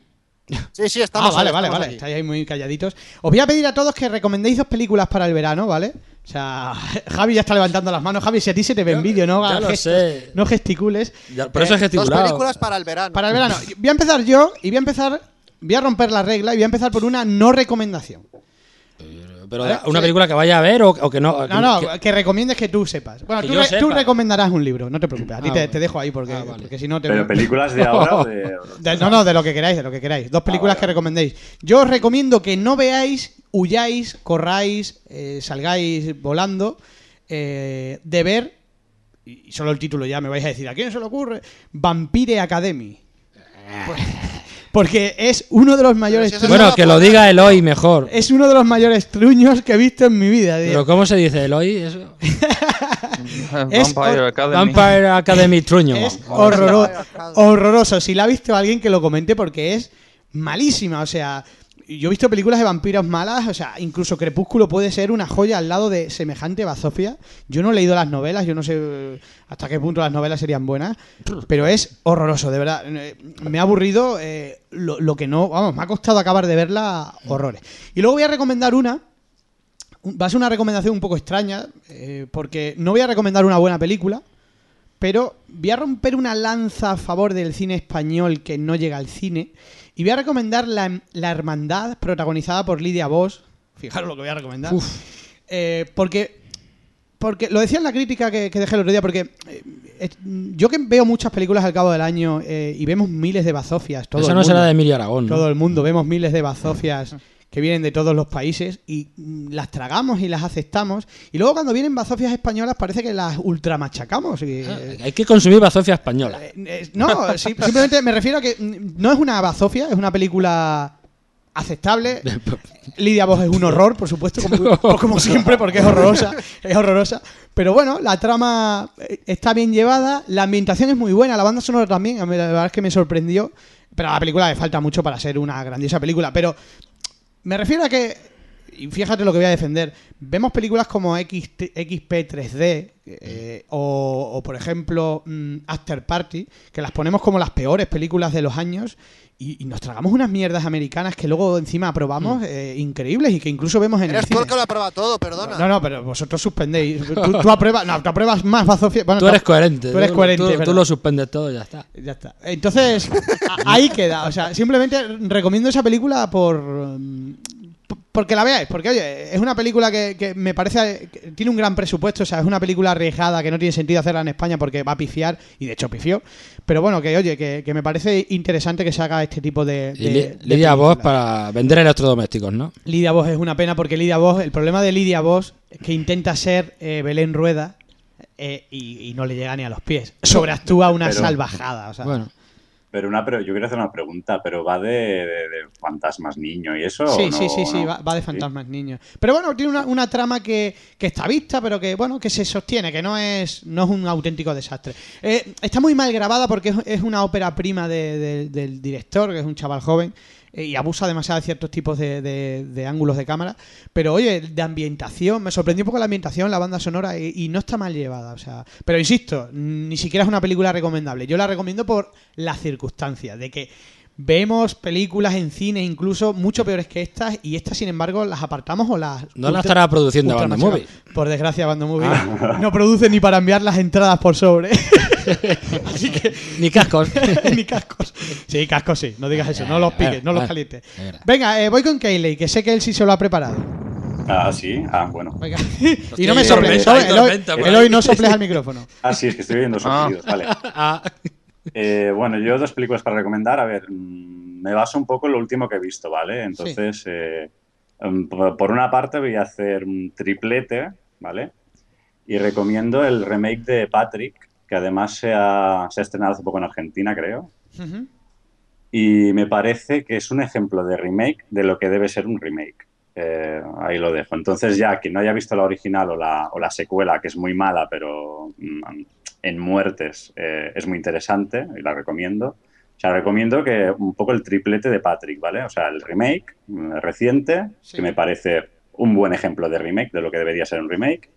[SPEAKER 6] Sí, sí, estamos
[SPEAKER 2] ah, vale,
[SPEAKER 6] ahí,
[SPEAKER 2] vale,
[SPEAKER 6] estamos
[SPEAKER 2] vale.
[SPEAKER 6] aquí.
[SPEAKER 2] Estáis ahí muy calladitos. Os voy a pedir a todos que recomendéis dos películas para el verano, ¿vale? O sea, Javi ya está levantando las manos. Javi, si a ti se te ve en vídeo, no
[SPEAKER 3] ya
[SPEAKER 2] hagas
[SPEAKER 3] lo
[SPEAKER 2] gestos,
[SPEAKER 3] sé.
[SPEAKER 2] no gesticules.
[SPEAKER 3] Ya- por eso he
[SPEAKER 2] Eh,
[SPEAKER 6] Dos
[SPEAKER 3] gesticulado.
[SPEAKER 6] películas para el verano.
[SPEAKER 2] para el verano. Voy a empezar yo y voy a empezar. Voy a romper la regla y voy a empezar por una no recomendación.
[SPEAKER 3] Pero una
[SPEAKER 2] Sí.
[SPEAKER 3] película que vaya a ver o, o que no.
[SPEAKER 2] No, no,
[SPEAKER 3] que-
[SPEAKER 2] que recomiendes que tú sepas. Bueno, tú, re- recomendarás un libro, no te preocupes. A ti
[SPEAKER 3] Ah,
[SPEAKER 2] te,
[SPEAKER 3] vale.
[SPEAKER 2] te dejo ahí porque,
[SPEAKER 3] Ah, vale.
[SPEAKER 2] porque si no te.
[SPEAKER 4] Pero películas de ahora o de...
[SPEAKER 2] De- no, no, de lo que queráis, de lo que queráis. Dos películas
[SPEAKER 4] vale,
[SPEAKER 2] que recomendéis. Yo os recomiendo que no veáis, huyáis, corráis, eh, salgáis volando, eh, de ver, y solo el título ya me vais a decir, ¿a quién se le ocurre? Vampire Academy. Pues- Porque es uno de los mayores
[SPEAKER 6] si
[SPEAKER 2] truños,
[SPEAKER 3] Bueno, que lo diga Eloy mejor.
[SPEAKER 2] es uno de los mayores truños que he visto en mi vida. tío.
[SPEAKER 3] Pero ¿cómo se dice Eloy? Eso?
[SPEAKER 2] Es
[SPEAKER 5] Vampire Academy.
[SPEAKER 3] Vampire Academy Truño.
[SPEAKER 2] Es horroroso, horroroso. Si la ha visto alguien que lo comente porque es malísima. O sea, yo he visto películas de vampiros malas. O sea, incluso Crepúsculo puede ser una joya al lado de semejante bazofia. Yo no he leído las novelas, yo no sé eh, hasta qué punto las novelas serían buenas. Pero es horroroso, de verdad. Eh, Me ha aburrido eh, lo, lo que no. Vamos, me ha costado acabar de verla horrores. Y luego voy a recomendar una. Va a ser una recomendación un poco extraña, eh, porque no voy a recomendar una buena película, pero voy a romper una lanza a favor del cine español que no llega al cine y voy a recomendar La, La Hermandad, protagonizada por Lidia Vos. Fijaros lo que voy a recomendar. Eh, porque, porque lo decía en la crítica que, que dejé el otro día, porque eh, yo que veo muchas películas al cabo del año eh, y vemos miles de bazofias. Todo
[SPEAKER 3] Esa
[SPEAKER 2] el
[SPEAKER 3] no será de Emilio Aragón, ¿no?
[SPEAKER 2] Todo el mundo, vemos miles de bazofias que vienen de todos los países y mm, las tragamos y las aceptamos. Y luego cuando vienen bazofias españolas parece que las ultramachacamos. Y, eh,
[SPEAKER 3] Hay que consumir bazofia española.
[SPEAKER 2] eh, no, sí, simplemente me refiero a que mm, no es una bazofia, es una película aceptable. Lidia Vos es un horror, por supuesto, como, como siempre, porque es horrorosa, es horrorosa. Pero bueno, la trama eh, está bien llevada, la ambientación es muy buena, la banda sonora también, la verdad es que me sorprendió. Pero a la película le falta mucho para ser una grandiosa película. Pero me refiero a que, y fíjate lo que voy a defender, vemos películas como XT XP 3D eh, o, o, por ejemplo, mm, After Party, que las ponemos como las peores películas de los años y, y nos tragamos unas mierdas americanas que luego encima aprobamos eh, increíbles y que incluso vemos en el
[SPEAKER 6] Eres tú
[SPEAKER 2] cine.
[SPEAKER 6] el que lo aprueba todo, perdona.
[SPEAKER 2] No, no, pero vosotros suspendéis. Tú, tú apruebas, no, tú apruebas más bazofia. Bueno,
[SPEAKER 3] tú eres coherente.
[SPEAKER 2] Tú eres coherente.
[SPEAKER 3] Tú, tú lo suspendes todo y ya está.
[SPEAKER 2] Ya está. Entonces, ahí queda. O sea, simplemente recomiendo esa película por. Porque la veáis, porque oye, es una película que, que me parece que tiene un gran presupuesto, o sea, es una película arriesgada que no tiene sentido hacerla en España porque va a pifiar, y de hecho pifió. Pero bueno, que oye, que, que me parece interesante que se haga este tipo de.
[SPEAKER 3] Lidia
[SPEAKER 2] películas.
[SPEAKER 3] Vos para vender electrodomésticos, ¿no?
[SPEAKER 2] Lidia Vos es una pena porque Lidia Vos, el problema de Lidia Vos es que intenta ser eh, Belén Rueda eh, y, y no le llega ni a los pies. Sobreactúa una
[SPEAKER 4] Pero-
[SPEAKER 2] salvajada. O sea,
[SPEAKER 3] Bueno.
[SPEAKER 4] Pero una, pero yo quiero hacer una pregunta, pero va de, de- de fantasmas niño y eso.
[SPEAKER 2] Sí,
[SPEAKER 4] o no,
[SPEAKER 2] sí, sí, sí,
[SPEAKER 4] no?
[SPEAKER 2] va, va de fantasmas niños. Pero bueno, tiene una, una trama que, que está vista, pero que bueno, que se sostiene, que no es, no es un auténtico desastre. Eh, está muy mal grabada porque es, es una ópera prima de- de- del director, que es un chaval joven, y abusa demasiado de ciertos tipos de, de- de ángulos de cámara. Pero oye, de ambientación, me sorprendió un poco la ambientación, la banda sonora, y, y no está mal llevada. O sea, pero insisto, ni siquiera es una película recomendable. Yo la recomiendo por las circunstancias, de que Vemos películas en cine incluso mucho peores que estas y estas sin embargo las apartamos o las...
[SPEAKER 3] No las estará produciendo Bando.
[SPEAKER 2] Por desgracia Bando Movie
[SPEAKER 3] Ah.
[SPEAKER 2] no produce ni para enviar las entradas por sobre. Así que...
[SPEAKER 3] Ni cascos.
[SPEAKER 2] ni cascos. Sí, cascos sí, no digas eso, no los piques, no los
[SPEAKER 3] Ah,
[SPEAKER 2] calientes.
[SPEAKER 3] es verdad.
[SPEAKER 2] Venga, eh, voy con Kayley, que sé que él sí se lo ha preparado.
[SPEAKER 4] Ah, sí. Ah, bueno.
[SPEAKER 2] Venga. y no me soples, Eloy,
[SPEAKER 3] ahí.
[SPEAKER 2] no soples al micrófono.
[SPEAKER 4] Ah, sí, es que estoy viendo sonidos, vale.
[SPEAKER 3] Ah,
[SPEAKER 4] Eh, bueno, yo dos películas para recomendar. A ver, mm, me baso un poco en lo último que he visto, ¿vale? Entonces, eh, mm, por una parte voy a hacer un triplete, ¿vale? Y recomiendo el remake de Patrick, que además se ha, se ha estrenado hace poco en Argentina, creo.
[SPEAKER 2] Ujú.
[SPEAKER 4] Y me parece que es un ejemplo de remake de lo que debe ser un remake. Eh, ahí lo dejo. Entonces, ya quien no haya visto la original o la, o la secuela, que es muy mala, pero mm, en muertes eh, es muy interesante y la recomiendo. O sea, recomiendo que un poco el triplete de Patrick, ¿vale? O sea, el remake mm, reciente,
[SPEAKER 2] Sí.
[SPEAKER 4] que me parece un buen ejemplo de remake, de lo que debería ser un remake.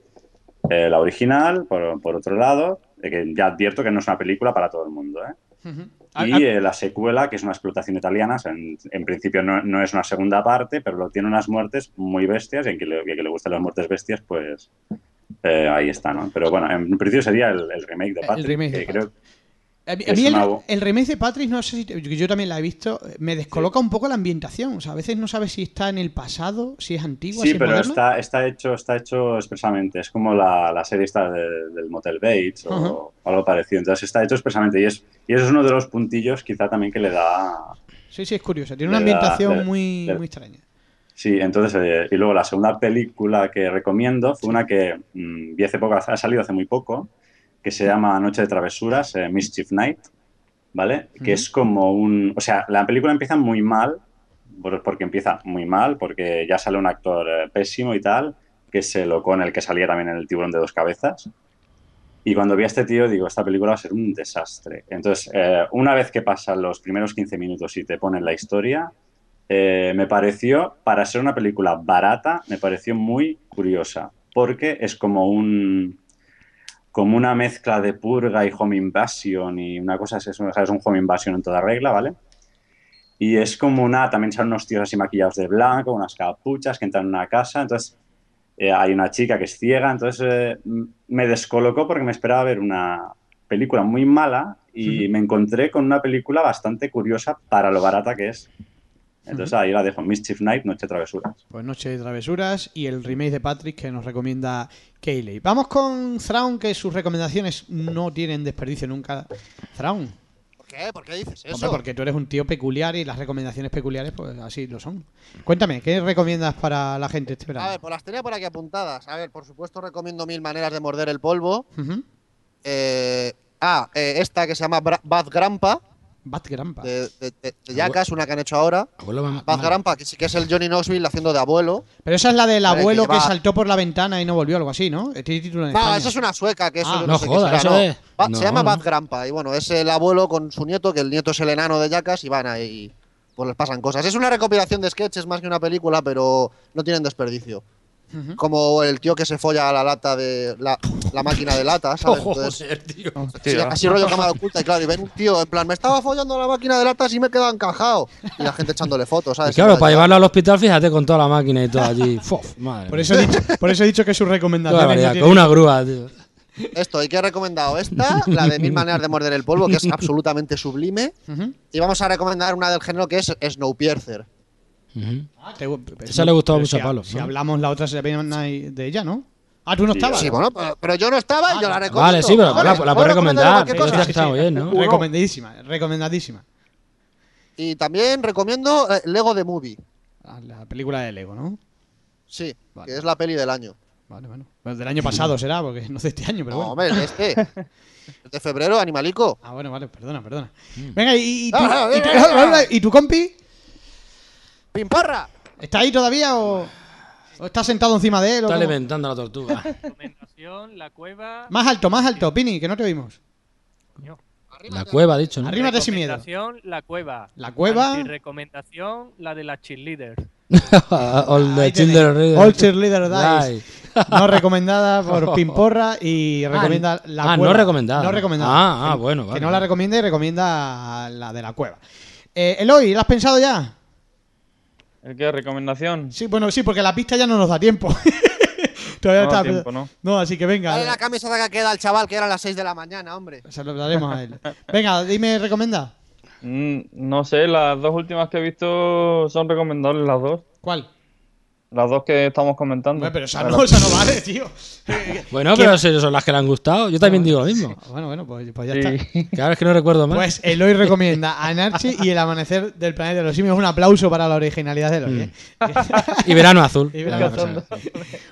[SPEAKER 4] Eh, la original, por, por otro lado, eh, que ya advierto que no es una película para todo el mundo, ¿eh?
[SPEAKER 2] Ujú. A-
[SPEAKER 4] Y eh, la secuela, que es una explotación italiana, o sea, en, en principio no, no es una segunda parte, pero tiene unas muertes muy bestias y a quien le, a quien le gustan las muertes bestias, pues eh, ahí está, ¿no? Pero bueno, en principio sería el, el remake de
[SPEAKER 2] El
[SPEAKER 4] Patrick,
[SPEAKER 2] remake de
[SPEAKER 4] que creo
[SPEAKER 2] A mí,
[SPEAKER 4] que
[SPEAKER 2] a mí
[SPEAKER 4] es
[SPEAKER 2] el, el remake de Patrick, no sé si yo yo también la he visto, me descoloca un poco la ambientación. O sea, a veces no sabes si está en el pasado, si es antigua, si
[SPEAKER 4] Sí,
[SPEAKER 2] es
[SPEAKER 4] pero
[SPEAKER 2] moderna.
[SPEAKER 4] está, está, hecho, está hecho expresamente. Es como la, la serie esta de- del Motel Bates o algo parecido. Entonces está hecho expresamente y, es, y eso es uno de los puntillos quizá también que le da
[SPEAKER 2] Sí, sí, es curioso. Tiene una
[SPEAKER 4] da-
[SPEAKER 2] ambientación muy, muy extraña.
[SPEAKER 4] Sí, entonces, eh, y luego la segunda película que recomiendo fue una que mm, vi hace poco, ha salido hace muy poco, que se llama Noche de Travesuras, eh, Mischief Night, ¿vale? Que es como un... O sea, la película empieza muy mal, por- porque empieza muy mal, porque ya sale un actor eh, pésimo y tal, que es el con el que salía también en El tiburón de dos cabezas. Y cuando vi a este tío, digo, esta película va a ser un desastre. Entonces, eh, una vez que pasan los primeros 15 minutos y te ponen la historia, eh, me pareció, para ser una película barata, me pareció muy curiosa, porque es como un como una mezcla de purga y home invasion y una cosa, es, es un home invasion en toda regla, ¿vale? Y es como una, también salen unos tíos así maquillados de blanco, unas capuchas que entran en una casa, entonces eh, hay una chica que es ciega, entonces eh, me descolocó porque me esperaba ver una, película muy mala y me encontré con una película bastante curiosa para lo barata que es. Entonces ahí la dejo, Mischief Night, Noche de Travesuras.
[SPEAKER 2] Pues Noche de Travesuras y el remake de Patrick que nos recomienda Kayleigh. Vamos con Thrawn, que sus recomendaciones no tienen desperdicio nunca. Thrawn,
[SPEAKER 6] ¿Por qué? ¿Por qué dices eso?
[SPEAKER 2] hombre, porque tú eres un tío peculiar y las recomendaciones peculiares pues así lo son. Cuéntame, ¿qué recomiendas para la gente este
[SPEAKER 6] A
[SPEAKER 2] verano?
[SPEAKER 6] ver, pues las tenía por aquí apuntadas. A ver, por supuesto recomiendo mil maneras de morder el polvo. Eh, ah, eh, esta que se llama Bra- Bad Grandpa,
[SPEAKER 2] Bat Grampa.
[SPEAKER 6] de, de, de- de Jackass, una que han hecho ahora.
[SPEAKER 3] Abuelo, mamá-
[SPEAKER 6] Bad
[SPEAKER 3] mamá.
[SPEAKER 6] Grandpa, que sí que es el Johnny Knoxville haciendo de abuelo.
[SPEAKER 2] Pero esa es la del
[SPEAKER 6] que
[SPEAKER 2] abuelo que, saltó por la ventana y no volvió, algo así, ¿no? Tiene título en
[SPEAKER 6] No,
[SPEAKER 2] España.
[SPEAKER 6] esa es una sueca, que eso
[SPEAKER 2] Ah,
[SPEAKER 6] yo
[SPEAKER 3] no
[SPEAKER 6] sé qué
[SPEAKER 3] jodas,
[SPEAKER 6] será,
[SPEAKER 3] eso
[SPEAKER 6] no.
[SPEAKER 3] es-
[SPEAKER 6] Ba-
[SPEAKER 3] no.
[SPEAKER 6] Se llama Bad Grandpa, y bueno, es el abuelo con su nieto, que el nieto es el enano de Jackass, y van ahí, pues les pasan cosas. Es una recopilación de sketches más que una película, pero no tienen desperdicio. Como el tío que se folla a la lata de. la, la máquina de lata, ¿sabes? Entonces,
[SPEAKER 3] Joder, tío.
[SPEAKER 6] Sí,
[SPEAKER 5] Tío.
[SPEAKER 6] así rollo cámara oculta y claro, y ven un tío en plan, me estaba follando la máquina de latas y me he quedado encajado. Y la gente echándole fotos,
[SPEAKER 3] Y
[SPEAKER 6] ¿sabes?
[SPEAKER 3] claro,
[SPEAKER 6] Era
[SPEAKER 3] para llevarlo al hospital, fíjate, con toda la máquina y todo allí. Fof, madre
[SPEAKER 2] Por
[SPEAKER 3] mía.
[SPEAKER 2] eso, he dicho, por eso he dicho que recomendaciones no
[SPEAKER 3] barbaridad,
[SPEAKER 2] tienen-
[SPEAKER 3] con una grúa, tío.
[SPEAKER 6] Esto, ¿y qué he recomendado? Esta, la de Mil Maneras de Morder el Polvo, que es absolutamente sublime. Y vamos a recomendar una del género que es Snowpiercer.
[SPEAKER 2] Ah, te- pero
[SPEAKER 3] Esa le
[SPEAKER 2] pero
[SPEAKER 3] mucho
[SPEAKER 2] si
[SPEAKER 3] a Pablo,
[SPEAKER 2] Si
[SPEAKER 3] ¿no?
[SPEAKER 2] hablamos la otra semana de ella, ¿no? Ah, tú no
[SPEAKER 4] Sí,
[SPEAKER 2] estabas.
[SPEAKER 6] Sí, bueno, pero, pero yo no estaba y yo la recomiendo.
[SPEAKER 3] Vale, sí, pero la, la
[SPEAKER 6] puedo
[SPEAKER 3] puedes recomendar. pero
[SPEAKER 6] cosa.
[SPEAKER 3] que estaba bien, ¿no?
[SPEAKER 2] Recomendadísima, recomendadísima.
[SPEAKER 6] Y también recomiendo eh, Lego The Movie.
[SPEAKER 2] Ah, La película de Lego, ¿no?
[SPEAKER 6] Sí,
[SPEAKER 2] Vale.
[SPEAKER 6] que es la peli del año.
[SPEAKER 2] Vale, bueno. Pues del año pasado será, porque no de este año, pero
[SPEAKER 6] no,
[SPEAKER 2] bueno.
[SPEAKER 6] hombre, es de este. Es de febrero, Animalico.
[SPEAKER 2] Ah, bueno, vale, perdona, perdona.
[SPEAKER 3] Mm.
[SPEAKER 2] Venga, y, y, tu,
[SPEAKER 6] Ah,
[SPEAKER 2] y tu-
[SPEAKER 6] venga.
[SPEAKER 2] ¿y tu compi?
[SPEAKER 6] ¡Pimparra!
[SPEAKER 2] ¿Está ahí todavía o, o está sentado encima de él?
[SPEAKER 3] Está alimentando a la tortuga.
[SPEAKER 9] Recomendación, la cueva.
[SPEAKER 2] Más alto, más alto, Pini, que no te oímos.
[SPEAKER 3] La cueva, ha dicho, ¿no?
[SPEAKER 2] Arrímate sin miedo.
[SPEAKER 9] Recomendación, la cueva.
[SPEAKER 2] La cueva.
[SPEAKER 9] recomendación, la de las cheerleaders.
[SPEAKER 3] All the read.
[SPEAKER 2] All cheerleader dies.
[SPEAKER 3] Die.
[SPEAKER 2] No recomendada por Pimporra y recomienda la
[SPEAKER 3] ah,
[SPEAKER 2] cueva.
[SPEAKER 3] no recomendada.
[SPEAKER 2] No recomendada.
[SPEAKER 3] Ah, ah,
[SPEAKER 2] Que-
[SPEAKER 3] bueno,
[SPEAKER 2] Que
[SPEAKER 3] vale.
[SPEAKER 2] no la recomienda y recomienda la de la cueva. Eh, Eloy, ¿la has pensado ya?
[SPEAKER 5] ¿El qué? ¿Recomendación?
[SPEAKER 2] Sí, bueno, sí, porque la pista ya no nos da tiempo. Todavía
[SPEAKER 5] No
[SPEAKER 2] está.
[SPEAKER 5] tiempo, ¿no?
[SPEAKER 2] No, así que venga.
[SPEAKER 6] Dale la camiseta que queda al chaval, que eran las 6 de la mañana, hombre.
[SPEAKER 2] Se lo daremos a él. Venga, dime, recomienda.
[SPEAKER 5] Mm, no sé, las dos últimas que he visto son recomendables las dos.
[SPEAKER 2] ¿Cuál?
[SPEAKER 5] Las dos que estamos comentando.
[SPEAKER 2] Hombre, pero esa no, esa no vale, tío.
[SPEAKER 3] Bueno, pero son las que le han gustado. Yo también digo lo mismo.
[SPEAKER 2] Bueno, bueno, pues, pues ya
[SPEAKER 5] Sí.
[SPEAKER 2] está.
[SPEAKER 3] Claro, es que no recuerdo más.
[SPEAKER 2] Pues Eloy recomienda Anarchy y el amanecer del planeta de los simios. Un aplauso para la originalidad de Eloy. ¿eh?
[SPEAKER 3] y verano azul.
[SPEAKER 2] Y verano azul.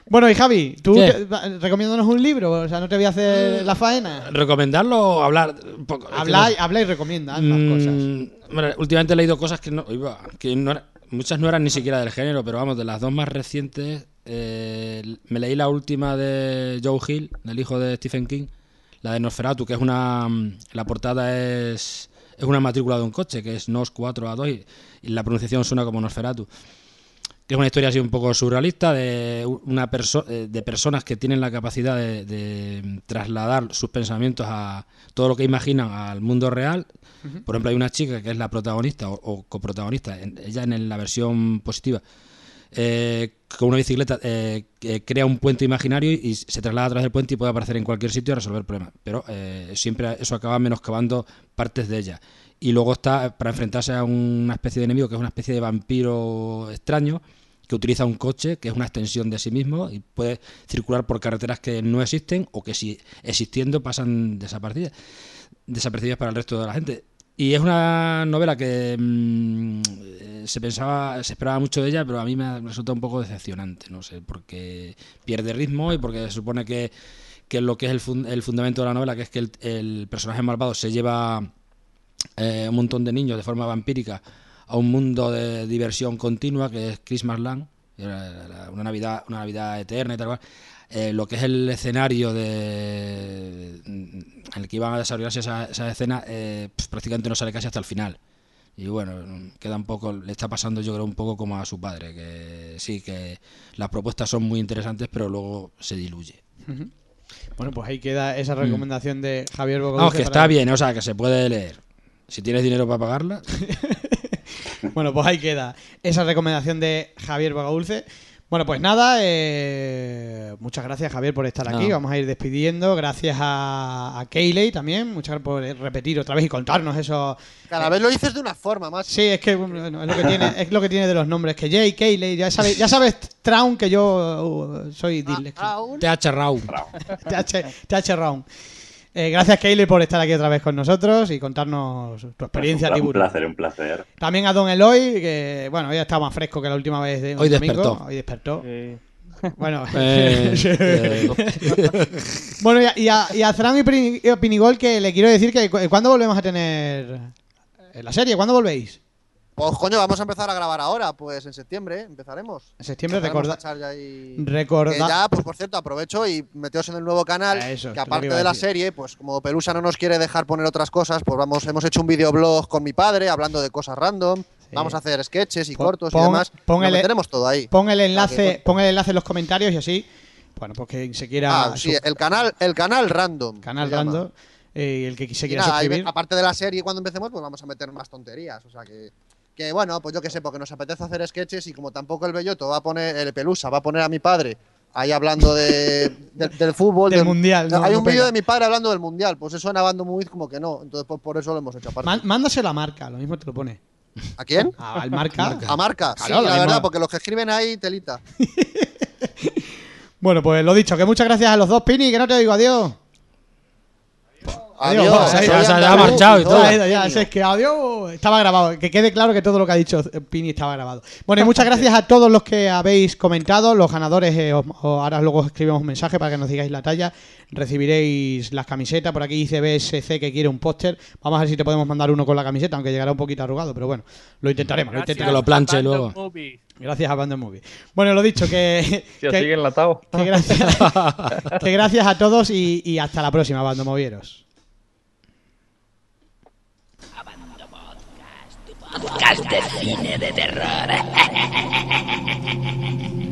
[SPEAKER 2] Bueno, y Javi, ¿tú te- recomiéndanos un libro? O sea, no te voy a hacer la faena.
[SPEAKER 3] ¿Recomendarlo o hablar un poco? Es que
[SPEAKER 2] Habla,
[SPEAKER 3] no-
[SPEAKER 2] habla y recomienda ambas
[SPEAKER 3] Mm,
[SPEAKER 2] cosas.
[SPEAKER 3] hombre, últimamente he leído cosas que no, que no era- muchas no eran ni siquiera del género, pero vamos, de las dos más recientes, eh, me leí la última de Joe Hill, del hijo de Stephen King, la de Nosferatu, que es una, la portada es, es una matrícula de un coche, que es NOS 4A2 y, y la pronunciación suena como Nosferatu. Que es una historia así un poco surrealista de una perso eh, de personas que tienen la capacidad de, de trasladar sus pensamientos a todo lo que imaginan al mundo real. Por ejemplo, hay una chica que es la protagonista o, o coprotagonista, en- ella en la versión positiva, eh, con una bicicleta eh, que crea un puente imaginario y se traslada a través del puente y puede aparecer en cualquier sitio y resolver problemas. Pero eh, siempre eso acaba menoscabando partes de ella. Y luego está para enfrentarse a una especie de enemigo que es una especie de vampiro extraño que utiliza un coche que es una extensión de sí mismo y puede circular por carreteras que no existen o que si existiendo pasan desaparecidas, desapercibidas para el resto de la gente. Y es una novela que mm, se pensaba, se esperaba mucho de ella, pero a mí me ha resultado un poco decepcionante, no sé, porque pierde ritmo y porque se supone que, que lo que es el, el fundamento de la novela, que es que el personaje malvado se lleva eh, un montón de niños de forma vampírica a un mundo de diversión continua que es Christmas Land, una Navidad, una Navidad eterna y tal cual. Eh, lo que es el escenario de en el que iban a desarrollarse esa, esa escena eh, pues, prácticamente no sale casi hasta el final. Y bueno, queda un poco, le está pasando yo creo un poco como a su padre, que sí, que las propuestas son muy interesantes, pero luego se diluye.
[SPEAKER 2] Bueno, pues ahí queda esa
[SPEAKER 3] Mm.
[SPEAKER 2] recomendación de Javier Bogotá.
[SPEAKER 3] Vamos, que está bien, o sea, que se puede leer. Si tienes dinero para pagarla,
[SPEAKER 2] Bueno, pues ahí queda esa recomendación de Javier Bogadulce. Bueno, pues nada, eh, muchas gracias Javier por estar aquí.
[SPEAKER 3] No.
[SPEAKER 2] Vamos a ir despidiendo. Gracias a, a Keyley también. Muchas gracias por repetir otra vez y contarnos eso.
[SPEAKER 6] Cada vez lo dices de una forma más.
[SPEAKER 2] Sí, es que bueno, es lo que tiene, es lo que tiene de los nombres. Que Jay, Keyley, ya sabes, ya sabes Traun que yo uh, soy disléxico.
[SPEAKER 6] Aún.
[SPEAKER 3] TH Raúl.
[SPEAKER 2] TH, TH Round. Eh, gracias, Keyley, por estar aquí otra vez con nosotros y contarnos tu experiencia
[SPEAKER 4] un,
[SPEAKER 2] tiburón.
[SPEAKER 4] placer, un placer.
[SPEAKER 2] También a Don Eloy, que bueno, hoy está más fresco que la última vez de
[SPEAKER 3] Hoy
[SPEAKER 2] domingo.
[SPEAKER 3] despertó.
[SPEAKER 2] Hoy despertó.
[SPEAKER 5] Sí.
[SPEAKER 2] Bueno,
[SPEAKER 3] Eh, eh.
[SPEAKER 2] bueno, y a, y a, y a Fran y Pinigol que le quiero decir que cu- ¿cuándo volvemos a tener la serie? ¿Cuándo volvéis?
[SPEAKER 6] Pues coño, vamos a empezar a grabar ahora, pues en septiembre empezaremos.
[SPEAKER 2] En septiembre, recorda-
[SPEAKER 6] echar ya ahí-
[SPEAKER 2] Recorda-
[SPEAKER 6] Que ya, pues por cierto, aprovecho y meteos en el nuevo canal,
[SPEAKER 2] Eso,
[SPEAKER 6] que aparte de la serie, pues como Pelusa no nos quiere dejar poner otras cosas, pues vamos, hemos hecho un videoblog con mi padre hablando de cosas random, vamos a hacer sketches y
[SPEAKER 2] Pon-
[SPEAKER 6] cortos
[SPEAKER 2] pon-
[SPEAKER 6] y demás.
[SPEAKER 2] pon el-
[SPEAKER 6] meteremos todo ahí.
[SPEAKER 2] Pon el
[SPEAKER 6] que-
[SPEAKER 2] enlace, pon el enlace en los comentarios y así. Bueno, pues quien se quiera.
[SPEAKER 6] Ah, sí, el canal, el canal random.
[SPEAKER 2] canal random. eh, y el que se
[SPEAKER 6] Y
[SPEAKER 2] quiera
[SPEAKER 6] nada, ahí,
[SPEAKER 2] suscribir.
[SPEAKER 6] aparte de la serie, cuando empecemos, pues vamos a meter más tonterías. O sea que, que bueno, pues yo qué sé, porque nos apetece hacer sketches y como tampoco el Belloto va a poner, el Pelusa va a poner a mi padre ahí hablando de, del- del fútbol.
[SPEAKER 2] Del mundial, no,
[SPEAKER 6] hay
[SPEAKER 2] no
[SPEAKER 6] un vídeo de mi padre hablando del mundial, pues eso en Bando Movies como que no. Entonces, pues por eso lo hemos hecho aparte.
[SPEAKER 2] Man- mándaselo a marca, lo mismo te lo pone.
[SPEAKER 6] ¿A quién?
[SPEAKER 2] A- al marca.
[SPEAKER 6] A marca, sí,
[SPEAKER 2] Claro, lo
[SPEAKER 6] la verdad, porque los que escriben ahí, telita.
[SPEAKER 2] Bueno, pues lo dicho, que muchas gracias a los dos, Pini, que no te oigo, adiós.
[SPEAKER 6] Adiós,
[SPEAKER 2] ya- ya ha
[SPEAKER 3] marchado y todo.
[SPEAKER 2] Ya, ya, es que adiós. Estaba grabado. Que quede claro que todo lo que ha dicho Pini estaba grabado. Bueno, y muchas gracias a todos los que habéis comentado. Los ganadores, eh, os- os- ahora luego escribimos un mensaje para que nos digáis la talla. Recibiréis las camisetas. Por aquí dice BSC que quiere un póster. Vamos a ver si te podemos mandar uno con la camiseta, aunque llegará un poquito arrugado. Pero bueno, lo intentaremos. Lo
[SPEAKER 9] Gracias
[SPEAKER 3] Que
[SPEAKER 2] intentaremos.
[SPEAKER 3] lo planche luego.
[SPEAKER 9] Movie.
[SPEAKER 2] Gracias a Band Movie. Bueno, lo dicho, que,
[SPEAKER 5] Si
[SPEAKER 2] que,
[SPEAKER 5] sigue enlatado.
[SPEAKER 2] que gracias, que gracias a todos y, y hasta la próxima, Bando Movieros.
[SPEAKER 1] Podcast de de terror.